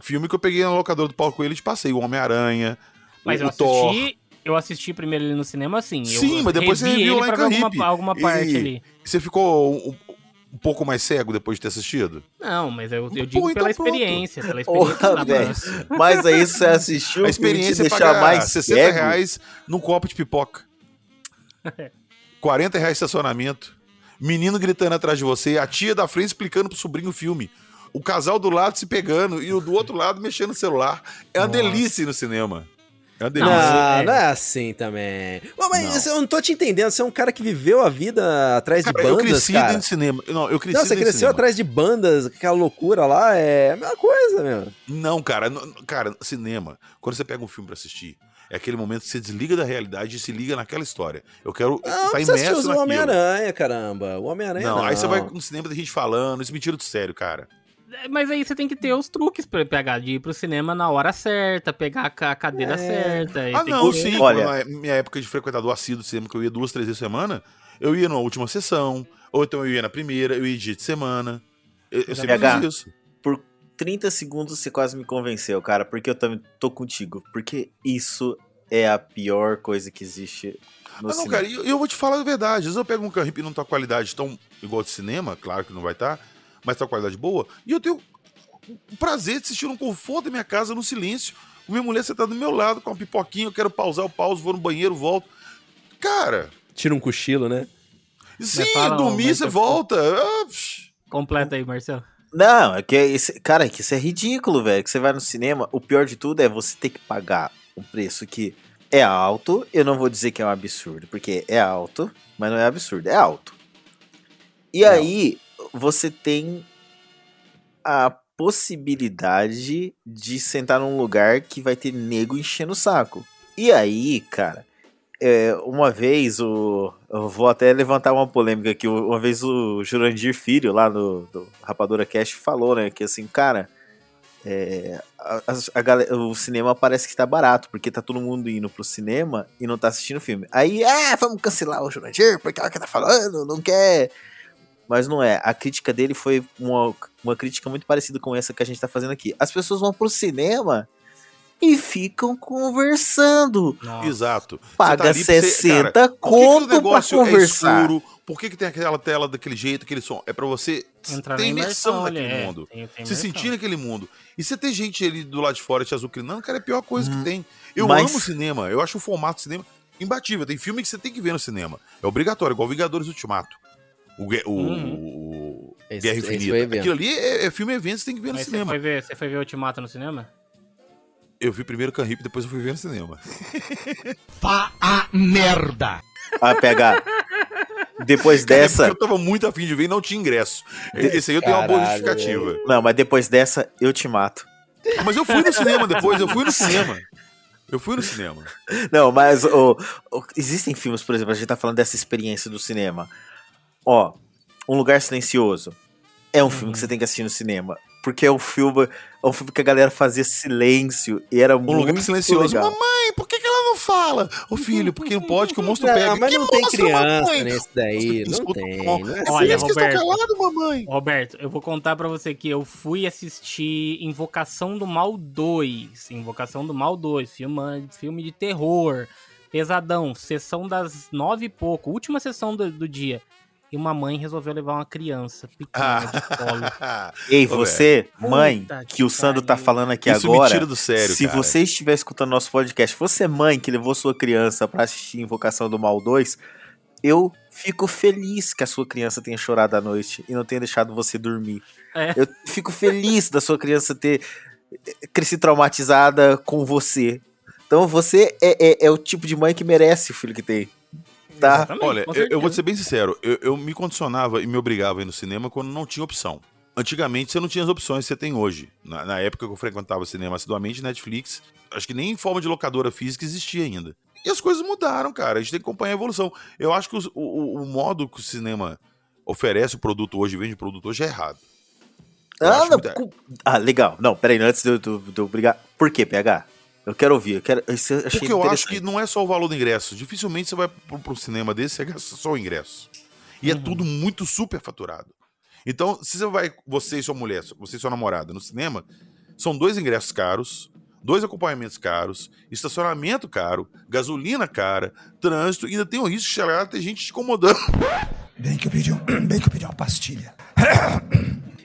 Speaker 3: filmes que eu peguei na locadora do Paulo Coelho e te passei. O Homem-Aranha,
Speaker 5: Mas
Speaker 3: o,
Speaker 5: eu
Speaker 3: Thor.
Speaker 5: assisti, eu assisti primeiro ele no cinema, assim. eu
Speaker 3: Sim, mas depois você
Speaker 5: ele
Speaker 3: lá em
Speaker 5: pra ver
Speaker 3: Canhip.
Speaker 5: alguma, alguma parte
Speaker 3: E
Speaker 5: ali.
Speaker 3: Você ficou um, pouco mais cego depois de ter assistido?
Speaker 5: Não, mas eu, eu
Speaker 3: Pô,
Speaker 5: digo
Speaker 3: então
Speaker 5: pela experiência. Pela experiência
Speaker 4: Porra, velho. Mas aí você assistiu
Speaker 3: A experiência
Speaker 4: te
Speaker 3: é
Speaker 4: deixar mais
Speaker 3: 60
Speaker 4: cego.
Speaker 3: reais num copo de pipoca. 40 reais de estacionamento. Menino gritando atrás de você, a tia da frente explicando pro sobrinho o filme. O casal do lado se pegando e o do outro lado mexendo no celular. É uma
Speaker 5: Nossa.
Speaker 3: delícia ir no cinema. É uma
Speaker 1: Não,
Speaker 3: delícia.
Speaker 5: é-
Speaker 1: não é assim também. Mas
Speaker 3: Não.
Speaker 1: eu não tô te entendendo. Você é um cara que viveu a vida atrás de
Speaker 3: Cara, eu
Speaker 1: bandas,
Speaker 3: cresci
Speaker 1: cara.
Speaker 3: dentro de cinema. Não, eu cresci
Speaker 1: Não, você
Speaker 3: de
Speaker 1: cresceu
Speaker 3: cinema.
Speaker 1: atrás de bandas, aquela loucura lá, é a mesma coisa, meu.
Speaker 3: Não, cara, não- cara, cinema. Quando você pega um filme pra assistir, é aquele momento que você desliga da realidade e se liga naquela história. Eu quero estar
Speaker 1: precisa assistir
Speaker 3: imerso
Speaker 1: o
Speaker 3: naquilo.
Speaker 1: Homem-Aranha, caramba. O Homem-Aranha
Speaker 3: Não,
Speaker 1: não.
Speaker 3: aí você vai no cinema da gente falando, isso me tira do sério, cara.
Speaker 5: Mas aí você tem que ter os truques pra pegar, de ir pro cinema na hora certa, pegar a ca- a cadeira
Speaker 1: É.
Speaker 5: certa. e
Speaker 3: Ah, não,
Speaker 5: que-
Speaker 3: sim.
Speaker 4: Olha-.
Speaker 3: Na minha época de frequentador assíduo do cinema, que eu ia duas, três vezes por semana, eu ia na última sessão, ou então eu ia na primeira, eu ia dia de semana. Eu, eu sempre fiz isso.
Speaker 4: 30 segundos você quase me convenceu, cara, porque eu também tô contigo. Porque isso é a pior coisa que existe no
Speaker 3: Ah, não,
Speaker 4: cinema.
Speaker 3: cara, e eu, eu vou te falar a verdade. Às vezes eu pego um carro e não tá com qualidade tão igual de cinema, claro que não vai estar, mas tá com qualidade boa, e eu tenho o prazer de assistir no conforto da minha casa, no silêncio. Com minha mulher sentada do meu lado, com uma pipoquinha, eu quero pausar, eu pauso, vou no banheiro, volto. Cara,
Speaker 1: Tira um cochilo, né?
Speaker 3: sim,
Speaker 5: fala,
Speaker 3: dormir, você volta. Ah.
Speaker 5: Completa aí, Marcelo.
Speaker 4: Não, é que esse, cara, é que isso é ridículo, velho. Que você vai no cinema, o pior de tudo é você ter que pagar um preço que é alto. Eu não vou dizer que é um absurdo, porque é alto, mas não é absurdo, é alto. E aí você tem a possibilidade de sentar num lugar que vai ter nego enchendo o saco. E aí, cara, é, uma vez o. Eu vou até levantar uma polêmica aqui. Uma vez o Jurandir Filho, lá no Rapadura Cast, falou, né? Que assim, cara, é, a- a o cinema parece que tá barato, porque tá todo mundo indo pro cinema e não tá assistindo filme. Aí, ah, vamos cancelar o Jurandir, porque é o que tá falando, não quer. Mas não é. A crítica dele foi uma, uma crítica muito parecida com essa que a gente tá fazendo aqui. As pessoas vão pro cinema e ficam conversando.
Speaker 3: Exato. Você
Speaker 4: Paga
Speaker 3: tá ali pra você-
Speaker 4: 60
Speaker 3: cara, por que que o
Speaker 4: conto pra
Speaker 3: negócio é
Speaker 4: conversar.
Speaker 3: escuro? Por que, que tem aquela tela daquele jeito, aquele som? É pra você
Speaker 5: Entrar
Speaker 3: ter imersão naquele
Speaker 5: é,
Speaker 3: mundo.
Speaker 5: tem- tem
Speaker 3: se
Speaker 5: imersão.
Speaker 3: sentir naquele mundo. E você ter gente ali do lado de fora te azucrinando, cara, é a pior coisa que tem. Eu
Speaker 4: Hum, mas-
Speaker 3: amo cinema. Eu acho o formato de cinema imbatível. Tem filme que você tem que ver no cinema. É obrigatório, igual Vingadores Ultimato. O, o,
Speaker 5: Uhum.
Speaker 3: o
Speaker 1: Esse-
Speaker 3: Guerra Infinita. Aquilo ali é, é filme evento, você tem que ver no
Speaker 5: Mas você
Speaker 3: cinema.
Speaker 5: foi, ver, você foi ver Ultimato no cinema?
Speaker 3: Eu vi primeiro Can Hip, depois eu fui ver no cinema.
Speaker 7: Vá a merda.
Speaker 4: Ah, pegar. Depois dessa.
Speaker 3: É porque eu tava muito afim de ver e não tinha ingresso. Esse aí eu tenho uma boa
Speaker 1: Caralho,
Speaker 3: justificativa.
Speaker 4: Não, mas depois dessa, eu te mato.
Speaker 3: Mas eu fui no cinema depois, eu fui no cinema. Eu fui no cinema.
Speaker 4: Não, mas ô, ô, existem filmes, por exemplo, a gente tá falando dessa experiência do cinema. Ó, Um Lugar Silencioso. É um filme que você tem que assistir no cinema. Porque é um filme, é um filme que a galera fazia silêncio e era
Speaker 3: Um
Speaker 4: muito
Speaker 3: lugar silencioso.
Speaker 4: legal.
Speaker 3: Mamãe, por que, que ela não fala? Ô filho, porque não pode, que o monstro
Speaker 1: Não,
Speaker 3: pega.
Speaker 1: mas
Speaker 3: que
Speaker 1: não tem
Speaker 3: monstro,
Speaker 1: criança
Speaker 3: mamãe?
Speaker 1: nesse daí. Não tem. Não é assim.
Speaker 5: Olha, Roberto.
Speaker 3: calado, mamãe.
Speaker 5: Roberto, eu vou contar pra você que eu fui assistir Invocação do Mal 2. Invocação do Mal 2, filme, filme de terror. Pesadão, sessão das nove e pouco, última sessão do, do dia. E uma mãe resolveu levar uma criança pequena de colo.
Speaker 4: Ei, você, mãe,
Speaker 5: Puta
Speaker 4: que o Sandro tá falando aqui
Speaker 3: Isso me
Speaker 4: agora.
Speaker 3: tira do sério,
Speaker 4: se
Speaker 3: cara.
Speaker 4: você estiver escutando nosso podcast, você, mãe, que levou sua criança pra assistir Invocação do Mal 2, eu fico feliz que a sua criança tenha chorado à noite e não tenha deixado você dormir.
Speaker 5: É.
Speaker 4: Eu fico feliz da sua criança ter eh, crescido traumatizada com você. Então você é, é- é o tipo de mãe que merece o filho que tem. Tá?
Speaker 3: Olha, eu, eu vou ser bem sincero, eu, eu me condicionava e me obrigava a ir no cinema quando não tinha opção. Antigamente você não tinha as opções que você tem hoje. Na, na época que eu frequentava cinema assiduamente, Netflix, acho que nem em forma de locadora física existia ainda. E as coisas mudaram, cara. A gente tem que acompanhar a evolução. Eu acho que os- o, o- modo que o cinema oferece o produto hoje, vende o produto hoje é errado. Eu
Speaker 4: Ah, não,
Speaker 3: muito-
Speaker 4: ah, legal. Não, peraí, antes de eu, brigar. Por quê, PH? Eu quero ouvir. Eu quero, isso eu achei
Speaker 3: Porque eu acho que não é só o valor do ingresso. Dificilmente você vai pro, pro cinema desse e gasta só o ingresso. E é tudo muito super faturado. Então, se você vai, você e sua mulher, você e sua namorada no cinema, são dois ingressos caros, dois acompanhamentos caros, estacionamento caro, gasolina cara, trânsito, e ainda tem o risco de chegar lá ter gente te incomodando.
Speaker 7: Bem que eu pedi, um, bem que eu pedi uma pastilha.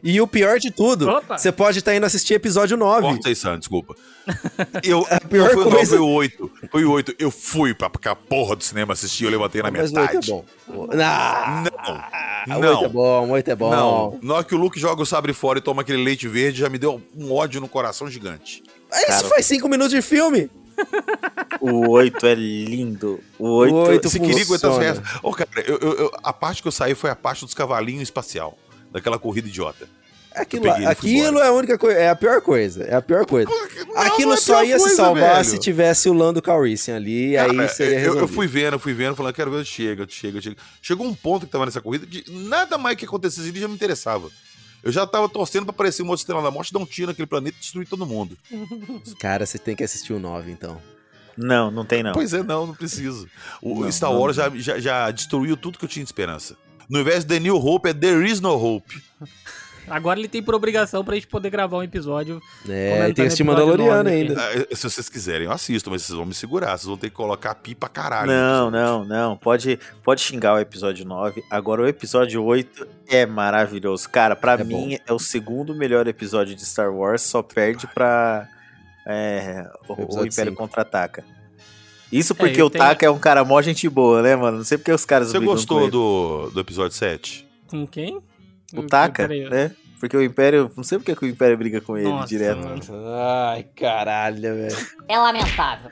Speaker 1: E o pior de tudo,
Speaker 5: Opa.
Speaker 1: você pode estar indo assistir episódio 9.
Speaker 3: Corta Sam, desculpa. Eu,
Speaker 1: A pior
Speaker 3: não foi o
Speaker 1: coisa-
Speaker 3: foi o 8. Foi o 8. Eu fui pra, pra porra do cinema assistir, eu levantei na
Speaker 1: Mas o
Speaker 3: metade.
Speaker 1: 8 é bom. Ah,
Speaker 3: Não.
Speaker 1: o
Speaker 3: Não.
Speaker 1: 8 é bom, o 8 é bom.
Speaker 3: Não, na hora que o Luke joga o sabre fora e toma aquele leite verde, já me deu um ódio no coração gigante.
Speaker 1: Isso
Speaker 4: Cara,
Speaker 1: faz 5 minutos de filme.
Speaker 4: O 8 é lindo. O 8,
Speaker 1: O oito
Speaker 3: Se queria aguentar os restos. Ô, cara, eu- eu- eu- a parte que eu saí foi a parte dos cavalinhos espacial. Daquela corrida idiota.
Speaker 1: Aquilo,
Speaker 3: Eu peguei
Speaker 1: aquilo é a única coisa, é a pior coisa, é a pior coisa.
Speaker 3: Não,
Speaker 1: aquilo
Speaker 3: não é
Speaker 1: só ia se
Speaker 3: coisa,
Speaker 1: salvar
Speaker 3: velho.
Speaker 1: se tivesse o Lando Calrissian ali, aí
Speaker 3: Cara,
Speaker 1: seria
Speaker 3: eu,
Speaker 1: resolvido.
Speaker 3: eu fui vendo, eu fui vendo, falando, quero ver chega, chega, chega. Chegou um ponto que tava nessa corrida que nada mais que acontecesse ali já me interessava. Eu já tava torcendo pra aparecer um outro estrela da morte, dar um tiro naquele planeta e destruir todo mundo.
Speaker 1: Cara, você tem que assistir o 9, então.
Speaker 4: Não, não tem não.
Speaker 3: Pois é, não, não preciso. O
Speaker 4: Não,
Speaker 3: Star. Wars já, já, já destruiu tudo que eu tinha de esperança. No invés de The New Hope, é There Is No Hope.
Speaker 5: Agora ele tem por obrigação pra gente poder gravar um episódio.
Speaker 1: É, tem esse Mandaloriano ainda.
Speaker 3: Ah, Se vocês quiserem, eu assisto, mas vocês vão me segurar. Vocês vão ter que colocar pi pra caralho.
Speaker 4: Não, não, não. Pode, pode xingar o episódio 9. Agora o episódio 8 é maravilhoso. Cara, pra
Speaker 1: É
Speaker 4: mim é o segundo melhor episódio de Star Wars, só perde pra é, o, o Império. Contra-Ataca. Isso porque
Speaker 5: eu
Speaker 4: o
Speaker 5: tenho-
Speaker 4: Taka é um cara mó gente boa, né, mano? Não sei porque os caras
Speaker 3: Você
Speaker 4: brigam com
Speaker 3: gostou
Speaker 4: ele.
Speaker 3: do, do episódio 7?
Speaker 5: Com quem?
Speaker 4: O Taka, né? Porque o Império. Não sei porque que o Império briga com ele
Speaker 5: Nossa,
Speaker 4: direto.
Speaker 5: mano.
Speaker 1: Ai, caralho, velho.
Speaker 9: É lamentável.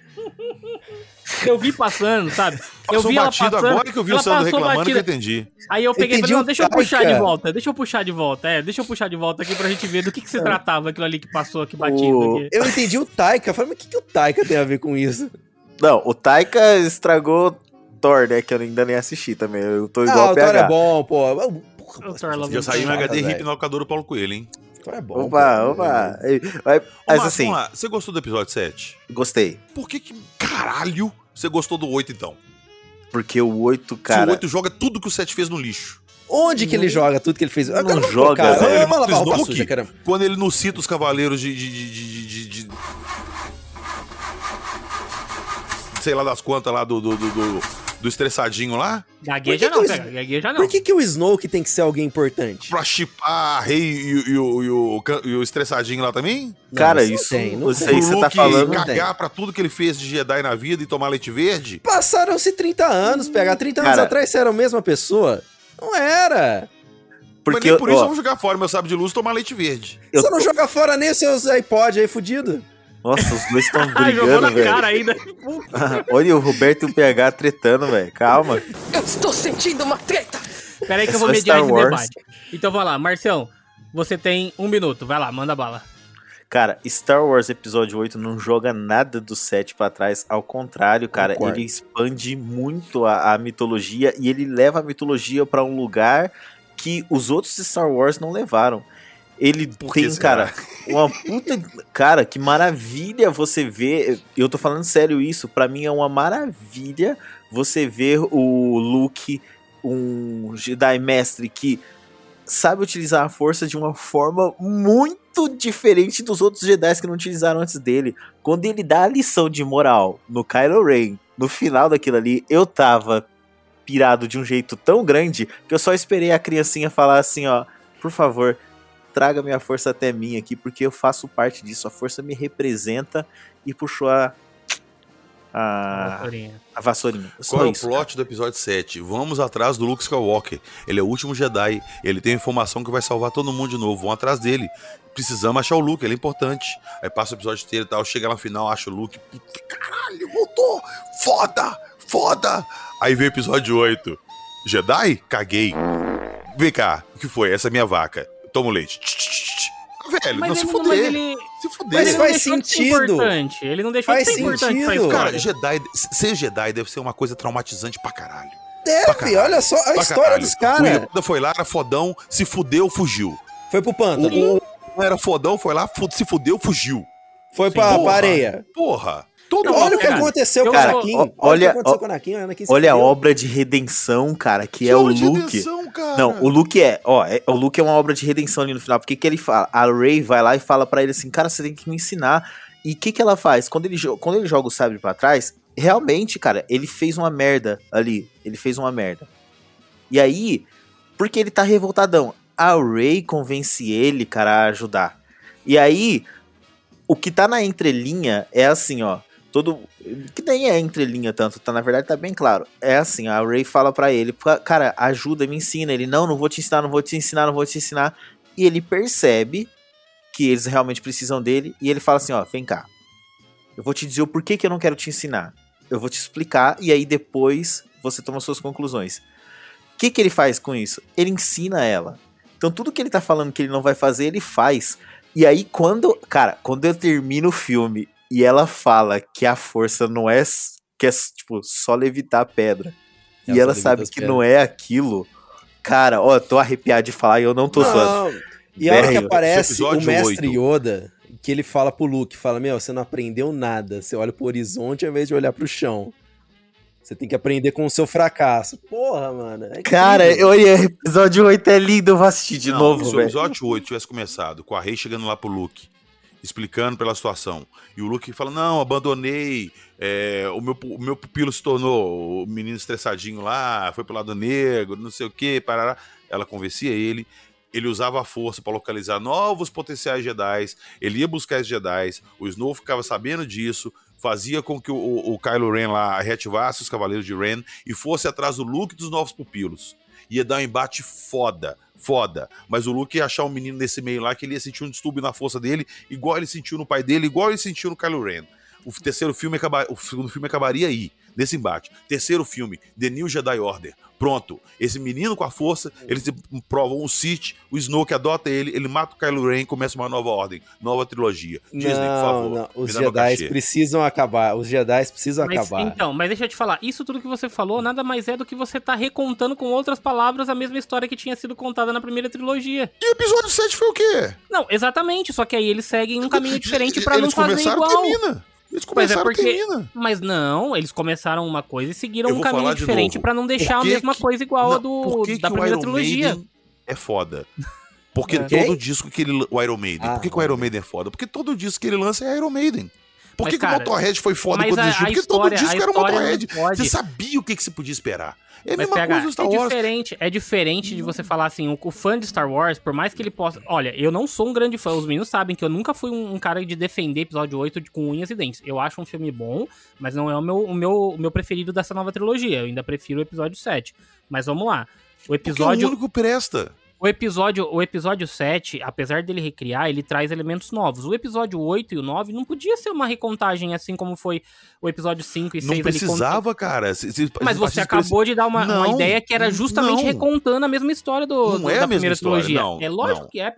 Speaker 5: Eu vi passando, sabe? Eu vi ela passando.
Speaker 3: agora que eu vi o
Speaker 5: ela
Speaker 3: Sandro reclamando que eu
Speaker 5: batida.
Speaker 3: entendi.
Speaker 5: Aí eu peguei e
Speaker 1: Entendi
Speaker 5: falei, não, deixa eu puxar de volta, deixa eu puxar de volta, é, deixa eu puxar de volta aqui pra gente ver do que, que se tratava aquilo ali que passou aqui batido
Speaker 4: O-.
Speaker 1: Eu entendi o Taika. Eu falei, mas o que, que o Taika tem a ver com isso?
Speaker 4: Não, o Taika estragou Thor, né? Que eu ainda nem assisti também. Eu tô igual
Speaker 1: ah,
Speaker 4: o
Speaker 1: o Thor
Speaker 4: PH.
Speaker 1: é bom, pô. Porra,
Speaker 5: O Thor Love
Speaker 3: Já saiu no HD. Hip no locador do Paulo Coelho, hein?
Speaker 1: Então é bom.
Speaker 4: Opa,
Speaker 1: pô.
Speaker 4: opa. Ei, Mas, mas assim,
Speaker 3: vamos lá. Você gostou do episódio 7?
Speaker 4: gostei.
Speaker 3: Por que, que caralho você gostou do 8 então?
Speaker 4: Porque o 8,
Speaker 3: Se o
Speaker 4: cara.
Speaker 3: 8 joga tudo que o 7 fez no lixo.
Speaker 1: Onde que ele joga tudo que ele fez?
Speaker 4: não
Speaker 1: vamos
Speaker 4: joga,
Speaker 1: roupa
Speaker 3: Snoke,
Speaker 1: suja, caramba.
Speaker 3: Quando ele não cita os cavaleiros de. de, de, de, de- de- sei lá das quantas lá do, do, do, do- do estressadinho lá.
Speaker 2: Gagueja não, pega. Gagueja não.
Speaker 1: Por que, que o Snoke tem que ser alguém importante?
Speaker 3: Pra chipar a rei e, e o- e o, can- e o estressadinho lá também?
Speaker 4: Cara,
Speaker 1: não
Speaker 4: isso-
Speaker 1: tem, não
Speaker 4: isso
Speaker 1: tem.
Speaker 4: aí você tá falando, não
Speaker 3: cagar pra tudo que ele fez de Jedi na vida e tomar leite verde?
Speaker 1: Passaram-se 30 anos, pegar 30 anos
Speaker 4: Cara-
Speaker 1: atrás você era a mesma pessoa? Não era.
Speaker 3: Mas
Speaker 4: Porque,
Speaker 3: nem por isso
Speaker 4: ó,
Speaker 3: eu vou jogar fora meu sábio de luz e tomar leite verde.
Speaker 4: Eu
Speaker 1: Você não joga fora nem os seus iPod aí fudido.
Speaker 4: Nossa, os dois estão brigando, velho.
Speaker 2: cara ainda.
Speaker 4: Olha o Roberto e o PH tretando, velho. Calma.
Speaker 9: Eu estou sentindo uma treta.
Speaker 2: Pera aí que
Speaker 4: É
Speaker 2: eu vou mediar
Speaker 4: Star
Speaker 2: esse
Speaker 4: Wars.
Speaker 2: debate. Então vai lá, Marcião, você tem um minuto. Vai lá, manda bala.
Speaker 4: Cara, Star Wars Episódio 8 não joga nada do 7 pra trás. Ao contrário, cara,
Speaker 1: Concordo.
Speaker 4: ele expande muito a, a mitologia e ele leva a mitologia pra um lugar que os outros Star Wars não levaram. Ele
Speaker 3: Por
Speaker 4: tem, cara, uma puta. Cara, que maravilha você ver. Eu tô falando sério isso. Pra mim é uma maravilha você ver o Luke, um Jedi mestre que sabe utilizar a força de uma forma muito diferente dos outros Jedi que não utilizaram antes dele. Quando ele dá a lição de moral no Kylo Ren, no final daquilo ali, eu tava pirado de um jeito tão grande que eu só esperei a criancinha falar assim, ó, por favor, traga minha força até mim aqui, porque eu faço parte disso. A força me representa e puxou a a,
Speaker 2: Vassourinha.
Speaker 4: a vassourinha.
Speaker 3: Qual é o plot do episódio 7? Vamos atrás do Luke Skywalker. Ele é o último Jedi. Ele tem informação que vai salvar todo mundo de novo. Vão atrás dele. Precisamos achar o Luke, ele é importante. Aí passa o episódio inteiro e tal. Chega lá no final, acha o Luke. Puta caralho, voltou! Foda! Foda! Aí vem o episódio 8. Jedi? Caguei. Vem cá, o que foi? Essa é minha vaca. Toma o leite. Velho, não
Speaker 2: Mas
Speaker 3: se
Speaker 2: ele,
Speaker 3: fuder.
Speaker 2: mas ele,
Speaker 3: Se fuder.
Speaker 1: Mas
Speaker 2: ele
Speaker 1: faz
Speaker 2: não deixou de ser
Speaker 1: sentido.
Speaker 2: importante. Ele não deixou
Speaker 1: Faz
Speaker 2: de ser importante pra
Speaker 1: sentido.
Speaker 3: Cara,
Speaker 2: história.
Speaker 3: Jedi, ser Jedi deve ser uma coisa traumatizante pra caralho. Pra
Speaker 1: Deve,
Speaker 3: caralho.
Speaker 1: olha só a
Speaker 3: Pra
Speaker 1: história
Speaker 3: caralho.
Speaker 1: dos
Speaker 3: O
Speaker 1: caras.
Speaker 3: Yoda foi lá, era fodão, se fudeu, fugiu.
Speaker 1: Foi pro
Speaker 3: O,
Speaker 1: pântano.
Speaker 3: o era fodão, foi lá, se fudeu, fugiu.
Speaker 1: Foi
Speaker 2: Sim.
Speaker 1: pra,
Speaker 3: Porra.
Speaker 1: pra areia.
Speaker 3: Porra. Todo
Speaker 2: Não,
Speaker 1: Olha o que
Speaker 2: cara,
Speaker 1: aconteceu com o Anakin. Olha,
Speaker 4: olha-
Speaker 1: o que aconteceu
Speaker 4: ó,
Speaker 1: com o Anakin. o Anakin se
Speaker 4: Olha a obra de redenção, cara, que,
Speaker 3: Que
Speaker 4: é o Luke.
Speaker 3: redenção, cara.
Speaker 4: Não, o Luke é, ó, é- o Luke é uma obra de redenção ali no final. Porque que ele fala? A Rey vai lá e fala pra ele assim, cara, você tem que me ensinar. E o que que ela faz? Quando ele, quando ele joga o sabre pra trás, realmente, cara, ele fez uma merda ali. Ele fez uma merda. E aí, porque ele tá revoltadão. A Rey convence ele, cara, a ajudar. E aí, o que tá na entrelinha é assim, ó. Todo. Que nem é entrelinha tanto, tá? Na verdade tá bem claro. É assim, a Ray fala pra ele, "Pá, cara, ajuda, me ensina. Ele, não, não vou te ensinar, não vou te ensinar, não vou te ensinar. E ele percebe que eles realmente precisam dele. E ele fala assim, ó, vem cá. Eu vou te dizer o porquê que eu não quero te ensinar. Eu vou te explicar e aí depois você toma suas conclusões. O que, que ele faz com isso? Ele ensina ela. Então tudo que ele tá falando que ele não vai fazer, ele faz. E aí quando, cara, quando eu termino o filme e ela fala que a força não é que é tipo só levitar a pedra.
Speaker 1: Ela
Speaker 4: e ela sabe que
Speaker 1: pedras.
Speaker 4: não é aquilo. Cara, ó, eu tô arrepiado de falar e eu não tô zoando.
Speaker 1: Não. E a hora que
Speaker 4: Velho,
Speaker 1: aparece o mestre
Speaker 3: oito.
Speaker 1: Yoda, que ele fala pro Luke, fala, meu, você não aprendeu nada. Você olha pro horizonte ao invés de olhar pro chão. Você tem que aprender com o seu fracasso. Porra, mano. é
Speaker 4: Cara, olha, episódio 8 é lindo, eu vou assistir de
Speaker 3: Não,
Speaker 4: novo,
Speaker 3: se o
Speaker 4: velho.
Speaker 3: episódio 8 tivesse começado com a Rey chegando lá pro Luke, explicando pela situação, e o Luke fala: Não, abandonei, é, o, meu, o meu pupilo se tornou o menino estressadinho lá, foi pro lado negro, não sei o que, parará. Ela convencia ele. Ele usava a força para localizar novos potenciais Jedi. Ele ia buscar esses Jedi. O Snow ficava sabendo disso. Fazia com que o, o, Kylo Ren lá reativasse os Cavaleiros de Ren e fosse atrás do Luke dos novos pupilos. Ia dar um embate foda, foda. Mas o Luke ia achar um menino nesse meio lá que ele ia sentir um distúrbio na força dele, igual ele sentiu no pai dele, igual ele sentiu no Kylo Ren. O terceiro filme acaba, o segundo filme acabaria aí. Nesse embate. Terceiro filme, The New Jedi Order. Pronto. Esse menino com a força, eles provam um Sith, o Snoke adota ele, ele mata o Kylo Ren e começa uma nova ordem, nova trilogia. Disney, por favor.
Speaker 1: não, os Jedi precisam acabar. Os Jedi precisam
Speaker 5: Mas,
Speaker 1: acabar.
Speaker 5: então, mas deixa eu te falar, isso tudo que você falou nada mais é do que você tá recontando com outras palavras a mesma história que tinha sido contada na primeira trilogia.
Speaker 3: E o episódio 7 foi o quê?
Speaker 5: Não, exatamente, só que aí eles seguem um caminho diferente pra não fazer igual.
Speaker 3: termina. Eles
Speaker 5: Mas é
Speaker 3: começaram,
Speaker 5: porque-
Speaker 3: termina.
Speaker 5: Mas não, eles começaram uma coisa e seguiram um caminho diferente pra não deixar a
Speaker 3: que
Speaker 5: mesma
Speaker 3: que-
Speaker 5: coisa igual a
Speaker 3: Não,
Speaker 5: do
Speaker 3: por que
Speaker 5: da
Speaker 3: que o
Speaker 5: primeira
Speaker 3: Iron
Speaker 5: trilogia.
Speaker 3: Maiden é foda? Porque
Speaker 1: É.
Speaker 3: todo disco que ele. O Iron Maiden.
Speaker 1: Ah,
Speaker 3: Por que, que o Iron Maiden é foda? Porque todo disco que ele lança é Iron Maiden. Por
Speaker 5: Mas,
Speaker 3: que, que
Speaker 5: cara,
Speaker 3: o Motorhead foi foda
Speaker 5: mas
Speaker 3: quando
Speaker 5: a-
Speaker 3: existiu?
Speaker 5: a
Speaker 3: Porque todo disco
Speaker 5: a
Speaker 3: era Motorhead. Você sabia o que, que você podia esperar. É a
Speaker 5: Mas PH,
Speaker 3: coisa
Speaker 5: é diferente, é diferente de você falar assim, o, o fã de Star Wars, por mais que ele possa. Olha, eu não sou um grande fã, os meninos sabem que eu nunca fui um, um cara de defender episódio 8 de- com unhas e dentes. Eu acho um filme bom, mas não é o meu, o meu, o meu preferido dessa nova trilogia. Eu ainda prefiro o episódio 7. Mas vamos lá. O
Speaker 3: Porque é o
Speaker 5: episódio.
Speaker 3: único presta.
Speaker 5: O episódio, o episódio 7, apesar dele recriar, ele traz elementos novos. O episódio 8 e o 9 não podia ser uma recontagem assim como foi o episódio 5 e 6
Speaker 3: Não
Speaker 5: ali.
Speaker 3: precisava, cara. Se- se-
Speaker 5: Mas você acabou de dar uma, uma
Speaker 3: Não,
Speaker 5: ideia que era justamente
Speaker 3: não.
Speaker 5: recontando a mesma história do,
Speaker 3: Não
Speaker 5: do-
Speaker 3: é a
Speaker 5: da
Speaker 3: mesma
Speaker 5: primeira
Speaker 3: história,
Speaker 5: trilogia.
Speaker 3: não,
Speaker 5: é lógico que é.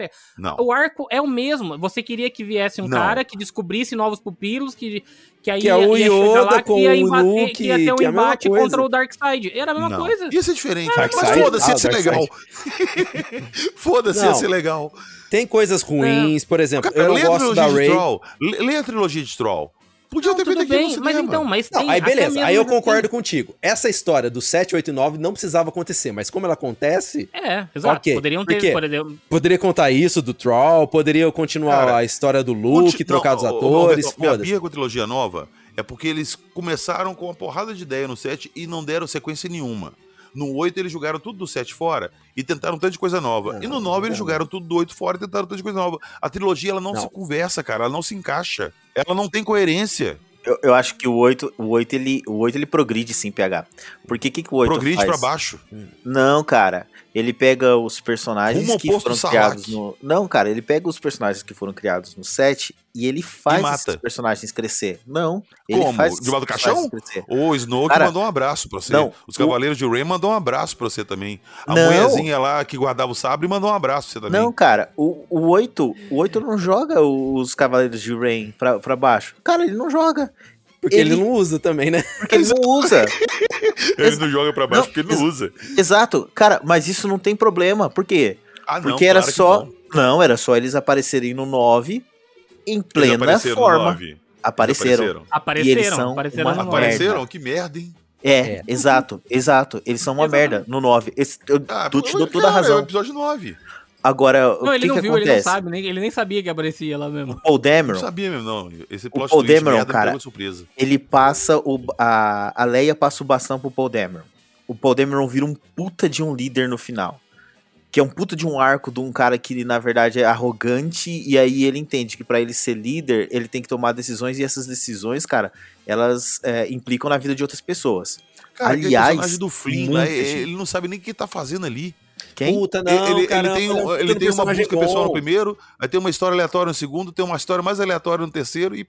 Speaker 5: O arco é o mesmo. Você queria que viesse um cara que descobrisse novos pupilos, que, que aí
Speaker 1: Que é o Yoda
Speaker 5: lá,
Speaker 1: com
Speaker 5: que ia,
Speaker 1: o Luke,
Speaker 5: que ia ter um
Speaker 1: que é
Speaker 5: embate
Speaker 1: coisa.
Speaker 5: contra o Darkseid. Era a mesma
Speaker 3: não.
Speaker 5: coisa.
Speaker 3: Ia ser diferente.
Speaker 1: Dark
Speaker 3: mas foda-se,
Speaker 1: Ah,
Speaker 3: ia ser
Speaker 1: Dark
Speaker 3: legal. foda-se, ia ser legal.
Speaker 1: Tem coisas ruins, por exemplo,
Speaker 3: Cara,
Speaker 1: eu não gosto da Ray.
Speaker 3: Troll. Lê a trilogia de Troll. Podia
Speaker 5: Não,
Speaker 3: ter feito
Speaker 5: bem,
Speaker 3: no
Speaker 5: mas
Speaker 3: cinema.
Speaker 5: então, mas
Speaker 1: Não,
Speaker 5: tem
Speaker 1: aí beleza, aí eu concordo contigo. Essa história do 7, 8 e 9 não precisava acontecer, mas como ela acontece,
Speaker 5: É, exato.
Speaker 1: Ok,
Speaker 5: Poderiam ter, exemplo,
Speaker 1: poderia contar isso do Troll, poderia continuar
Speaker 3: Cara,
Speaker 1: a história do Luke,
Speaker 3: Conti-
Speaker 1: trocar os
Speaker 3: não,
Speaker 1: atores,
Speaker 3: Roberto, Minha birra com a trilogia nova é porque eles começaram com uma porrada de ideia no 7 e não deram sequência nenhuma. No 8 eles jogaram tudo do 7 fora e tentaram um tanto de coisa nova. e no 9 eles jogaram tudo do 8 fora e tentaram um tanto de coisa nova. A trilogia ela não,
Speaker 1: Não.
Speaker 3: se conversa, cara, ela não se encaixa. Ela não tem coerência.
Speaker 4: Eu, eu acho que o 8, o 8 ele, o 8 ele progride sim, PH. Porque que que o 8
Speaker 3: Progride
Speaker 4: faz?
Speaker 3: pra baixo.
Speaker 4: Não, cara. Ele pega os personagens
Speaker 3: Rumo
Speaker 4: que foram criados no. Não, cara, ele pega os personagens que foram criados no 7 e ele faz
Speaker 3: mata.
Speaker 4: esses personagens crescer. Não. Ele
Speaker 3: Como?
Speaker 4: faz
Speaker 3: Debaixo do caixão? O Snoke
Speaker 4: Cara,
Speaker 3: mandou um abraço pra você.
Speaker 4: não,
Speaker 3: Os
Speaker 4: o-
Speaker 3: Cavaleiros de Rey mandou um abraço pra você também. A
Speaker 4: Não.
Speaker 3: mulherzinha lá que guardava o sabre mandou um abraço pra você também.
Speaker 4: Não, cara, o, o 8, o 8 não joga os Cavaleiros de Rain pra, pra baixo. Cara, ele não joga.
Speaker 1: Porque ele...
Speaker 4: ele-
Speaker 1: não usa também, né?
Speaker 4: Porque ele não usa.
Speaker 3: Ele não joga pra baixo
Speaker 4: Não,
Speaker 3: porque ele não usa.
Speaker 4: Exato. Cara, mas isso não tem problema. Por quê?
Speaker 3: Ah, não,
Speaker 4: Porque era
Speaker 3: claro
Speaker 4: só.
Speaker 3: não.
Speaker 4: Não. era só eles aparecerem no 9 em
Speaker 3: Eles
Speaker 4: plena
Speaker 3: apareceram no
Speaker 4: forma.
Speaker 3: Eles
Speaker 4: Apareceram.
Speaker 5: apareceram.
Speaker 4: E eles são
Speaker 5: apareceram
Speaker 4: uma
Speaker 5: no nove.
Speaker 4: merda.
Speaker 3: Apareceram? Que merda, hein?
Speaker 4: É,
Speaker 1: É.
Speaker 4: exato, exato. Eles são uma
Speaker 5: Exatamente.
Speaker 4: merda no 9. Esse, eu
Speaker 3: Ah,
Speaker 4: tu te dou toda a
Speaker 3: cara, É o
Speaker 4: razão.
Speaker 3: episódio 9.
Speaker 4: Agora,
Speaker 5: Não,
Speaker 4: o
Speaker 5: ele
Speaker 4: que
Speaker 5: não
Speaker 4: que
Speaker 5: viu, ele
Speaker 4: acontece?
Speaker 5: não sabe, nem, ele nem sabia que aparecia lá mesmo.
Speaker 4: Paul
Speaker 3: Não
Speaker 4: Dameron,
Speaker 3: sabia mesmo, não. Esse plot
Speaker 4: Paul
Speaker 3: twist
Speaker 4: Dameron,
Speaker 3: merda me
Speaker 4: cara, ele passa o. A, a Leia passa o bastão pro Paul Dameron. O Paul Dameron vira um puta de um líder no final. Que é um puta de um arco de um cara que, na verdade, é arrogante, e aí ele entende que pra ele ser líder, ele tem que tomar decisões, e essas decisões, cara, elas é, implicam na vida de outras pessoas.
Speaker 3: Cara,
Speaker 4: Aliás,
Speaker 3: personagem do Flynn
Speaker 4: muita
Speaker 3: ele, ele não sabe nem o que tá fazendo ali.
Speaker 4: Quem?
Speaker 1: Puta, não,
Speaker 3: ele, ele
Speaker 1: caramba,
Speaker 3: tem, um- ele tem uma busca pessoal no primeiro, aí tem uma história aleatória no segundo, tem uma história mais aleatória no terceiro e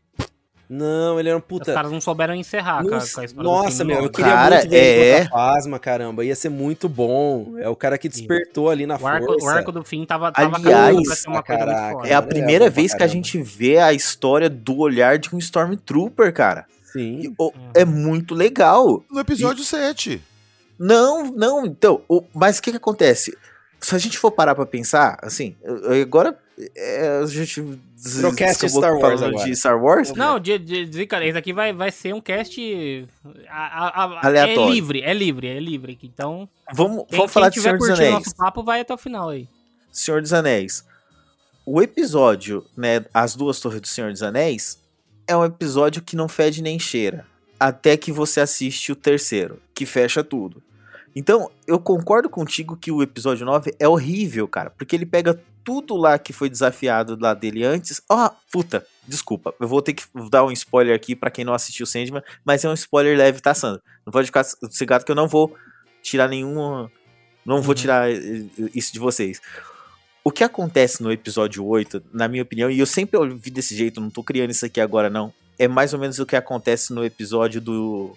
Speaker 1: Não, ele era um
Speaker 5: Os
Speaker 1: puta...
Speaker 5: caras não souberam encerrar com a,
Speaker 1: Nossa,
Speaker 5: com a história do
Speaker 1: nossa,
Speaker 5: Finn
Speaker 1: meu, eu queria
Speaker 4: Cara,
Speaker 1: muito ver ele
Speaker 4: é.
Speaker 1: com Fasma, caramba. Ia ser muito bom. É o cara que despertou ali na
Speaker 5: O arco,
Speaker 1: força.
Speaker 5: o arco do fim tava, tava
Speaker 4: Aliás,
Speaker 5: caminhando pra ser uma coisa muito
Speaker 1: caraca.
Speaker 4: É a
Speaker 1: Ele é
Speaker 4: primeira
Speaker 1: pra
Speaker 4: vez que a gente vê a história do olhar de um Stormtrooper, cara.
Speaker 1: Sim.
Speaker 4: E, o- é muito legal.
Speaker 3: no episódio 7.
Speaker 4: Não, não, então, o- mas o que que acontece? Se a gente for parar pra pensar, assim, eu- eu- agora é, a gente
Speaker 1: Procast Star Wars agora.
Speaker 4: de Star Wars.
Speaker 5: Não, de, de, de- cara, esse aqui vai, vai ser um cast a- a- a-
Speaker 4: Aleatório.
Speaker 5: É livre, é livre, é livre. Então,
Speaker 4: Vamos,
Speaker 5: quem,
Speaker 4: vamos falar
Speaker 5: quem
Speaker 4: de
Speaker 5: tiver
Speaker 4: Senhor dos
Speaker 5: curtindo
Speaker 4: Anéis.
Speaker 5: nosso papo vai até o final aí.
Speaker 4: Senhor dos Anéis. O episódio, né, As Duas Torres do Senhor dos Anéis, é um episódio que não fede nem cheira. Até que você assiste o terceiro, que fecha tudo. Então, eu concordo contigo que o episódio 9 é horrível, cara. Porque ele pega tudo lá que foi desafiado lá dele antes. Ah, puta, desculpa. Eu vou ter que dar um spoiler aqui pra quem não assistiu Sandman. Mas é um spoiler leve, tá, Sandro? Não pode ficar cegado que eu não vou tirar nenhuma... Não vou tirar eh, isso de vocês. O que acontece no episódio 8, na minha opinião, e eu sempre ouvi desse jeito, não tô criando isso aqui agora não, é mais ou menos o que acontece no episódio do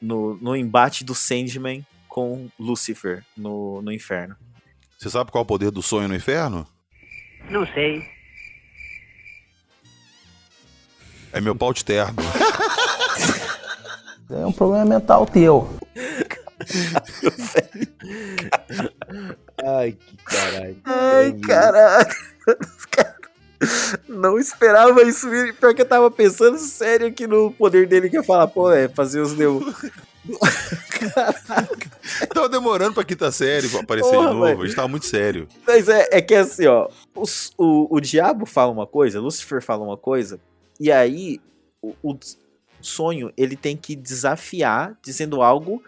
Speaker 4: no, no embate do Sandman com Lucifer no, no inferno.
Speaker 3: Você sabe qual é o poder do sonho no inferno?
Speaker 8: Não sei.
Speaker 3: É meu pau de terno.
Speaker 10: É um problema mental teu.
Speaker 1: Ai, que caralho.
Speaker 4: Ai, caralho. Não esperava isso. Pior que eu tava pensando sério aqui no poder dele que ia falar, pô, é fazer os deu.
Speaker 3: Tava demorando pra quinta série pra aparecer
Speaker 4: Porra,
Speaker 3: de novo.
Speaker 4: velho.
Speaker 3: A gente tava muito sério.
Speaker 4: Mas é, é que assim, ó, os- o, o diabo fala uma coisa, Lucifer fala uma coisa, e aí o, o sonho ele tem que desafiar dizendo algo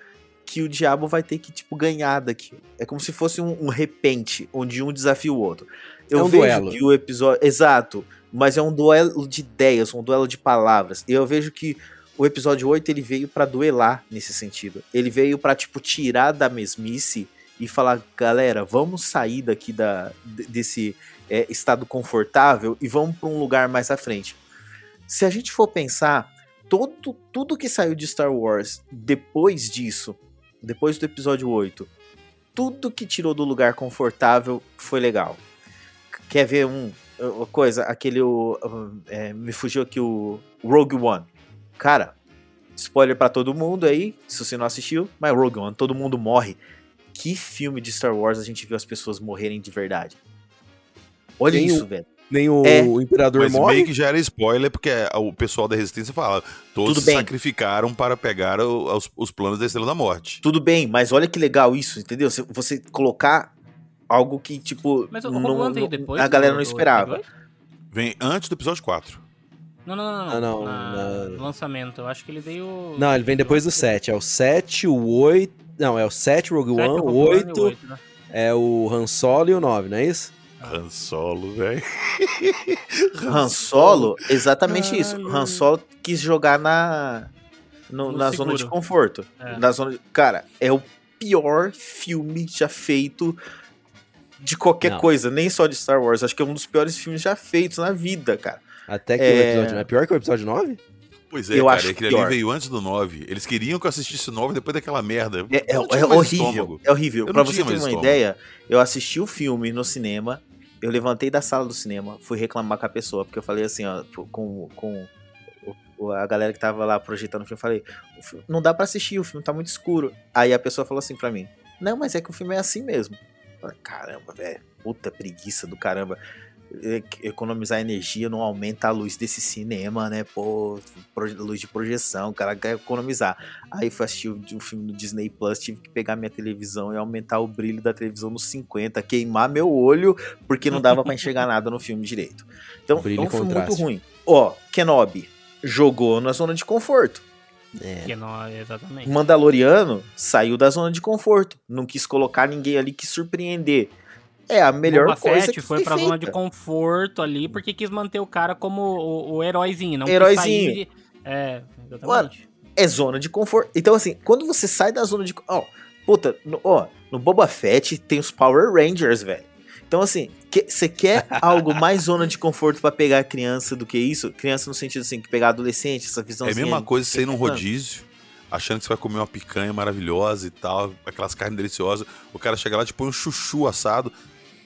Speaker 4: que o diabo vai ter que, tipo, ganhar daqui. É como se fosse um, um repente, onde um desafia o outro. Eu
Speaker 1: É um
Speaker 4: vejo
Speaker 1: duelo.
Speaker 4: que o episódio. Exato, mas é um duelo de ideias, um duelo de palavras. E eu vejo que o episódio 8 ele veio pra duelar nesse sentido. Ele veio pra tipo, tirar da mesmice e falar, galera, vamos sair daqui da, de- desse é, estado confortável e vamos para um lugar mais à frente. Se a gente for pensar, todo, tudo que saiu de Star Wars depois disso, depois do episódio 8, tudo que tirou do lugar confortável foi legal. Quer ver um uma coisa? Aquele. o- é, me fugiu aqui o Rogue One. Cara, spoiler pra todo mundo aí, se você não assistiu, mas Rogue One, todo mundo morre. Que filme de Star Wars a gente viu as pessoas morrerem de verdade? Olha
Speaker 1: Nem
Speaker 4: isso,
Speaker 1: o-
Speaker 4: velho.
Speaker 1: Nem o
Speaker 4: É.
Speaker 1: Imperador
Speaker 3: Mas
Speaker 1: morre.
Speaker 3: meio que já era spoiler, porque o pessoal da Resistência fala: todos
Speaker 4: Tudo
Speaker 3: se
Speaker 4: bem.
Speaker 3: sacrificaram para pegar o- os, os planos da Estrela da Morte.
Speaker 4: Tudo bem, mas olha que legal isso, entendeu? Você, você colocar algo que, tipo,
Speaker 5: Mas o
Speaker 4: não- não-
Speaker 5: depois
Speaker 4: a galera não esperava.
Speaker 3: Vem antes do episódio 4.
Speaker 5: Não, não, não, não.
Speaker 1: Ah, não,
Speaker 5: Na- lançamento. Eu acho que ele veio.
Speaker 1: Não, ele vem depois do 7. É o 7, o 8. Não, é o 7, Rogue
Speaker 5: Sete,
Speaker 1: One,
Speaker 5: Rogue
Speaker 1: o
Speaker 5: One e
Speaker 1: 8,
Speaker 5: oito, né?
Speaker 1: é o Han Solo e o 9, não é isso?
Speaker 3: Han Solo, velho.
Speaker 4: Han Solo, exatamente isso.
Speaker 1: Caralho.
Speaker 4: Han Solo quis jogar na, no-
Speaker 5: No
Speaker 4: na zona de
Speaker 5: seguro.
Speaker 4: conforto.
Speaker 5: É.
Speaker 4: Na zona de- cara, é o pior filme já feito de qualquer
Speaker 1: Não.
Speaker 4: coisa, nem só de Star Wars. Acho que é um dos piores filmes já feitos na vida, cara.
Speaker 1: Até que
Speaker 4: É.
Speaker 1: o episódio 9 é pior que o episódio 9?
Speaker 3: Pois é,
Speaker 4: Eu
Speaker 3: cara,
Speaker 4: acho
Speaker 3: aquele
Speaker 4: pior.
Speaker 3: ali veio antes do 9. Eles queriam que eu assistisse o 9 depois daquela merda.
Speaker 4: É, é- é horrível.
Speaker 3: estômago.
Speaker 4: É horrível.
Speaker 3: Eu
Speaker 4: Pra você ter uma
Speaker 3: estômago.
Speaker 4: ideia, eu assisti o filme no cinema, eu levantei da sala do cinema, fui reclamar com a pessoa, porque eu falei assim, ó, com, com a galera que tava lá projetando o filme, eu falei, "O filme- não dá pra assistir, o filme tá muito escuro. Aí a pessoa falou assim pra mim, não, mas é que o filme é assim mesmo. Caramba, velho, puta preguiça do caramba. E- Economizar energia não aumenta a luz desse cinema, né? Pô, luz de projeção, o cara quer economizar. Aí fui assistir um filme no Disney Plus, tive que pegar minha televisão e aumentar o brilho da televisão nos 50, queimar meu olho, porque não dava pra enxergar nada no filme direito. Então, é um filme muito ruim. Ó, Kenobi jogou na zona de conforto.
Speaker 1: É.
Speaker 5: Que não, exatamente.
Speaker 4: Mandaloriano saiu da zona de conforto. Não quis colocar ninguém ali que surpreender. É a melhor
Speaker 5: Boba
Speaker 4: coisa
Speaker 5: Fett
Speaker 4: que
Speaker 5: foi pra zona de
Speaker 4: feita.
Speaker 5: conforto ali, porque quis manter o cara como o, o heróizinho, não quis
Speaker 4: Heróizinho.
Speaker 5: sair de- É, exatamente.
Speaker 4: É zona de conforto. Então, assim, quando você sai da zona de. Ó, puta, no, ó, no Boba Fett tem os Power Rangers, velho. Então, assim, você quer algo mais zona de conforto pra pegar a criança do que isso? Criança no sentido assim, que pegar adolescente, essa visão
Speaker 3: É a mesma coisa você ir num rodízio, achando que você vai comer uma picanha maravilhosa e tal, aquelas carnes deliciosas. O cara chega lá e te põe um chuchu assado.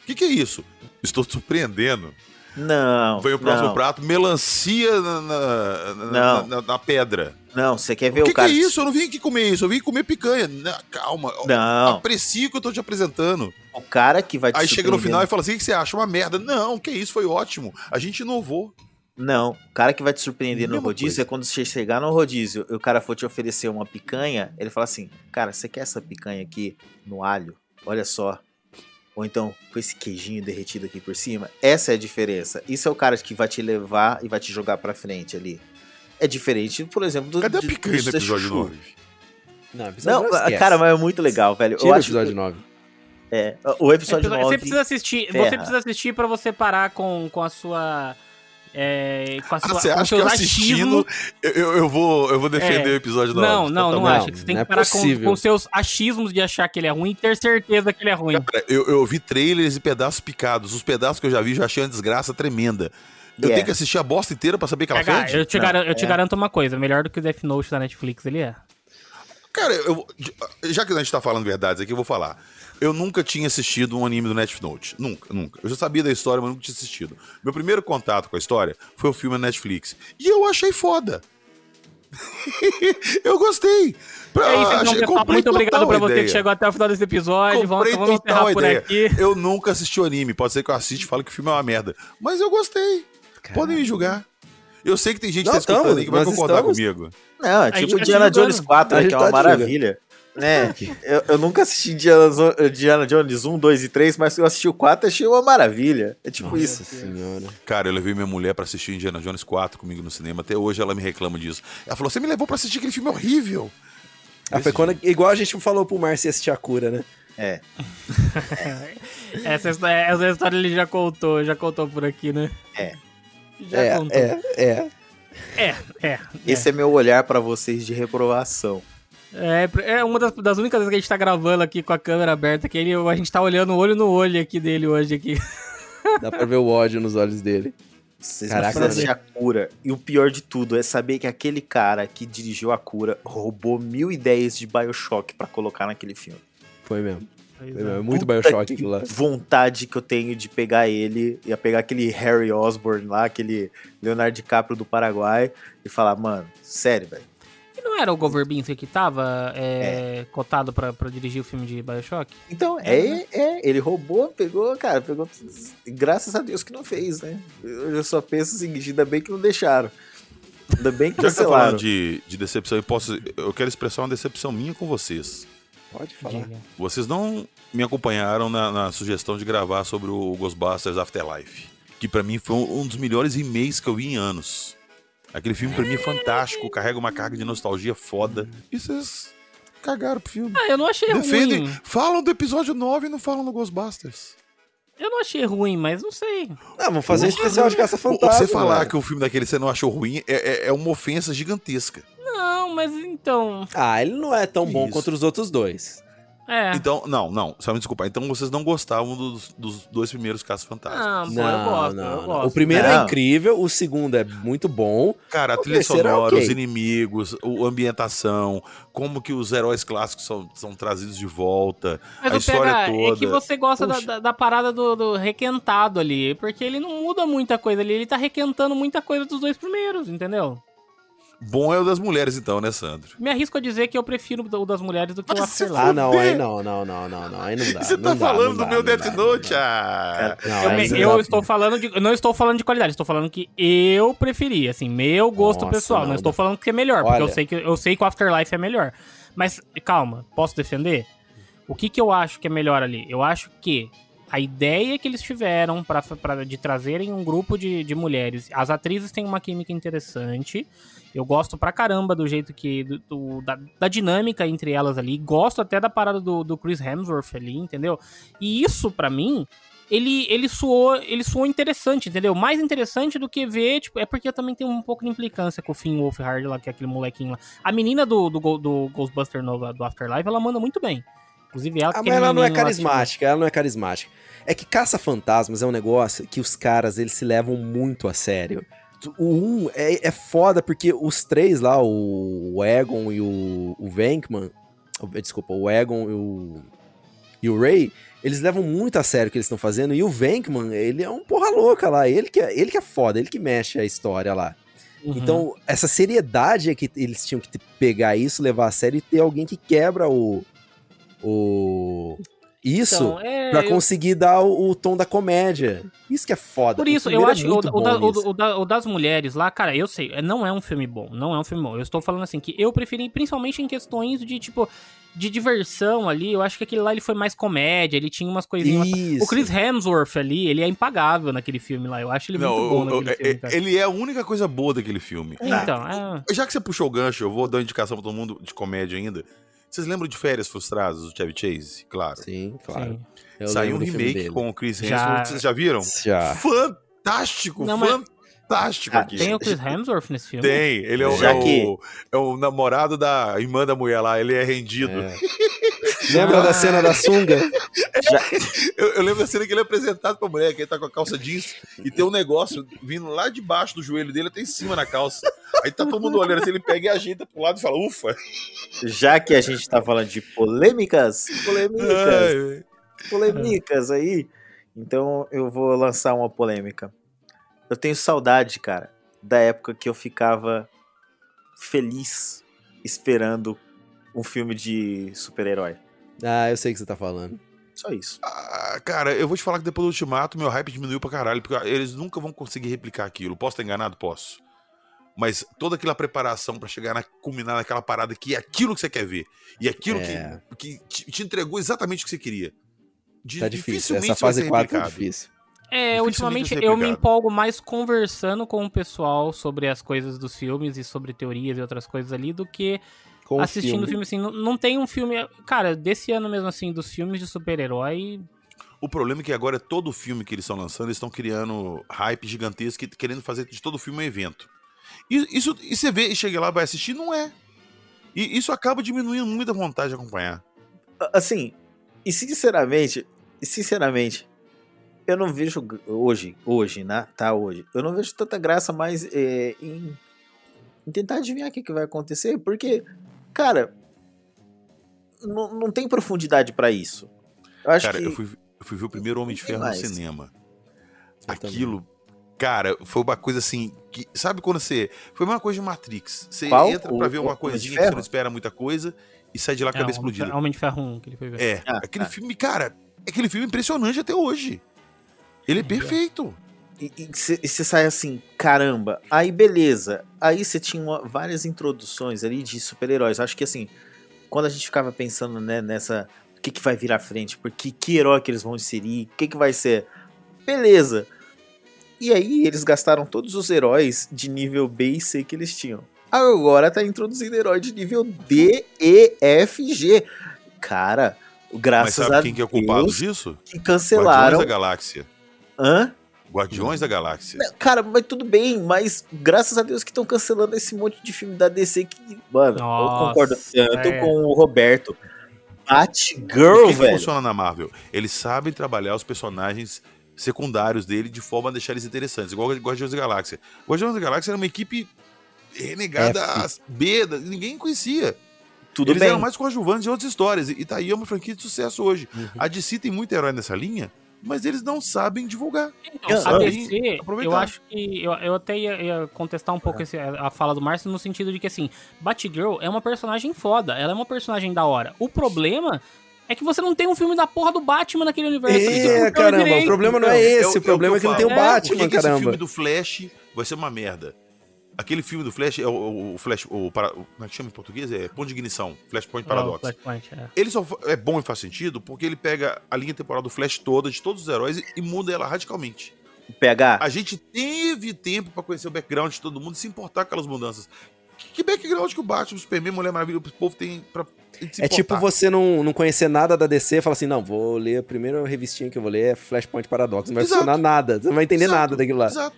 Speaker 3: O que, que é isso? Estou surpreendendo.
Speaker 4: Não.
Speaker 3: Vem o próximo
Speaker 4: não,
Speaker 3: prato, melancia na, na, na- na pedra.
Speaker 4: Não, você quer ver
Speaker 3: O
Speaker 4: o,
Speaker 3: que, que
Speaker 4: cara.
Speaker 3: é isso? Eu não vim aqui comer isso, eu vim comer picanha. Não, calma.
Speaker 4: Não.
Speaker 3: Aprecio o que eu tô te apresentando.
Speaker 4: O cara que vai te
Speaker 3: Aí chega no final e fala assim: o que você acha? Uma merda. Não, que isso, foi ótimo. A gente inovou.
Speaker 4: Não, o cara que vai te surpreender no rodízio
Speaker 3: coisa.
Speaker 4: é quando você chegar no rodízio e o cara for te oferecer uma picanha, ele fala assim: Cara, você quer essa picanha aqui no alho? Olha só. Ou então, com esse queijinho derretido aqui por cima. Essa é a diferença. Isso é o cara que vai te levar e vai te jogar pra frente ali. É diferente, por exemplo, do.
Speaker 3: Cadê a picanha
Speaker 4: do
Speaker 3: no episódio
Speaker 4: chuchu.
Speaker 3: 9?
Speaker 1: Não, episódio
Speaker 4: Não,
Speaker 1: esquece.
Speaker 4: cara, mas é muito legal, velho.
Speaker 1: Tira
Speaker 4: Eu
Speaker 1: o
Speaker 4: acho
Speaker 1: episódio
Speaker 4: que,
Speaker 1: 9.
Speaker 4: é, o episódio
Speaker 5: Você
Speaker 4: 9.
Speaker 5: precisa assistir,
Speaker 4: ferra.
Speaker 5: você precisa assistir para você parar com, com a sua é, com a
Speaker 3: Ah,
Speaker 5: sua
Speaker 3: você
Speaker 5: com
Speaker 3: acha que
Speaker 5: seus
Speaker 3: eu assistindo,
Speaker 5: achismos.
Speaker 3: eu, eu, vou, eu vou defender
Speaker 5: É.
Speaker 3: o episódio 9.
Speaker 5: Não, não, não
Speaker 3: Totalmente.
Speaker 5: acha. Você tem
Speaker 1: não
Speaker 5: que
Speaker 1: é
Speaker 5: parar com,
Speaker 1: possível.
Speaker 5: com seus achismos de achar que ele é ruim e ter certeza que ele é ruim.
Speaker 3: Cara, eu, eu vi trailers e pedaços picados. Os pedaços que eu já vi já achei uma desgraça tremenda. Eu
Speaker 4: Yeah.
Speaker 3: tenho que assistir a bosta inteira pra saber que ela
Speaker 5: PH,
Speaker 3: fede?
Speaker 5: eu te,
Speaker 4: Não,
Speaker 5: garan- eu te
Speaker 4: é.
Speaker 5: garanto uma coisa, melhor do que o Death Note da Netflix ele é.
Speaker 3: Cara, eu, já que a gente tá falando verdades aqui, eu vou falar. Eu nunca tinha assistido um anime do Netflix. Nunca, nunca. Eu já sabia da história, mas nunca tinha assistido. Meu primeiro contato com a história foi o filme na Netflix. E eu achei foda. eu gostei. Pra,
Speaker 5: é isso, então,
Speaker 3: achei,
Speaker 5: pessoal, muito obrigado pra você que chegou até o final desse episódio. Vamos, vamos encerrar por
Speaker 3: ideia.
Speaker 5: aqui.
Speaker 3: Eu nunca assisti o anime. Pode ser que eu assista e fale que o filme é uma merda. Mas eu gostei. Caramba. Podem me julgar. Eu sei que tem gente que tá escutando aí que vai concordar
Speaker 4: estamos...
Speaker 3: comigo.
Speaker 4: Não, é tipo Indiana Jones 4, né, que é uma tá maravilha. Né? eu, eu, nunca assisti Indiana, Indiana Jones 1, 2 e 3, mas eu assisti o 4 e achei uma maravilha. É tipo
Speaker 1: Nossa
Speaker 4: isso.
Speaker 1: Senhora.
Speaker 3: Cara, eu levei minha mulher pra assistir Indiana Jones 4 comigo no cinema. Até hoje ela me reclama disso. Ela falou: Você me levou pra assistir aquele filme horrível.
Speaker 1: Ah, foi quando, igual a gente falou pro Márcio assistir a cura, né?
Speaker 4: É.
Speaker 5: essa, essa história ele já contou, já contou por aqui, né?
Speaker 4: É.
Speaker 5: Já
Speaker 1: é,
Speaker 5: contou.
Speaker 1: É, é.
Speaker 5: É, é.
Speaker 4: Esse é, é meu olhar para vocês de reprovação.
Speaker 5: É, é uma das, das, únicas vezes que a gente tá gravando aqui com a câmera aberta, que ele, a gente tá olhando olho no olho aqui dele hoje aqui.
Speaker 1: Dá pra ver o ódio nos olhos dele.
Speaker 4: Vocês Caraca, assistir a cura. E o pior de tudo é saber que aquele cara que dirigiu a cura roubou mil ideias de Bioshock para colocar naquele filme.
Speaker 1: Foi mesmo. Mesmo. É muito Puta Bioshock aquilo lá.
Speaker 4: vontade que eu tenho de pegar ele, ia pegar aquele Harry Osborn lá, aquele Leonardo DiCaprio do Paraguai, e falar, mano, sério, velho
Speaker 5: não era o Goverbinski que tava é, é. cotado pra, pra, dirigir o filme de Bioshock?
Speaker 4: Então, é, é, ele roubou, pegou, cara, pegou. Graças a Deus que não fez, né? Eu só penso o seguinte: ainda bem que não deixaram. Ainda bem que
Speaker 3: Já
Speaker 4: cancelaram.
Speaker 3: que tá falando de, de decepção, eu, posso, eu quero expressar uma decepção minha com vocês.
Speaker 1: Pode falar. Diga.
Speaker 3: Vocês não me acompanharam na, na, sugestão de gravar sobre o Ghostbusters Afterlife. Que para mim foi um, um dos melhores e-mails que eu vi em anos. Aquele filme pra mim é fantástico, carrega uma carga de nostalgia foda. E vocês cagaram pro filme.
Speaker 5: Ah, eu não achei Defendem, ruim.
Speaker 3: Falam do episódio 9 e não falam do Ghostbusters.
Speaker 5: Eu não achei ruim, mas não sei.
Speaker 1: Não, vamos fazer um especial de caça fantasma.
Speaker 3: Você falar velho. que o filme daquele você não achou ruim é, é, é, uma ofensa gigantesca.
Speaker 5: Não, mas então.
Speaker 1: Ah, ele não é tão bom quanto os outros dois.
Speaker 5: É.
Speaker 3: Então, não, não, só me desculpar. Então vocês não gostavam dos, dos dois primeiros Casos Fantasmas.
Speaker 5: Não, não, eu gosto, não, eu gosto.
Speaker 1: O primeiro é incrível, o segundo é muito bom.
Speaker 3: Cara, a trilha sonora, é okay. os inimigos, a ambientação, como que os heróis clássicos são, são trazidos de volta, Mas a história pega, toda.
Speaker 5: É que você gosta da, da, da, parada do, do, requentado ali, porque ele não muda muita coisa ali, ele tá requentando muita coisa dos dois primeiros, entendeu?
Speaker 3: Bom é o das mulheres, então, né, Sandro?
Speaker 5: Me arrisco a dizer que eu prefiro o das mulheres do que Mas o Afterlife.
Speaker 1: Ah, não, aí não, não, não, não, não, aí não dá.
Speaker 3: Você tá
Speaker 1: dá,
Speaker 3: falando
Speaker 1: dá,
Speaker 3: do meu Death Note, ah!
Speaker 5: Não, eu, eu estou falando de, não estou falando de qualidade, estou falando que eu preferi, assim, meu gosto Nossa, pessoal. Não, não estou falando que é melhor, Olha... porque eu sei que eu sei que o Afterlife é melhor. Mas calma, posso defender? O que que eu acho que é melhor ali? Eu acho que a ideia que eles tiveram pra, pra, de trazerem um grupo de, de mulheres. As atrizes têm uma química interessante. Eu gosto pra caramba do jeito que. Do, do, da, da, dinâmica entre elas ali. Gosto até da parada do, do Chris Hemsworth ali, entendeu? E isso, para mim, ele, ele soou ele soou interessante, entendeu? Mais interessante do que ver, tipo, é porque eu também tenho um pouco de implicância com o Finn Wolfhard lá, que é aquele molequinho lá. A menina do, do, do Ghostbuster no, do Afterlife, ela manda muito bem. Inclusive ela...
Speaker 1: Ah, mas ela não é carismática, ela não é carismática. É que Caça-Fantasmas é um negócio que os caras, eles se levam muito a sério. O 1 um é, é foda porque os três lá, o, o Egon e o, o Venkman... Desculpa, o Egon e o, e o Ray, eles levam muito a sério o que eles estão fazendo. E o Venkman, ele é um porra louca lá. Ele que, é, ele que é foda, ele que mexe a história lá. Uhum. Então, essa seriedade é que eles tinham que pegar isso, levar a sério e ter alguém que quebra o, o isso então, é, pra eu... conseguir dar o, o, tom da comédia. Isso que é foda.
Speaker 5: Por isso, eu acho é o, o, da, o, da, o, das mulheres lá, cara, eu sei, não é um filme bom, não é um filme bom. Eu estou falando assim, que eu preferi, principalmente em questões de, tipo, de diversão ali, eu acho que aquele lá ele foi mais comédia, ele tinha umas coisinhas. Isso. O Chris Hemsworth ali, ele é impagável naquele filme lá. Eu acho ele não, muito bom naquele
Speaker 3: é,
Speaker 5: filme. Cara.
Speaker 3: Ele é a única coisa boa daquele filme.
Speaker 5: Então, é...
Speaker 3: Já que você puxou o gancho, eu vou dar uma indicação pra todo mundo de comédia ainda. Vocês lembram de Férias Frustradas, do Chevy Chase? Claro.
Speaker 1: Sim, claro. Sim.
Speaker 3: Saiu um remake com o Chris Hemsworth. Vocês já viram?
Speaker 1: Já.
Speaker 3: Fantástico, Não, fantástico.
Speaker 5: Ah, aqui. Tem o Chris Hemsworth nesse filme?
Speaker 3: Tem. Ele é o, é o, é o namorado da irmã da mulher lá. Ele é rendido. É.
Speaker 1: Lembra da cena da sunga?
Speaker 3: Eu, eu lembro da cena que ele é apresentado pra mulher, que ele tá com a calça jeans e tem um negócio vindo lá de baixo do joelho dele até em cima na calça. Aí tá todo mundo olhando assim, ele pega e ajeita pro lado e fala, ufa.
Speaker 4: Já que a gente tá falando de polêmicas, polêmicas,
Speaker 3: Ai,
Speaker 4: polêmicas aí, então eu vou lançar uma polêmica. Eu tenho saudade, cara, da época que eu ficava feliz esperando um filme de super-herói.
Speaker 1: Ah, eu sei o que você tá falando.
Speaker 4: Só isso.
Speaker 3: Ah, cara, eu vou te falar que depois do Ultimato, meu hype diminuiu pra caralho, porque eles nunca vão conseguir replicar aquilo. Posso estar enganado? Posso. Mas toda aquela preparação pra chegar na culminar naquela parada que é aquilo que você quer ver. E aquilo
Speaker 1: É.
Speaker 3: que, que te, te entregou exatamente o que você queria. De-
Speaker 1: Tá difícil. Essa fase
Speaker 3: ser
Speaker 1: 4 tá
Speaker 3: replicado.
Speaker 1: difícil.
Speaker 5: É, ultimamente eu me empolgo mais conversando com o pessoal sobre as coisas dos filmes e sobre teorias e outras coisas ali do que
Speaker 1: Com o
Speaker 5: assistindo
Speaker 1: filme.
Speaker 5: filme assim. Não, não tem um filme. Cara, desse ano mesmo assim, dos filmes de super-herói.
Speaker 3: O problema é que agora todo filme que eles estão lançando, eles estão criando hype gigantesco, e querendo fazer de todo filme um evento. E isso, e você vê e chega lá, vai assistir, não é. E isso acaba diminuindo muito a vontade de acompanhar.
Speaker 4: Assim, e sinceramente, e sinceramente, eu não vejo hoje, hoje, né? Tá hoje. Eu não vejo tanta graça mais é, em, em tentar adivinhar o que, que vai acontecer, porque, cara, não, não tem profundidade pra isso. Eu acho
Speaker 3: Cara,
Speaker 4: que
Speaker 3: eu, fui, eu fui ver o primeiro Homem de Ferro no
Speaker 4: mais.
Speaker 3: cinema.
Speaker 1: Eu também.
Speaker 3: Aquilo, cara, foi uma coisa assim. Que, sabe quando você. Foi uma coisa de Matrix. Você
Speaker 4: Qual?
Speaker 3: entra pra
Speaker 4: O-
Speaker 3: ver uma coisinha que você não espera muita coisa e sai de lá com a
Speaker 5: É,
Speaker 3: cabeça
Speaker 5: Homem
Speaker 3: explodida.
Speaker 5: Homem de Ferro 1 que ele foi ver.
Speaker 3: É,
Speaker 4: Ah,
Speaker 3: aquele
Speaker 4: ah.
Speaker 3: filme, cara, aquele filme é impressionante até hoje. Ele é perfeito.
Speaker 4: E você sai assim, caramba. Aí beleza. Aí você tinha uma- várias introduções ali de super-heróis. Acho que assim, quando a gente ficava pensando né, nessa. O que, que vai vir à frente? Porque que herói que eles vão inserir? O que, que vai ser? Beleza. E aí eles gastaram todos os heróis de nível B e C que eles tinham. Agora tá introduzindo herói de nível D, E, F, G. Cara,
Speaker 3: Mas
Speaker 4: graças
Speaker 3: sabe
Speaker 4: a
Speaker 3: quem que é culpado
Speaker 4: Deus
Speaker 3: disso?
Speaker 4: que
Speaker 3: Guardiões
Speaker 4: cancelaram.
Speaker 3: da Galáxia.
Speaker 4: Hã?
Speaker 3: Guardiões da Galáxia.
Speaker 4: Cara, mas tudo bem, mas graças a Deus que estão cancelando esse monte de filme da DC que, mano, eu
Speaker 5: Nossa,
Speaker 4: concordo tanto
Speaker 5: é.
Speaker 4: com o Roberto.
Speaker 3: O
Speaker 4: Batgirl,
Speaker 3: que, que
Speaker 4: velho.
Speaker 3: funciona na Marvel? Eles sabem trabalhar os personagens secundários dele de forma a deixar eles interessantes, igual o Guardiões da Galáxia. Guardiões da Galáxia era uma equipe renegada
Speaker 1: F.
Speaker 3: às B, ninguém conhecia.
Speaker 4: Tudo
Speaker 3: eles
Speaker 4: bem.
Speaker 3: eram mais coadjuvantes de outras histórias. E, e tá aí é uma franquia de sucesso hoje.
Speaker 1: Uhum.
Speaker 3: A DC tem muito herói nessa linha, mas eles não sabem divulgar.
Speaker 5: Então,
Speaker 4: Eu-
Speaker 5: a
Speaker 3: sabem
Speaker 5: DC,
Speaker 3: aproveitar.
Speaker 5: eu acho que. Eu, eu até ia, ia contestar um pouco esse- a fala do Márcio no sentido de que, assim, Batgirl é uma personagem foda, ela é uma personagem da hora. O problema é que você não tem um filme da porra do Batman naquele universo.
Speaker 1: É, caramba, o problema não é esse,
Speaker 3: eu-
Speaker 1: o problema
Speaker 3: eu
Speaker 1: é que não tem o
Speaker 3: falo.
Speaker 1: Batman,
Speaker 3: Por que que esse
Speaker 1: caramba.
Speaker 3: filme do Flash vai ser uma merda? Aquele filme do Flash, é o, o Flash, o, para, como é que chama em português? É Ponto de Ignição, Flashpoint
Speaker 5: Oh,
Speaker 3: Paradox.
Speaker 5: Flashpoint, é.
Speaker 3: Ele só é bom e faz sentido porque ele pega a linha temporal do Flash toda, de todos os heróis, e, e muda ela radicalmente.
Speaker 4: PH,
Speaker 3: A gente teve tempo pra conhecer o background de todo mundo e se importar com aquelas mudanças. Que, que background que o Batman, o Superman, Mulher Maravilha, o povo tem pra
Speaker 1: É tipo você não, não conhecer nada da DC e falar assim, não, vou ler a primeira revistinha que eu vou ler é Flashpoint Paradox. Não vai
Speaker 3: Exato.
Speaker 1: funcionar nada, você não vai entender
Speaker 3: Exato,
Speaker 1: nada daquilo lá.
Speaker 3: Exato.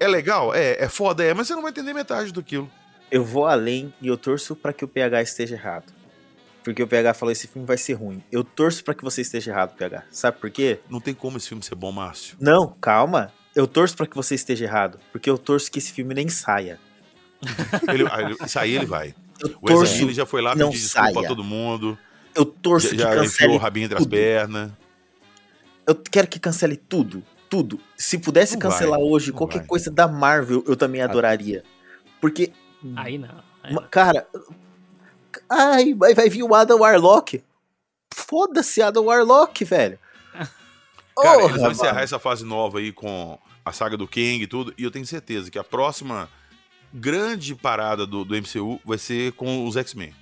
Speaker 3: É legal? É, é foda, é, mas você não vai entender metade daquilo.
Speaker 4: eu vou além e eu torço pra que o PH esteja errado. Porque o PH falou esse filme vai ser ruim. Eu torço pra que você esteja errado, PH. Sabe por quê?
Speaker 3: Não tem como esse filme ser bom, Márcio.
Speaker 4: Não, calma. Eu torço pra que você esteja errado. Porque eu torço que esse filme nem saia.
Speaker 3: Ele, ah, ele- isso aí ele vai.
Speaker 4: Eu
Speaker 3: O
Speaker 4: torço.
Speaker 3: Miller já foi lá pedir desculpa
Speaker 4: saia.
Speaker 3: a todo mundo.
Speaker 4: Eu torço
Speaker 3: Já,
Speaker 4: que
Speaker 3: já enfiou
Speaker 4: cancele
Speaker 3: o rabinho entre as pernas.
Speaker 4: Eu quero que cancele tudo. Tudo. Se pudesse
Speaker 3: Não
Speaker 4: cancelar
Speaker 3: vai,
Speaker 4: hoje qualquer
Speaker 3: vai.
Speaker 4: coisa da Marvel, eu também adoraria. Porque,
Speaker 5: Aí não. aí
Speaker 4: ma-
Speaker 5: não.
Speaker 4: cara. Ai, vai, vai vir o Adam Warlock. Foda-se, Adam Warlock, velho.
Speaker 3: Cara,
Speaker 4: Porra,
Speaker 3: eles vão encerrar essa fase nova aí com a saga do Kang e tudo. E eu tenho certeza que a próxima grande parada do, do MCU vai ser com os X-Men.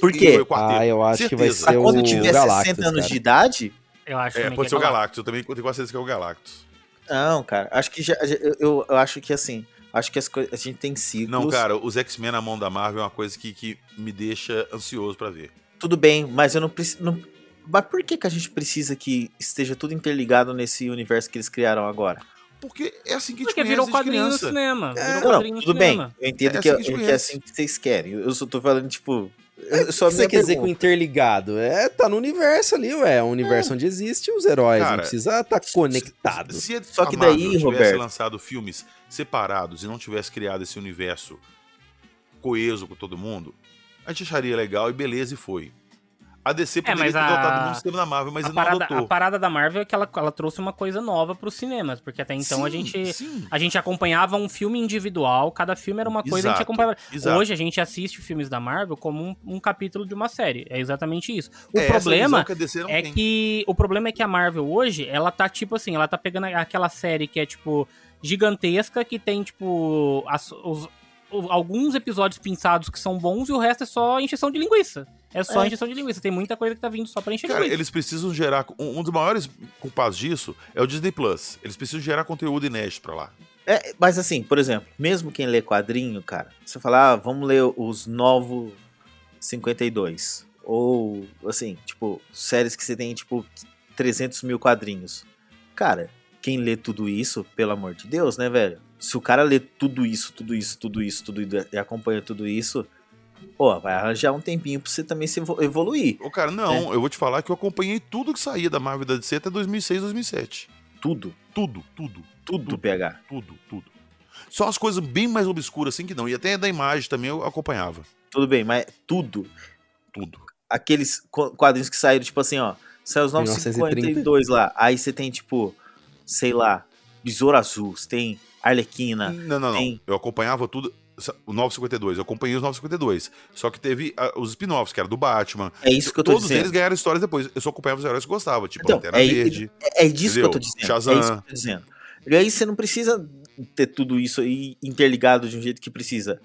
Speaker 4: Por quê?
Speaker 3: o.
Speaker 1: Ah, eu acho que vai
Speaker 3: Certeza.
Speaker 1: ser
Speaker 4: Pra quando
Speaker 1: o
Speaker 4: tiver
Speaker 1: Galactus,
Speaker 4: 60 anos
Speaker 1: cara.
Speaker 4: de idade?
Speaker 5: Eu acho
Speaker 3: É, pode
Speaker 5: que
Speaker 3: ser o
Speaker 5: Galactus.
Speaker 3: Galactus. Eu também tenho quase certeza que é o Galactus.
Speaker 4: Não, cara. Acho que já. eu, eu, eu acho que assim. Acho que as coisas. A gente tem ciclos.
Speaker 3: Não, cara, os X-Men na mão da Marvel é uma coisa que, que me deixa ansioso pra ver.
Speaker 4: Tudo bem, mas eu não preciso. Não... Mas por que, que a gente precisa que esteja tudo interligado nesse universo que eles criaram agora?
Speaker 3: Porque é assim que a gente
Speaker 5: Porque
Speaker 3: conhece
Speaker 5: virou quadrinho no cinema.
Speaker 3: É.
Speaker 5: virou
Speaker 4: Não,
Speaker 5: quadrinho
Speaker 4: não,
Speaker 5: no
Speaker 4: tudo bem.
Speaker 5: cinema.
Speaker 4: Eu entendo
Speaker 3: É
Speaker 4: que, é,
Speaker 3: assim que
Speaker 4: que é assim que vocês querem. Eu só tô falando, tipo. Eu- Só
Speaker 1: O que você
Speaker 4: minha
Speaker 1: quer dizer com interligado? É, tá no universo ali, ué. É um universo onde existem os heróis.
Speaker 3: Cara,
Speaker 1: não precisa estar conectado.
Speaker 3: Se
Speaker 4: Só
Speaker 3: a
Speaker 4: que
Speaker 3: Marvel
Speaker 4: daí,
Speaker 3: tivesse
Speaker 4: Roberto-
Speaker 3: lançado filmes separados e não tivesse criado esse universo coeso com todo mundo, a gente acharia legal e beleza e foi. A DC poderia
Speaker 5: mas
Speaker 3: ter
Speaker 5: a-
Speaker 3: adotado muito sistema da Marvel, mas
Speaker 5: a,
Speaker 3: não
Speaker 5: parada,
Speaker 3: adotou.
Speaker 5: a parada da Marvel é que ela, ela trouxe uma coisa nova pros cinemas, porque até então a
Speaker 3: Sim,
Speaker 5: gente
Speaker 3: sim.
Speaker 5: a gente acompanhava um filme individual, cada filme era uma coisa, a gente
Speaker 3: Exato,
Speaker 5: acompanhava.
Speaker 3: exato.
Speaker 5: Hoje a gente assiste filmes da Marvel como um, um capítulo de uma série. É exatamente isso. O
Speaker 3: É, essa
Speaker 5: problema
Speaker 3: que a
Speaker 5: é
Speaker 3: tem.
Speaker 5: que o problema é que a Marvel hoje, ela tá tipo assim, ela tá pegando aquela série que é tipo gigantesca que tem tipo as- os- alguns episódios pinçados que são bons e o resto é só encheção de linguiça. É só
Speaker 4: É.
Speaker 5: encheção de linguiça. Tem muita coisa que tá vindo só pra encher
Speaker 3: Cara,
Speaker 5: linguiça.
Speaker 3: eles precisam gerar. Um um dos maiores culpados disso é o Disney Plus. Eles precisam gerar conteúdo inédito pra lá.
Speaker 4: É, mas assim, por exemplo, mesmo quem lê quadrinho, cara, você fala, ah, vamos ler os novos 52. Ou, assim, tipo, séries que você tem, tipo, 300 mil quadrinhos. Cara, quem lê tudo isso, pelo amor de Deus, né, velho? Se o cara lê tudo isso, tudo isso, tudo isso, tudo isso, e acompanha tudo isso, pô, vai arranjar um tempinho pra você também se evo- evoluir.
Speaker 3: Ô, cara, não, eu vou te falar que eu acompanhei tudo que saía da Marvel da DC até 2006, 2007.
Speaker 4: Tudo,
Speaker 3: Tudo, tudo,
Speaker 4: tudo, PH.
Speaker 3: tudo, tudo. Só as coisas bem mais obscuras assim que não. E até da imagem também eu acompanhava.
Speaker 4: Tudo bem, mas tudo.
Speaker 3: Tudo.
Speaker 4: aqueles qu- quadrinhos que saíram, tipo assim, ó. Saiu os 952 lá. Aí você tem, tipo, sei lá, Besouro Azul, você tem Arlequina.
Speaker 3: Não, não, não.
Speaker 4: tem-
Speaker 3: Eu acompanhava tudo. O 952, eu acompanhei os 952. Só que teve ah, os spin-offs, que era do Batman.
Speaker 4: É isso que eu tô
Speaker 3: Todos
Speaker 4: dizendo.
Speaker 3: eles ganharam histórias depois. Eu só acompanhava os heróis que gostava, tipo
Speaker 4: Então,
Speaker 3: Lanterna
Speaker 4: é,
Speaker 3: Verde.
Speaker 4: é, é disso que eu tô
Speaker 3: entendeu?
Speaker 4: dizendo.
Speaker 3: Shazam.
Speaker 4: É isso que eu tô dizendo. E aí você não precisa ter tudo isso aí interligado de um jeito que precisa.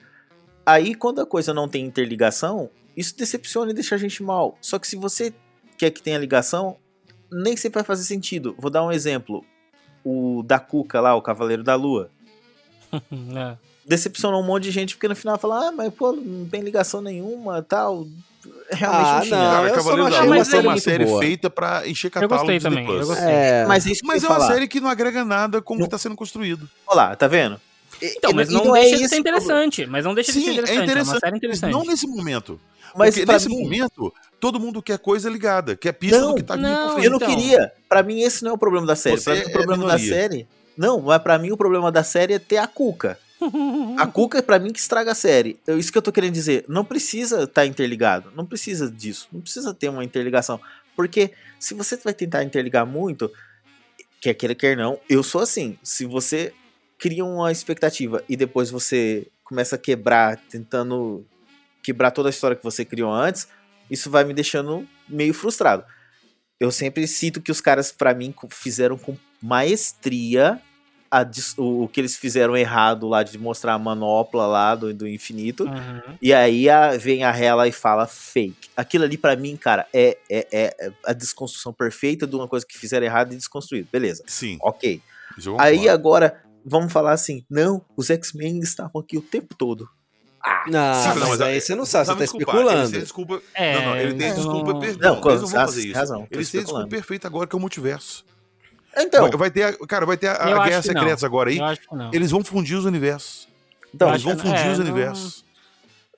Speaker 4: Aí, quando a coisa não tem interligação, isso decepciona e deixa a gente mal. Só que se você quer que tenha ligação, nem sempre vai fazer sentido. Vou dar um exemplo. O da Cuca lá, o Cavaleiro da Lua.
Speaker 5: É.
Speaker 4: decepcionou um monte de gente, porque no final fala, ah, mas pô, não tem ligação nenhuma tal. Realmente
Speaker 1: Ah,
Speaker 4: não tinha.
Speaker 1: não,
Speaker 3: Cara,
Speaker 1: eu só
Speaker 3: Cavaleiro
Speaker 1: não
Speaker 3: da
Speaker 1: achei
Speaker 3: Lua
Speaker 1: uma
Speaker 3: foi
Speaker 1: série
Speaker 3: uma série
Speaker 1: boa.
Speaker 3: feita pra encher
Speaker 5: Eu
Speaker 3: catálogo
Speaker 5: gostei
Speaker 3: do Disney
Speaker 5: também, eu gostei.
Speaker 1: É,
Speaker 4: Mas é
Speaker 3: Mas é
Speaker 4: eu
Speaker 3: uma
Speaker 4: falar.
Speaker 3: série que não agrega nada com o que tá sendo construído.
Speaker 4: Olha lá, tá vendo?
Speaker 5: Então, mas
Speaker 4: e
Speaker 5: não,
Speaker 4: é
Speaker 5: deixa de
Speaker 4: esse
Speaker 5: ser interessante. Mas não deixa de ser
Speaker 3: Sim,
Speaker 5: interessante.
Speaker 3: é
Speaker 5: É, uma
Speaker 3: interessante.
Speaker 5: série interessante.
Speaker 3: Não nesse momento.
Speaker 4: Mas
Speaker 3: Porque nesse
Speaker 4: mim-
Speaker 3: momento, todo mundo quer coisa ligada, quer pista
Speaker 4: Não,
Speaker 3: do que tá
Speaker 5: não,
Speaker 3: por
Speaker 4: Eu não
Speaker 5: Então.
Speaker 4: queria. Pra mim, esse não é o problema da série.
Speaker 3: Você
Speaker 4: Pra mim,
Speaker 3: é
Speaker 4: o problema da série. Não, mas pra mim o problema da série é ter a Cuca. A Cuca é pra mim que estraga a série. É isso que eu tô querendo dizer. Não precisa estar interligado. Não precisa disso. Não precisa ter uma interligação. Porque se você vai tentar interligar muito, quer queira, quer não, eu sou assim. Se você cria uma expectativa e depois você começa a quebrar, tentando quebrar toda a história que você criou antes, isso vai me deixando meio frustrado. Eu sempre cito que os caras, pra mim, fizeram com maestria a o, o que eles fizeram errado lá de mostrar a manopla lá do, do infinito.
Speaker 5: Uhum.
Speaker 4: E aí a- vem a Hela e fala fake. Aquilo ali, pra mim, cara, é, é, é a desconstrução perfeita de uma coisa que fizeram errado e desconstruído. Beleza.
Speaker 3: Sim,
Speaker 4: Ok. Aí agora, vamos falar assim: não, os X-Men estavam aqui o tempo todo.
Speaker 1: Não,
Speaker 3: Sim,
Speaker 1: mas
Speaker 3: não, mas
Speaker 1: aí
Speaker 3: é-
Speaker 1: você não sabe, você tá
Speaker 3: desculpar,
Speaker 1: especulando.
Speaker 3: Têm desculpa.
Speaker 5: É,
Speaker 3: não, não, ele tem desculpa perfeita.
Speaker 4: Não,
Speaker 3: Não, eles não vão
Speaker 4: ah,
Speaker 3: fazer
Speaker 4: tem
Speaker 3: isso.
Speaker 4: razão, tô
Speaker 3: eles têm a desculpa perfeita agora que é o multiverso.
Speaker 4: Então,
Speaker 3: vai, ter, a- cara, vai ter a, a Guerra. Secretas agora aí.
Speaker 5: Eu acho que não.
Speaker 3: Eles vão fundir os universos.
Speaker 4: então
Speaker 3: eles vão fundir
Speaker 5: é,
Speaker 3: os
Speaker 5: não-
Speaker 3: universos.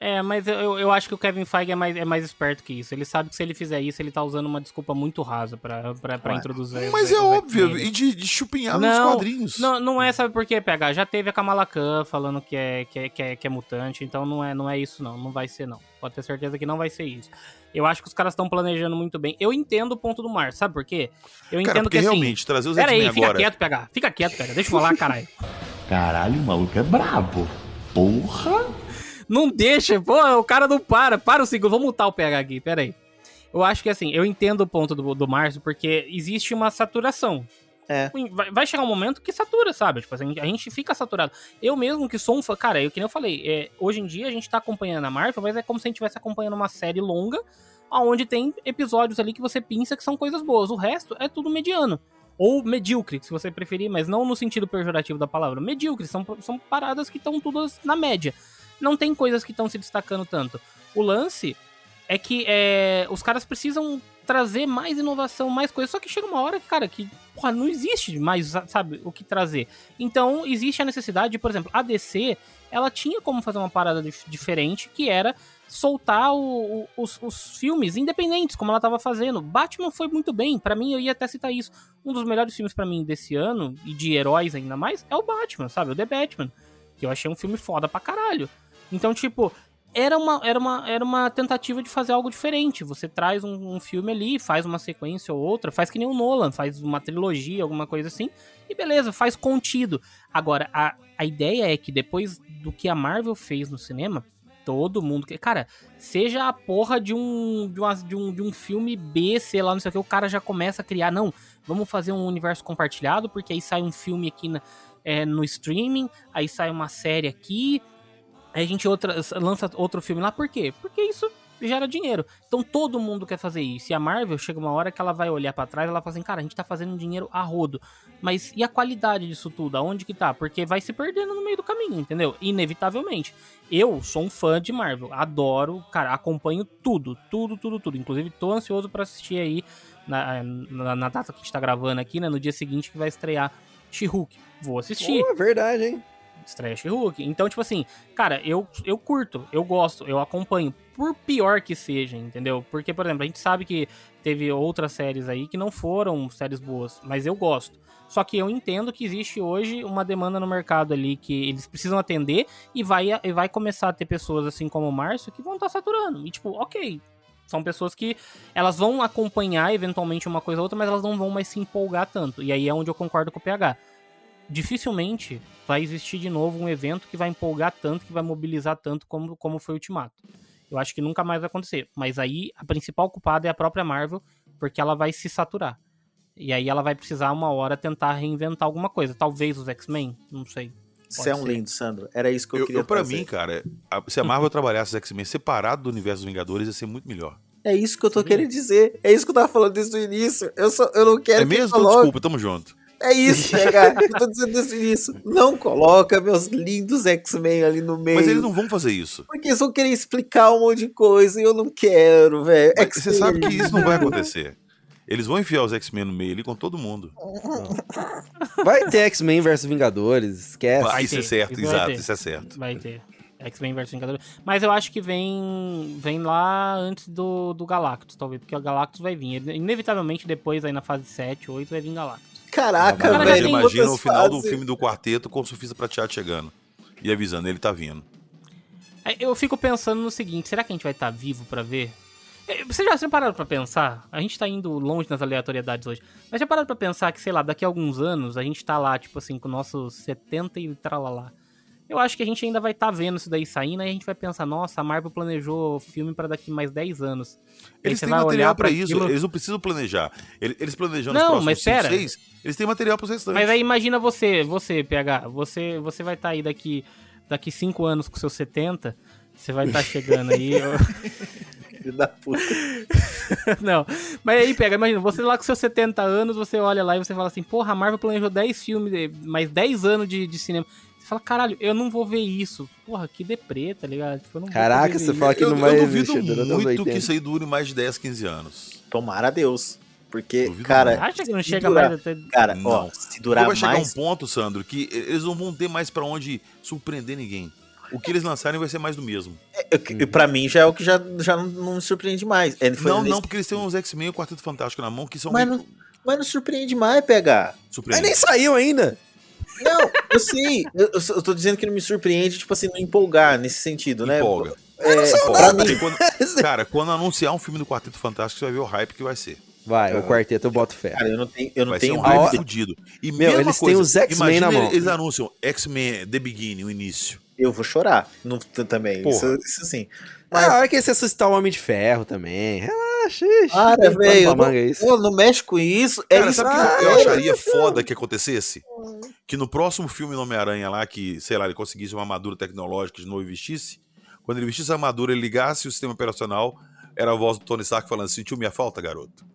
Speaker 5: É, mas eu- eu, acho que o Kevin Feige é mais, é mais esperto que isso. Ele sabe que se ele fizer isso, ele tá usando uma desculpa muito rasa pra, pra, pra introduzir.
Speaker 3: Mas
Speaker 5: os-
Speaker 3: é
Speaker 5: os
Speaker 3: óbvio, e de, de chupinhar nos
Speaker 5: Não,
Speaker 3: quadrinhos.
Speaker 5: Não, não é, sabe por quê, PH? Já teve a Kamala Khan falando que é, que, é, que, é, que é mutante, então não é, não é isso, não. Não vai ser, não. Pode ter certeza que não vai ser isso. Eu acho que os caras estão planejando muito bem. Eu entendo o ponto do Mar, sabe por quê? Eu
Speaker 3: Cara,
Speaker 5: entendo
Speaker 3: porque
Speaker 5: que assim.
Speaker 3: realmente, trazer os
Speaker 5: Pera
Speaker 3: X-Men
Speaker 5: aí, fica
Speaker 3: agora.
Speaker 5: quieto, PH. Fica quieto, PH. Deixa eu falar, caralho.
Speaker 7: Caralho, o maluco é brabo. Porra!
Speaker 5: Não deixa, pô, o cara não para. Para o segundo, vou mutar o PH aqui, pera aí. Eu acho que assim, eu entendo o ponto do, do Márcio, porque existe uma saturação.
Speaker 4: É.
Speaker 5: Vai, vai chegar um momento que satura, sabe? Tipo, assim, a gente fica saturado. Eu mesmo que sou um fã, cara, eu que nem eu falei, é, hoje em dia a gente tá acompanhando a Marvel, mas é como se a gente estivesse acompanhando uma série longa, onde tem episódios ali que você pensa que são coisas boas. O resto é tudo mediano. Ou medíocre, se você preferir, mas não no sentido pejorativo da palavra. Medíocre, são, são paradas que estão todas na média. Não tem coisas que estão se destacando tanto. O lance é que é, os caras precisam trazer mais inovação, mais coisas. Só que chega uma hora, cara, que porra, não existe mais, sabe, o que trazer. Então, existe a necessidade de, por exemplo, a DC, ela tinha como fazer uma parada dif- diferente, que era soltar o- o- os, os filmes independentes, como ela tava fazendo. Batman foi muito bem, pra mim, eu ia até citar isso. Um dos melhores filmes pra mim desse ano, e de heróis ainda mais, é o Batman, sabe? O The Batman. Que eu achei um filme foda pra caralho. Então, tipo, era uma, era uma, era uma tentativa de fazer algo diferente. Você traz um, um filme ali, faz uma sequência ou outra, faz que nem o Nolan, faz uma trilogia, alguma coisa assim, e beleza, faz contido. Agora, a, a ideia é que depois do que a Marvel fez no cinema, todo mundo. que Cara, seja a porra de um, de, uma- de um, de um filme B, sei lá, não sei o que, o cara já começa a criar. Não, vamos fazer um universo compartilhado, porque aí sai um filme aqui na- é, no streaming, aí sai uma série aqui, aí a gente outra, lança outro filme lá. Por quê? Porque isso gera dinheiro. Então todo mundo quer fazer isso. E a Marvel chega uma hora que ela vai olhar pra trás ela fala assim, cara, a gente tá fazendo dinheiro a rodo. Mas e a qualidade disso tudo? Aonde que tá? Porque vai se perdendo no meio do caminho, entendeu? Inevitavelmente. Eu sou um fã de Marvel. Adoro, cara, acompanho tudo, tudo, tudo, tudo. Inclusive, tô ansioso pra assistir aí na, na, na data que a gente tá gravando aqui, né? No dia seguinte que vai estrear She-Hulk. Vou assistir.
Speaker 1: É verdade, hein?
Speaker 5: Estreia She-Hulk. Então, tipo assim, cara, eu, eu curto, eu gosto, eu acompanho. Por pior que seja, entendeu? Porque, por exemplo, a gente sabe que teve outras séries aí que não foram séries boas, mas eu gosto. Só que eu entendo que existe hoje uma demanda no mercado ali que eles precisam atender e vai, e vai começar a ter pessoas assim como o Márcio que vão estar saturando. E tipo, ok, são pessoas que elas vão acompanhar eventualmente uma coisa ou outra, mas elas não vão mais se empolgar tanto. E aí é onde eu concordo com o PH. Dificilmente vai existir de novo um evento que vai empolgar tanto, que vai mobilizar tanto como, como foi o Ultimato. Eu acho que nunca mais vai acontecer. Mas aí a principal culpada é a própria Marvel, porque ela vai se saturar. E aí ela vai precisar uma hora tentar reinventar alguma coisa. Talvez os X-Men, não sei.
Speaker 4: Você é um lindo, Sandro. Era isso que eu,
Speaker 3: Eu,
Speaker 4: queria
Speaker 3: eu, pra mim, cara, a- se a Marvel trabalhasse os X-Men separado do universo dos Vingadores, ia ser muito melhor.
Speaker 4: É isso que eu tô querendo dizer. É isso que eu tava falando desde o início. Eu, só, eu não quero
Speaker 3: é
Speaker 4: que
Speaker 3: mesmo? Então,
Speaker 4: coloque.
Speaker 3: desculpa, tamo junto.
Speaker 4: É isso, PH. eu tô dizendo desde o início. Não coloca meus lindos X-Men ali no meio.
Speaker 3: Mas eles não vão fazer isso.
Speaker 4: Porque eles vão querer explicar um monte de coisa e eu não quero, velho.
Speaker 3: Você sabe que isso não vai acontecer. Eles vão enfiar os X-Men no meio ali com todo mundo.
Speaker 1: Vai ter X-Men versus Vingadores, esquece.
Speaker 3: Ah, isso é certo,
Speaker 5: isso
Speaker 3: exato, isso é certo.
Speaker 5: Vai ter. X-Men vs Vingadores. Mas eu acho que vem vem lá antes do, do Galactus, talvez. Porque o Galactus vai vir. Inevitavelmente, depois, aí na fase 7, 8, vai vir Galactus.
Speaker 4: Caraca,
Speaker 5: já tem
Speaker 3: imagina o final do filme do quarteto com o surfista prateado chegando. E avisando, ele tá vindo.
Speaker 5: Aí Eu fico pensando no seguinte, será que a gente vai estar vivo pra ver? É, Você já, já pararam pra pensar? A gente tá indo longe nas aleatoriedades hoje. Mas já pararam pra pensar que, sei lá, daqui a alguns anos a gente tá lá, tipo assim, com nossos 70 e tralalá. Eu acho que a gente ainda vai estar vendo isso daí saindo e a gente vai pensar, nossa, a Marvel planejou filme pra daqui mais 10 anos.
Speaker 3: Eles têm material pra isso,
Speaker 5: aquilo-
Speaker 3: eles não precisam planejar. Eles, planejando
Speaker 5: Não,
Speaker 3: os próximos
Speaker 5: mas pera.
Speaker 3: seis, eles têm material pros restantes.
Speaker 5: Mas aí imagina você, você, PH, você, você vai estar aí daqui daqui 5 anos com seus 70, você vai estar chegando aí. eu-
Speaker 4: da puta.
Speaker 5: Não, mas aí pega, imagina, você lá com seus 70 anos, você olha lá e você fala assim, porra, a Marvel planejou 10 filmes, mais 10 anos de, de cinema. Fala, caralho, eu não vou ver isso. Porra, que deprê, tá ligado? Tipo, eu não
Speaker 1: Caraca, você fala que
Speaker 3: eu,
Speaker 1: não
Speaker 3: eu
Speaker 1: vai
Speaker 3: duvido
Speaker 1: existir
Speaker 3: muito
Speaker 1: 80.
Speaker 3: que isso aí dure mais de 10, 15 anos.
Speaker 4: Tomara a Deus. Porque,
Speaker 3: Duvido
Speaker 4: cara.
Speaker 3: muito.
Speaker 5: Acha que não chega
Speaker 4: durar-
Speaker 5: mais até...
Speaker 4: Cara,
Speaker 3: Não.
Speaker 4: ó, se durar
Speaker 3: vai chegar
Speaker 4: mais.
Speaker 3: um ponto, Sandro, que eles não vão ter mais pra onde surpreender ninguém. O que eles lançarem vai ser mais do mesmo.
Speaker 4: Eu, pra mim já é o que já, já não, não me surpreende mais. É, foi
Speaker 3: não,
Speaker 4: nesse-
Speaker 3: não, porque eles têm uns X-Men e o Quarteto Fantástico na mão que são
Speaker 4: Mas
Speaker 3: meio
Speaker 4: não, mas não surpreende mais pegar.
Speaker 1: Mas
Speaker 3: surpreendentes.
Speaker 1: nem saiu ainda.
Speaker 4: Não, eu sei. Eu, eu, tô dizendo que não me surpreende, tipo assim, não empolgar nesse sentido, né?
Speaker 3: Empolga.
Speaker 4: É,
Speaker 3: Empolga.
Speaker 4: mim,
Speaker 3: quando- cara, quando anunciar um filme do Quarteto Fantástico, você vai ver o hype que vai ser.
Speaker 1: Vai, o quarteto eu boto fé.
Speaker 4: cara, eu não tenho, eu não
Speaker 3: Vai ser
Speaker 4: tenho
Speaker 3: um
Speaker 4: hype.
Speaker 3: fudido. E
Speaker 1: Meu,
Speaker 3: mesma
Speaker 1: eles têm
Speaker 3: coisa,
Speaker 1: os X-Men na mão.
Speaker 3: Eles anunciam X-Men The Beginning, o início.
Speaker 4: Eu vou chorar no, também.
Speaker 3: Porra.
Speaker 4: Isso, isso sim.
Speaker 1: Mas a hora que você ressuscitar o Homem de Ferro também. Relaxa, ixi,
Speaker 4: Para, velho. Não,
Speaker 1: isso.
Speaker 4: pô, não mexe com isso. É
Speaker 3: Cara,
Speaker 4: isso
Speaker 3: sabe o
Speaker 4: que
Speaker 3: eu acharia foda que acontecesse? Que no próximo filme do Homem-Aranha lá, que, sei lá, ele conseguisse uma armadura tecnológica de novo e vestisse, quando ele vestisse a armadura, ele ligasse o sistema operacional, era a voz do Tony Stark falando, sentiu minha falta, garoto?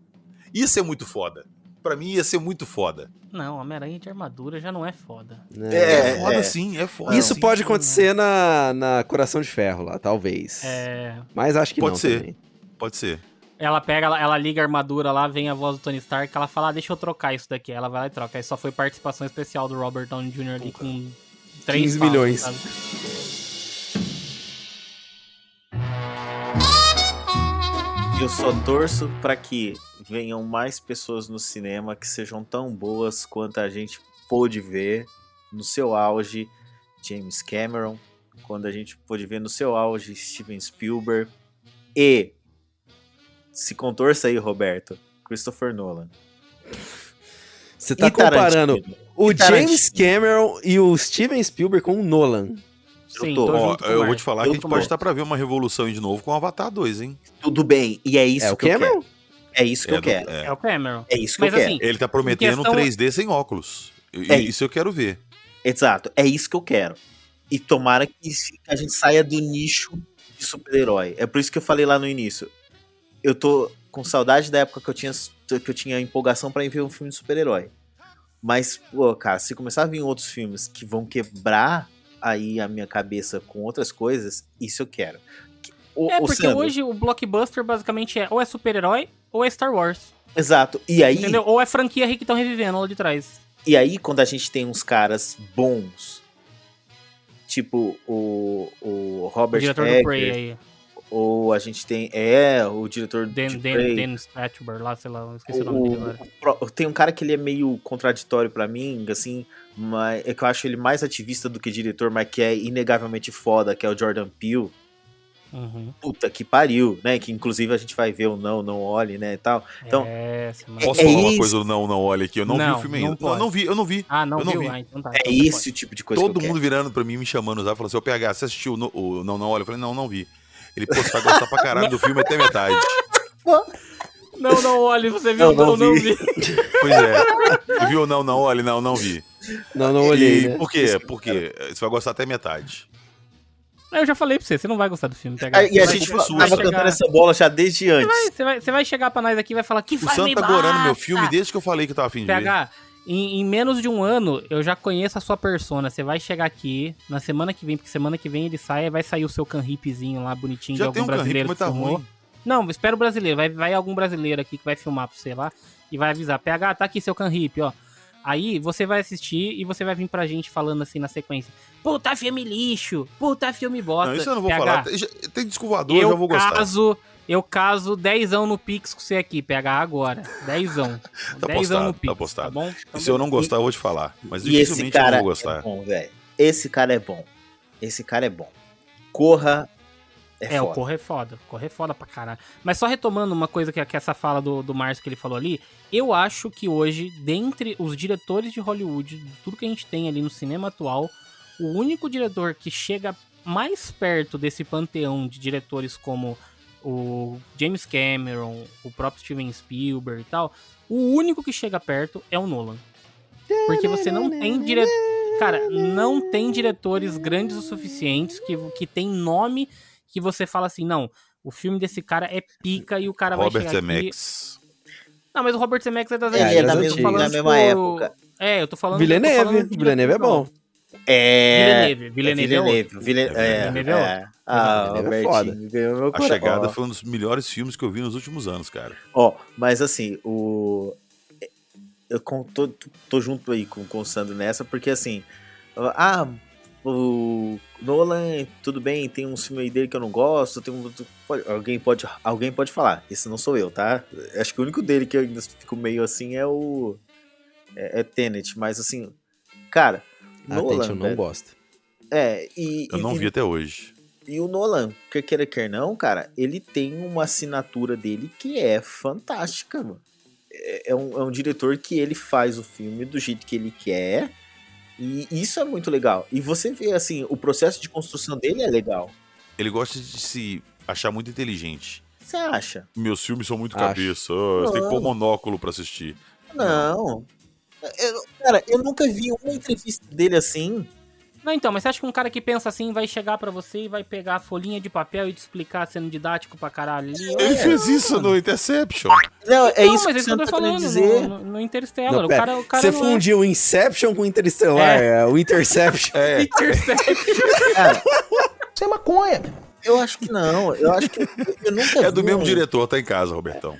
Speaker 3: Isso é muito foda. Pra mim ia ser muito foda.
Speaker 5: Não, Homem-Aranha de armadura já não é foda.
Speaker 3: É,
Speaker 4: É,
Speaker 3: foda
Speaker 4: é.
Speaker 3: sim, é foda
Speaker 1: Isso
Speaker 3: sim.
Speaker 1: pode acontecer na, na Coração de Ferro lá, talvez.
Speaker 5: É...
Speaker 1: Mas acho que
Speaker 3: Pode
Speaker 1: não
Speaker 3: ser.
Speaker 1: também.
Speaker 3: Pode ser.
Speaker 5: Ela pega, ela, ela liga a armadura lá, vem a voz do Tony Stark, ela fala, ah, deixa eu trocar isso daqui. Ela vai lá e troca. Aí só foi participação especial do Robert Downey Jr. ali com 3
Speaker 1: 15 milhões.
Speaker 4: Eu só torço pra que venham mais pessoas no cinema que sejam tão boas quanto a gente pôde ver no seu auge James Cameron, quando a gente pôde ver no seu auge Steven Spielberg e se contorça aí, Roberto, Christopher Nolan.
Speaker 1: Você tá
Speaker 4: E
Speaker 1: comparando o
Speaker 4: E?
Speaker 1: James Cameron e o Steven Spielberg com o Nolan.
Speaker 5: Sim,
Speaker 4: tô-
Speaker 5: tô
Speaker 3: Ó, eu vou te falar
Speaker 4: Eu
Speaker 3: que a gente pode estar pra ver uma revolução aí de novo com o Avatar 2, hein?
Speaker 4: Tudo bem, e é isso
Speaker 1: É o
Speaker 4: que eu quero. É isso que
Speaker 3: É
Speaker 4: eu
Speaker 3: do-
Speaker 4: quero.
Speaker 3: é.
Speaker 5: É o Cameron.
Speaker 4: É isso que
Speaker 5: Mas
Speaker 4: eu quero.
Speaker 5: assim,
Speaker 3: Ele tá prometendo
Speaker 5: questão-
Speaker 3: 3D sem óculos. E-
Speaker 4: É
Speaker 3: isso eu quero ver.
Speaker 4: Exato, é isso que eu quero. E tomara que a gente saia do nicho de super-herói. É por isso que eu falei lá no início. Eu tô com saudade da época que eu tinha, que eu tinha empolgação pra ir ver um filme de super-herói. Mas, pô, cara, se começar a vir outros filmes que vão quebrar aí a minha cabeça com outras coisas, isso eu quero. O,
Speaker 5: É,
Speaker 4: o
Speaker 5: porque
Speaker 4: Sandro,
Speaker 5: hoje o blockbuster basicamente é ou é super-herói ou é Star Wars.
Speaker 4: Exato. E aí,
Speaker 5: Entendeu? Ou é franquia que estão revivendo lá de trás.
Speaker 4: E aí, quando a gente tem uns caras bons, tipo o, o
Speaker 5: O
Speaker 4: Robert
Speaker 5: diretor
Speaker 4: Eggers,
Speaker 5: do Prey aí.
Speaker 4: Ou a gente tem, é, o diretor
Speaker 5: Dan,
Speaker 4: de
Speaker 5: Dan,
Speaker 4: Prey,
Speaker 5: Dan Stratchber lá, sei lá, esqueci o, nome dele
Speaker 4: o,
Speaker 5: agora.
Speaker 4: tem um cara que ele é meio contraditório pra mim, assim, mas é que eu acho ele mais ativista do que diretor, mas que é inegavelmente foda, que é o Jordan Peele.
Speaker 5: Uhum.
Speaker 4: Puta que pariu, né? Que inclusive a gente vai ver o Não, Não Olhe, né, e tal. Então,
Speaker 5: É,
Speaker 3: Posso
Speaker 4: É
Speaker 3: falar uma
Speaker 4: isso.
Speaker 3: coisa do não, não, olha aqui. Eu não, vi
Speaker 5: Não,
Speaker 3: o filme
Speaker 5: não
Speaker 3: ainda. Não, não vi, eu não vi.
Speaker 5: Ah, não
Speaker 3: eu não
Speaker 5: viu?
Speaker 3: vi.
Speaker 5: Ah, então tá.
Speaker 4: é
Speaker 5: então
Speaker 4: esse o tipo de coisa
Speaker 3: Todo
Speaker 4: que eu
Speaker 3: mundo virando pra mim, me chamando já, falando assim, ô PH, você assistiu o o Não, não, olha? Eu falei, não, não vi. Ele, pô, você vai gostar pra caralho do filme até metade.
Speaker 5: Não, não, olha, você viu?
Speaker 4: Não
Speaker 5: Não, não
Speaker 4: vi.
Speaker 5: vi.
Speaker 3: Pois é. Você viu Não, não, olha? Não, não vi.
Speaker 1: Não, não olhei,
Speaker 3: E
Speaker 1: né?
Speaker 3: Por quê? Porque você vai gostar até metade.
Speaker 5: Eu já falei pra você, você não vai gostar do filme. PH.
Speaker 4: quero. E a
Speaker 5: Você
Speaker 4: gente tava cantando essa bola já desde antes.
Speaker 5: Vai, Você vai, você vai chegar pra nós aqui e vai falar que
Speaker 3: O
Speaker 5: vai
Speaker 3: Santo
Speaker 5: me
Speaker 3: tá gorando meu filme desde que eu falei que eu tava afim de ver.
Speaker 5: Em, em menos de um ano, eu já conheço a sua persona. Você vai chegar aqui na semana que vem, porque semana que vem ele sai, vai sair o seu canripezinho lá, bonitinho,
Speaker 3: Já
Speaker 5: de
Speaker 3: tem
Speaker 5: algum
Speaker 3: um canripe,
Speaker 5: brasileiro que
Speaker 3: tá
Speaker 5: filmou.
Speaker 3: ruim.
Speaker 5: Não, espera o brasileiro. Vai, vai algum brasileiro aqui que vai filmar pra você lá e vai avisar. PH, tá aqui seu canripe, ó. Aí você vai assistir e você vai vir pra gente falando assim na sequência. Puta filme lixo, puta filme bosta.
Speaker 3: Não, isso eu não vou
Speaker 5: PH,
Speaker 3: falar. Tem- Tem disco voador, eu
Speaker 5: Eu
Speaker 3: já vou gostar.
Speaker 5: caso, eu caso dezão no Pix com você aqui, PH, agora. Dezão.
Speaker 3: Tá
Speaker 5: Dezão no
Speaker 3: postado,
Speaker 5: Pix,
Speaker 3: tá postado.
Speaker 5: tá bom?
Speaker 3: E se eu não gostar, eu vou te falar. Mas
Speaker 4: E esse
Speaker 3: dificilmente eu
Speaker 4: cara
Speaker 3: não vou gostar.
Speaker 4: é bom, velho. Esse cara é bom. Esse cara é bom. Corra é,
Speaker 5: É, o. Corre é foda. Corre é foda pra caralho. Mas só retomando uma coisa que, que essa fala do, do Márcio que ele falou ali, eu acho que hoje, dentre os diretores de Hollywood, de tudo que a gente tem ali no cinema atual, o único diretor que chega mais perto desse panteão de diretores como o James Cameron, o próprio Steven Spielberg e tal, o único que chega perto é o Nolan. Porque você não tem dire... Cara, não tem diretores grandes o suficientes que, que tem nome que você fala assim, não, o filme desse cara é pica e o cara vai
Speaker 3: Robert
Speaker 5: chegar aqui...
Speaker 3: Zemeckis.
Speaker 5: Não, mas o Robert Zemeckis é das
Speaker 4: é
Speaker 5: antigas,
Speaker 4: da
Speaker 5: eu tô
Speaker 4: mesma,
Speaker 5: falando,
Speaker 4: da mesma
Speaker 5: tipo,
Speaker 4: época.
Speaker 5: É, eu tô falando... tô
Speaker 1: Villeneuve.
Speaker 5: falando de
Speaker 1: Villeneuve é bom.
Speaker 4: É.
Speaker 5: Villeneuve, Villeneuve é.
Speaker 4: Villeneuve, Villeneuve, é,
Speaker 5: Villeneuve é
Speaker 4: é. Ah,
Speaker 1: Villeneuve é
Speaker 4: ganhou meu
Speaker 3: A. Chegada
Speaker 4: Ó,
Speaker 3: foi um dos melhores filmes que eu vi nos últimos anos, cara.
Speaker 4: Ó, mas assim, o. Eu com- tô, tô junto aí com, com o Sandro nessa, porque assim. Ah, o Nolan, tudo bem, tem um filme aí dele que eu não gosto, tem um, pode- alguém, pode, alguém pode falar, esse não sou eu, tá? Acho que o único dele que eu ainda fico meio assim é o. É, é Tenet, mas assim. Cara, Nolan.
Speaker 1: Atente, eu não
Speaker 4: velho,
Speaker 1: gosto.
Speaker 4: É, e.
Speaker 3: Eu
Speaker 4: e-
Speaker 3: não
Speaker 4: e-
Speaker 3: vi até hoje.
Speaker 4: e o Nolan, quer queira quer não, cara, ele tem uma assinatura dele que é fantástica, mano. É, é um, é um diretor que ele faz o filme do jeito que ele quer. E isso é muito legal. E você vê, assim, o processo de construção dele é legal.
Speaker 3: Ele gosta de se achar muito inteligente.
Speaker 4: Você acha?
Speaker 3: Meus filmes são muito
Speaker 1: Acho.
Speaker 3: cabeça. ah, Você tem que pôr monóculo pra assistir.
Speaker 4: Não. Eu- cara, eu nunca vi uma entrevista dele assim.
Speaker 5: Não, então, mas você acha que um cara que pensa assim vai chegar pra você e vai pegar a folhinha de papel e te explicar sendo didático pra caralho ali?
Speaker 3: Ele fez isso no Interception.
Speaker 4: Não, é
Speaker 5: Não,
Speaker 4: isso
Speaker 5: mas
Speaker 4: que
Speaker 5: isso
Speaker 4: você tá
Speaker 5: falando
Speaker 4: dizer.
Speaker 5: no, no, no Interstellar.
Speaker 1: Não,
Speaker 5: o cara, o cara
Speaker 1: Você
Speaker 5: não é-
Speaker 1: fundiu o Inception com o Interstellar, é. o Interception.
Speaker 3: É.
Speaker 5: Intercept.
Speaker 4: Cara,
Speaker 8: Isso é maconha.
Speaker 4: Eu acho que não. Eu acho que. Eu nunca
Speaker 3: É do
Speaker 4: vi
Speaker 3: mesmo diretor, tá em casa, Robertão.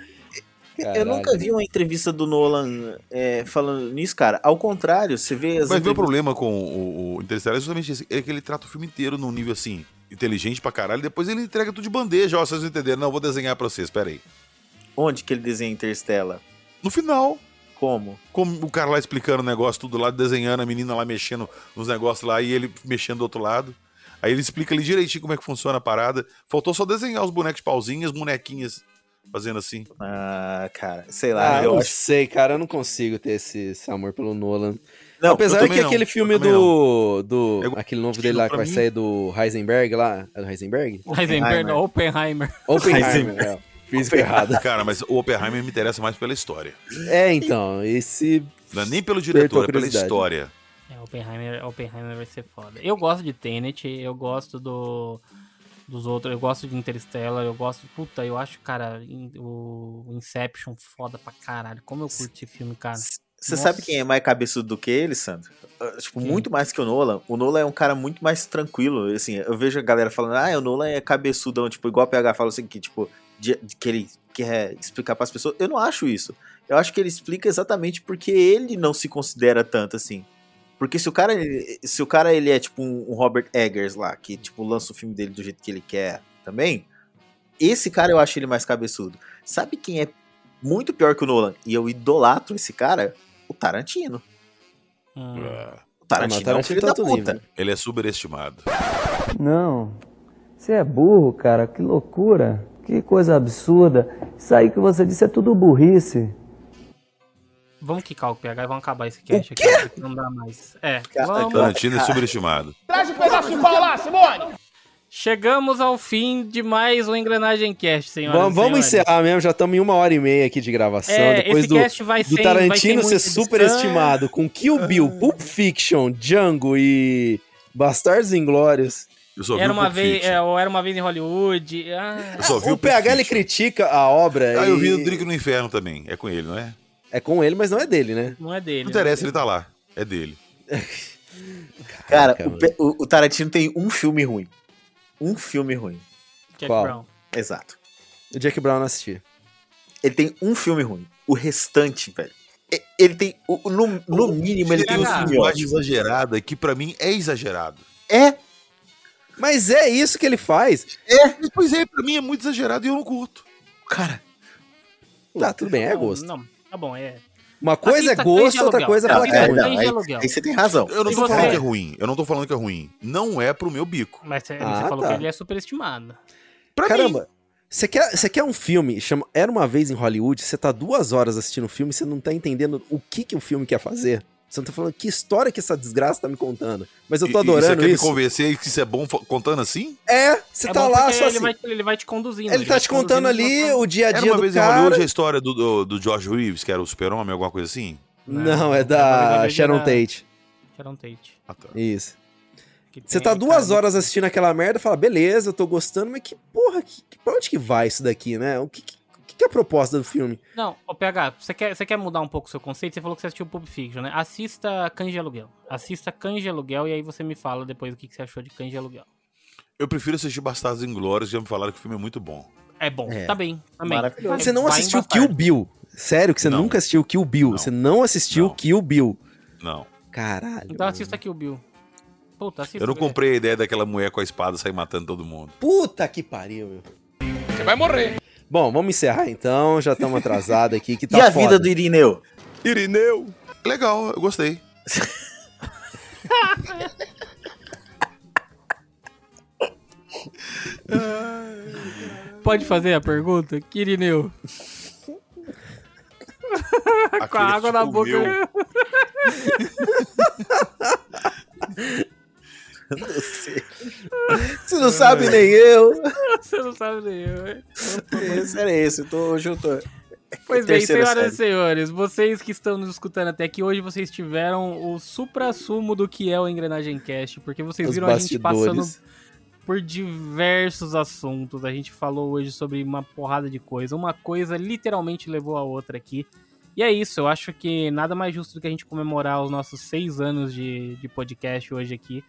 Speaker 4: Eu nunca vi uma entrevista do Nolan é, falando nisso, cara. Ao contrário, você vê as
Speaker 3: Mas meu problema com o, o é justamente esse, é que ele trata o filme inteiro num nível assim, inteligente pra caralho, depois ele entrega tudo de bandeja, ó, vocês não entenderam, não, eu vou desenhar pra vocês, pera aí.
Speaker 4: Onde que ele desenha Interstellar?
Speaker 3: No final,
Speaker 4: Como?
Speaker 3: como o cara lá explicando o negócio, tudo lá, desenhando, a menina lá mexendo nos negócios lá, e ele mexendo do outro lado. Aí ele explica ali direitinho como é que funciona a parada. Faltou só desenhar os bonecos de pauzinhas, bonequinhas fazendo assim.
Speaker 4: Ah, cara, sei lá.
Speaker 1: Ah,
Speaker 4: eu
Speaker 1: não
Speaker 4: acho.
Speaker 1: sei, cara, eu não consigo ter esse, esse amor pelo Nolan.
Speaker 4: Não,
Speaker 1: Apesar
Speaker 3: eu
Speaker 1: que
Speaker 3: não,
Speaker 1: aquele filme do. do
Speaker 3: Eu-
Speaker 1: aquele novo dele lá que vai
Speaker 3: mim-
Speaker 1: sair do Heisenberg lá. É do Heisenberg?
Speaker 5: Heisenberg, não, Oppenheimer.
Speaker 1: Oppenheimer.
Speaker 4: Heisenberg.
Speaker 1: é. Fiz errado.
Speaker 3: Cara, mas o Oppenheimer me interessa mais pela história.
Speaker 1: É, então, esse.
Speaker 3: Não é nem pelo diretor, é pela história.
Speaker 5: É, Oppenheimer, Oppenheimer vai ser foda. Eu gosto de Tenet, eu gosto do dos outros, eu gosto de Interstellar, eu gosto, puta, eu acho, cara, o Inception foda pra caralho. Como eu curti esse filme, cara.
Speaker 4: Você sabe quem é mais cabeçudo do que ele, Sandro? Ah, Tipo,
Speaker 5: Quem?
Speaker 4: muito mais que o Nolan. O Nolan é um cara muito mais tranquilo. Assim, eu vejo a galera falando, ah, o Nolan é cabeçudão, tipo, igual a PH fala assim, que, tipo, de, de que ele quer explicar pras pessoas. Eu não acho isso. Eu acho que ele explica exatamente porque ele não se considera tanto assim. Porque se o cara, se o cara ele é tipo um, Robert Eggers lá, que tipo lança o filme dele do jeito que ele quer também, esse cara eu acho ele mais cabeçudo. Sabe quem é muito pior que o Nolan? E eu idolatro esse cara? O Tarantino.
Speaker 5: Hum.
Speaker 3: Ah,
Speaker 4: O Tarantino,
Speaker 1: Tarantino
Speaker 4: é um filho
Speaker 1: tá
Speaker 4: da puta.
Speaker 3: Ele é superestimado.
Speaker 10: Não. Você é burro, cara. Que loucura. Que coisa absurda. Isso aí que você disse é tudo burrice.
Speaker 5: Vamos quicar o PH e vamos acabar esse cast aqui, não dá mais. É, vamos.
Speaker 3: Tarantino é superestimado.
Speaker 5: Chegamos ao fim de mais um Engrenagem Cast, senhoras
Speaker 1: Vamos, vamos
Speaker 5: senhores.
Speaker 1: encerrar mesmo, já estamos em uma hora e meia aqui de gravação.
Speaker 5: É,
Speaker 1: depois
Speaker 5: esse
Speaker 1: do,
Speaker 5: cast vai
Speaker 1: do Tarantino ser superestimado com Kill Bill, Pulp Fiction, Django e Bastardos Inglórios.
Speaker 3: Eu só vi
Speaker 5: Era uma, vez, é, ou era uma vez em Hollywood. Ah,
Speaker 3: Eu só vi
Speaker 1: O
Speaker 3: o
Speaker 1: PH ele critica a obra.
Speaker 3: Ah, eu
Speaker 1: e-
Speaker 3: vi o Drink no Inferno também. É com ele, não é?
Speaker 1: É com ele, mas não é dele, né?
Speaker 5: não é dele.
Speaker 3: Não interessa, ele tá lá. É dele.
Speaker 4: Cara,
Speaker 1: Caraca,
Speaker 4: o, o- o Tarantino tem um filme ruim. Um filme ruim.
Speaker 5: Jack
Speaker 1: Qual?
Speaker 5: Brown.
Speaker 4: Exato.
Speaker 1: O Jack Brown não assisti.
Speaker 4: Ele tem um filme ruim. O restante, velho. Ele tem. No, no mínimo, ele tem um filme ótimo.
Speaker 3: exagerada que pra mim é exagerado.
Speaker 4: É,
Speaker 1: Mas é isso que ele faz.
Speaker 3: Pois é, pra mim é muito exagerado e eu não curto.
Speaker 4: cara.
Speaker 1: Tá, tudo bem, é
Speaker 5: Não,
Speaker 1: gosto.
Speaker 5: Não, tá bom, é.
Speaker 1: Uma coisa
Speaker 5: Assista
Speaker 1: é gosto, outra coisa é falar que é ruim.
Speaker 4: Não, aí, você tem razão.
Speaker 3: Eu não
Speaker 5: E
Speaker 3: tô
Speaker 5: você?
Speaker 3: falando que é ruim. Eu não tô falando que é ruim. Não é pro meu bico.
Speaker 5: Mas você,
Speaker 1: Ah,
Speaker 5: você falou
Speaker 1: tá.
Speaker 5: que ele é superestimado.
Speaker 3: Pra mim.
Speaker 1: Caramba, você quer, você quer um filme, chama Era Uma Vez em Hollywood, você tá duas horas assistindo o filme, você não tá entendendo o que, que o filme quer fazer. Você não tá falando que história que essa desgraça tá me contando. Mas eu tô
Speaker 3: E- e você
Speaker 1: adorando
Speaker 3: quer
Speaker 1: isso.
Speaker 3: me convencer que isso é bom contando assim?
Speaker 1: É, você
Speaker 5: é
Speaker 1: tá lá só
Speaker 5: ele,
Speaker 1: assim.
Speaker 5: vai, ele vai te conduzindo.
Speaker 1: Ele tá
Speaker 5: vai
Speaker 1: te contando ali o dia a
Speaker 3: Era
Speaker 1: dia
Speaker 3: uma
Speaker 1: do
Speaker 3: vez em
Speaker 1: cara.
Speaker 3: Hollywood a história do, do, do George Reeves, que era o super-homem, alguma coisa assim?
Speaker 1: Não, é
Speaker 5: Não,
Speaker 1: da
Speaker 5: é
Speaker 1: Sharon
Speaker 5: da-
Speaker 1: Tate.
Speaker 5: Sharon Tate.
Speaker 3: Ah, tá.
Speaker 1: Isso.
Speaker 5: que
Speaker 1: Você tá duas
Speaker 5: cara,
Speaker 1: horas assistindo aquela merda e fala, beleza, eu tô gostando, mas que porra, que, que- pra onde que vai isso daqui, né? O que, que, que é a proposta do filme?
Speaker 5: Não, ô PH, você quer, você quer mudar um pouco o seu conceito? Você falou que você assistiu Pulp Fiction, né? Assista Cães de Aluguel. Assista Cães de Aluguel e aí você me fala depois o que que você achou de Cães de Aluguel.
Speaker 3: Eu prefiro assistir Bastardos Inglórios, já me falaram que o filme é muito bom.
Speaker 5: É bom,
Speaker 1: É.
Speaker 5: tá bem, também.
Speaker 4: Maravilhoso.
Speaker 1: Você não assistiu. Kill Bill. Sério que você
Speaker 3: Não.
Speaker 1: nunca assistiu Kill Bill.
Speaker 3: Não.
Speaker 1: Você não assistiu
Speaker 3: Não.
Speaker 1: Kill Bill.
Speaker 3: Não.
Speaker 1: Caralho.
Speaker 5: Então assista Kill Bill. Puta, assista.
Speaker 3: Eu não comprei a ideia daquela mulher com a espada sair matando todo mundo.
Speaker 1: Puta que pariu, meu. Você vai morrer. Bom, vamos encerrar então. Já estamos atrasados aqui. Que tá
Speaker 4: e a
Speaker 1: foda.
Speaker 4: vida do Irineu?
Speaker 3: Irineu! Legal, eu gostei.
Speaker 5: Pode fazer a pergunta? Quirineu. Com a água na
Speaker 3: tipo
Speaker 5: boca.
Speaker 4: sei. Você não sabe nem eu.
Speaker 5: Você não sabe nem eu.
Speaker 4: Esse era esse. Eu tô, hoje eu tô.
Speaker 5: Pois bem, senhoras e senhores, vocês que estão nos escutando até aqui, hoje vocês tiveram o supra-sumo do que é o Engrenagem Cast, porque vocês
Speaker 1: Os
Speaker 5: viram a gente passando
Speaker 1: bastidores.
Speaker 5: por diversos assuntos. A gente falou hoje sobre uma porrada de coisa. Uma coisa literalmente levou a outra aqui. E é isso, eu acho que nada mais justo do que a gente comemorar os nossos seis anos de, de podcast hoje aqui,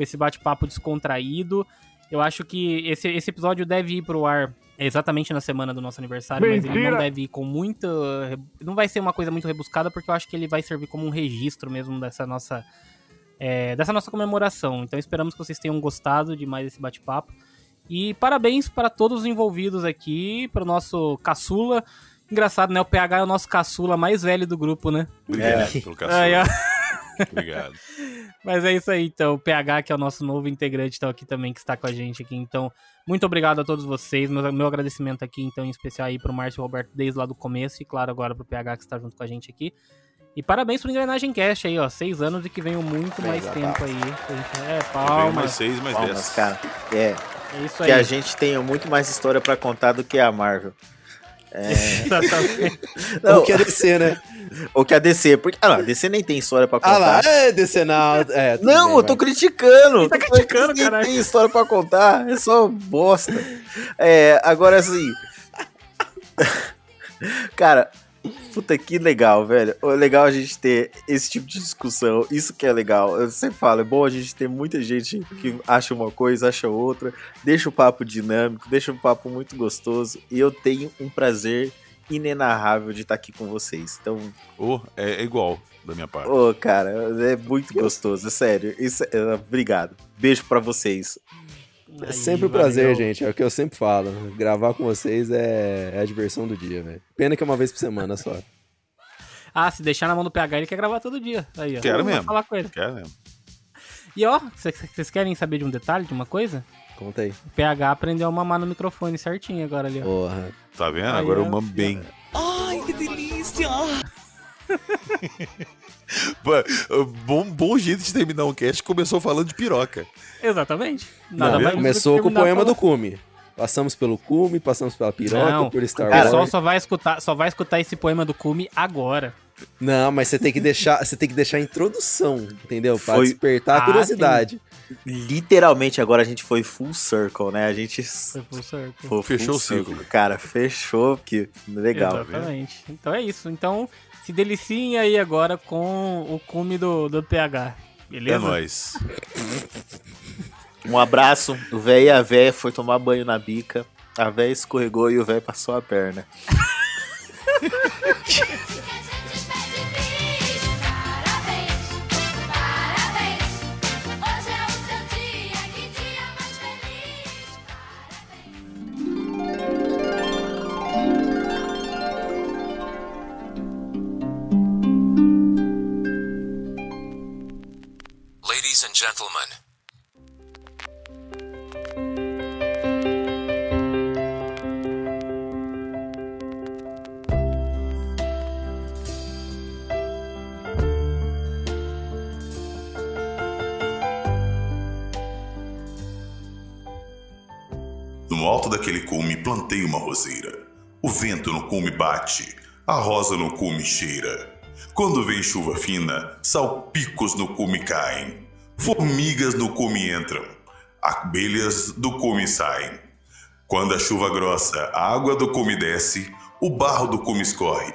Speaker 5: com esse bate-papo descontraído. Eu acho que esse, esse episódio deve ir pro ar exatamente na semana do nosso aniversário, mas ele não deve ir com muita. Não vai ser uma coisa muito rebuscada, porque eu acho que ele vai servir como um registro mesmo dessa nossa. é, dessa nossa comemoração. Então esperamos que vocês tenham gostado de mais esse bate-papo. E parabéns para todos os envolvidos aqui, para o nosso caçula. Engraçado, né? O PH é o nosso caçula mais velho do grupo, né?
Speaker 3: Obrigado
Speaker 4: É.
Speaker 3: pelo caçula.
Speaker 5: Aí, ó.
Speaker 3: Obrigado.
Speaker 5: Mas é isso aí, então. O PH, que é o nosso novo integrante, então, aqui também, que está com a gente aqui. Então, muito obrigado a todos vocês. Meu, meu agradecimento aqui, então, em especial aí pro Márcio Roberto desde lá do começo. E, claro, agora pro PH, que está junto com a gente aqui. E parabéns pro Engrenagem Cast aí, ó. Seis anos e que venham muito mais
Speaker 4: Exato.
Speaker 5: tempo aí. Gente- É, palmas.
Speaker 3: mais seis, mais
Speaker 4: Palmas,
Speaker 3: dez.
Speaker 4: cara. É,
Speaker 5: É isso
Speaker 4: que
Speaker 5: aí.
Speaker 4: a gente tenha muito mais história pra contar do que a Marvel. É,
Speaker 5: Exatamente.
Speaker 4: não,
Speaker 1: Ou que é DC, né?
Speaker 4: ou que a DC, porque ah, não, a DC nem tem história pra contar.
Speaker 1: Ah lá, é DC não. É,
Speaker 4: Não,
Speaker 1: bem,
Speaker 4: eu tô
Speaker 1: vai.
Speaker 4: criticando.
Speaker 5: tá criticando, caralho.
Speaker 4: tem história pra contar. É só bosta. É, agora assim. Cara, puta que legal, velho. É legal a gente ter esse tipo de discussão. Isso que é legal. Eu sempre falo, é bom a gente ter muita gente que acha uma coisa, acha outra. Deixa o papo dinâmico, deixa o papo muito gostoso. E eu tenho um prazer inenarrável de estar aqui com vocês. Então,
Speaker 3: Oh, é, é igual da minha parte.
Speaker 4: Ô, cara, é muito gostoso, é sério. Isso, é- obrigado. Beijo pra vocês.
Speaker 1: É
Speaker 5: Aí,
Speaker 1: sempre um prazer,
Speaker 5: valeu.
Speaker 1: gente. É o que eu sempre falo. Gravar com vocês é, é a diversão do dia, velho. Pena que é uma vez por semana só.
Speaker 5: Ah, se deixar na mão do PH, ele quer gravar todo dia. Aí, ó.
Speaker 3: Quero mesmo.
Speaker 5: falar com ele.
Speaker 3: Quer mesmo.
Speaker 5: E ó, vocês- querem saber de um detalhe, de uma coisa?
Speaker 1: Conta aí.
Speaker 5: O PH aprendeu a mamar no microfone certinho agora ali, ó.
Speaker 1: Porra.
Speaker 3: Tá vendo?
Speaker 5: Aí
Speaker 3: Agora eu mamo bem.
Speaker 9: Ai, que delícia!
Speaker 3: Bom, bom jeito de terminar um cast começou falando de piroca.
Speaker 5: Exatamente.
Speaker 1: Não,
Speaker 5: Nada mais
Speaker 1: começou com o poema do Cume. Passamos pelo Cume, passamos pela piroca,
Speaker 5: Não,
Speaker 1: por Star
Speaker 5: O pessoal
Speaker 1: Wars.
Speaker 5: só vai escutar, só vai escutar esse poema do Cume agora.
Speaker 1: Não, mas você tem que deixar, você tem que deixar a introdução, entendeu? Pra
Speaker 4: Foi-
Speaker 1: despertar a
Speaker 5: Ah,
Speaker 1: curiosidade.
Speaker 4: Literalmente, agora a gente foi full circle, né? A gente
Speaker 5: Foi pro certo.
Speaker 4: foi full
Speaker 3: Fechou o
Speaker 4: circle.
Speaker 3: ciclo.
Speaker 4: Cara, fechou, que legal.
Speaker 5: Exatamente. Então é isso. Então, se deliciem aí agora com o cume do, do PH. Beleza?
Speaker 3: É nóis.
Speaker 4: Um abraço. O velho e a véia foi tomar banho na bica. A véia escorregou e o velho passou a perna.
Speaker 11: Ladies and gentlemen,
Speaker 3: No alto daquele cume plantei uma roseira. O vento no cume bate, a rosa no cume cheira. Quando vem chuva fina, salpicos no cume caem, formigas no cume entram, abelhas do cume saem. Quando a chuva grossa, a água do cume desce, o barro do cume escorre,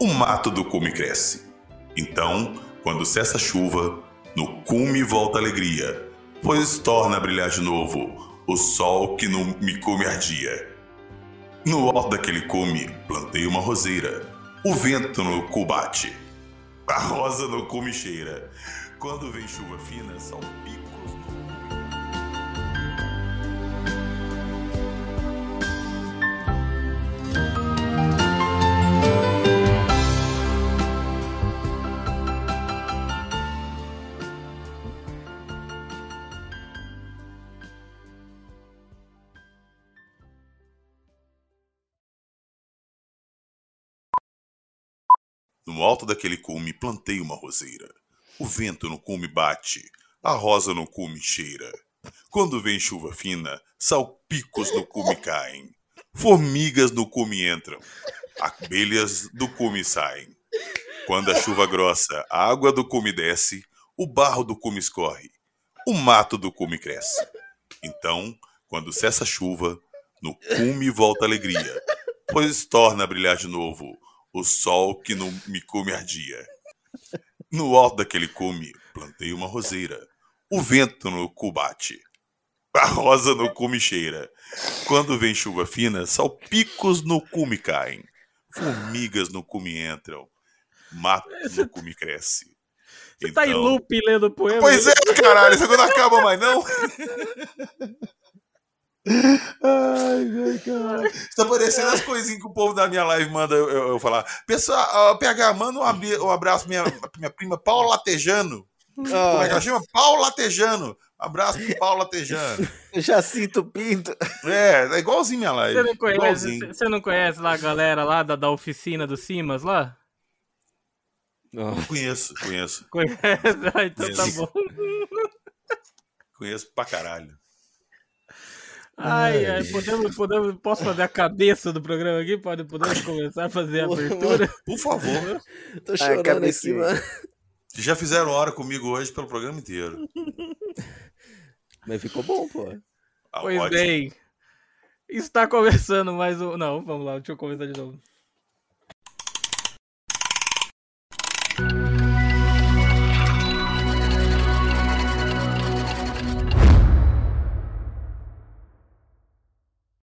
Speaker 3: o mato do cume cresce. Então, quando cessa a chuva, no cume volta a alegria, pois torna a brilhar de novo o sol que no me cume ardia. No alto daquele cume, plantei uma roseira, o vento no cu bate, a rosa no cume cheira. Quando vem chuva fina, são picos no No alto daquele cume plantei uma roseira. O vento no cume bate, a rosa no cume cheira. Quando vem chuva fina, salpicos no cume caem, formigas no cume entram, abelhas do cume saem. Quando a chuva grossa, a água do cume desce, o barro do cume escorre, o mato do cume cresce. Então, quando cessa a chuva, no cume volta a alegria, pois torna a brilhar de novo o sol que no me cume ardia. No alto daquele cume, plantei uma roseira. O vento no cu bate, A rosa no cume cheira. Quando vem chuva fina, salpicos no cume caem. Formigas no cume entram. Mato no cume cresce.
Speaker 5: Você tá em loop lendo poema?
Speaker 3: Pois é, caralho, isso não acaba mais, não? Ai, cara. Tá parecendo as coisinhas que o povo da minha live manda eu, eu, eu falar. Pessoal, uh, PH, manda um, um abraço pra minha, minha prima Paula Latejano. Como é que ela chama? Paula Latejano. Abraço pro Paula.
Speaker 4: Jacinto Pinto.
Speaker 3: É, é igualzinho minha live.
Speaker 5: Você não conhece,
Speaker 3: Igualzinho.
Speaker 5: você não conhece lá a galera lá da, da oficina do Simas lá?
Speaker 3: Conheço, conheço.
Speaker 5: Conhece? Ah, então tá
Speaker 3: Conheço.
Speaker 5: bom.
Speaker 3: Conheço pra caralho.
Speaker 5: Ai, ai, podemos, podemos, posso fazer a cabeça do programa aqui? Pode, podemos começar a fazer a abertura?
Speaker 3: Por favor.
Speaker 1: Tô chorando aqui, mano.
Speaker 3: Já fizeram hora comigo hoje pelo programa inteiro.
Speaker 1: Mas ficou bom, pô.
Speaker 3: Ah,
Speaker 5: Pois
Speaker 3: ótimo.
Speaker 5: bem, está começando mais um... Não, vamos lá, deixa eu começar de novo.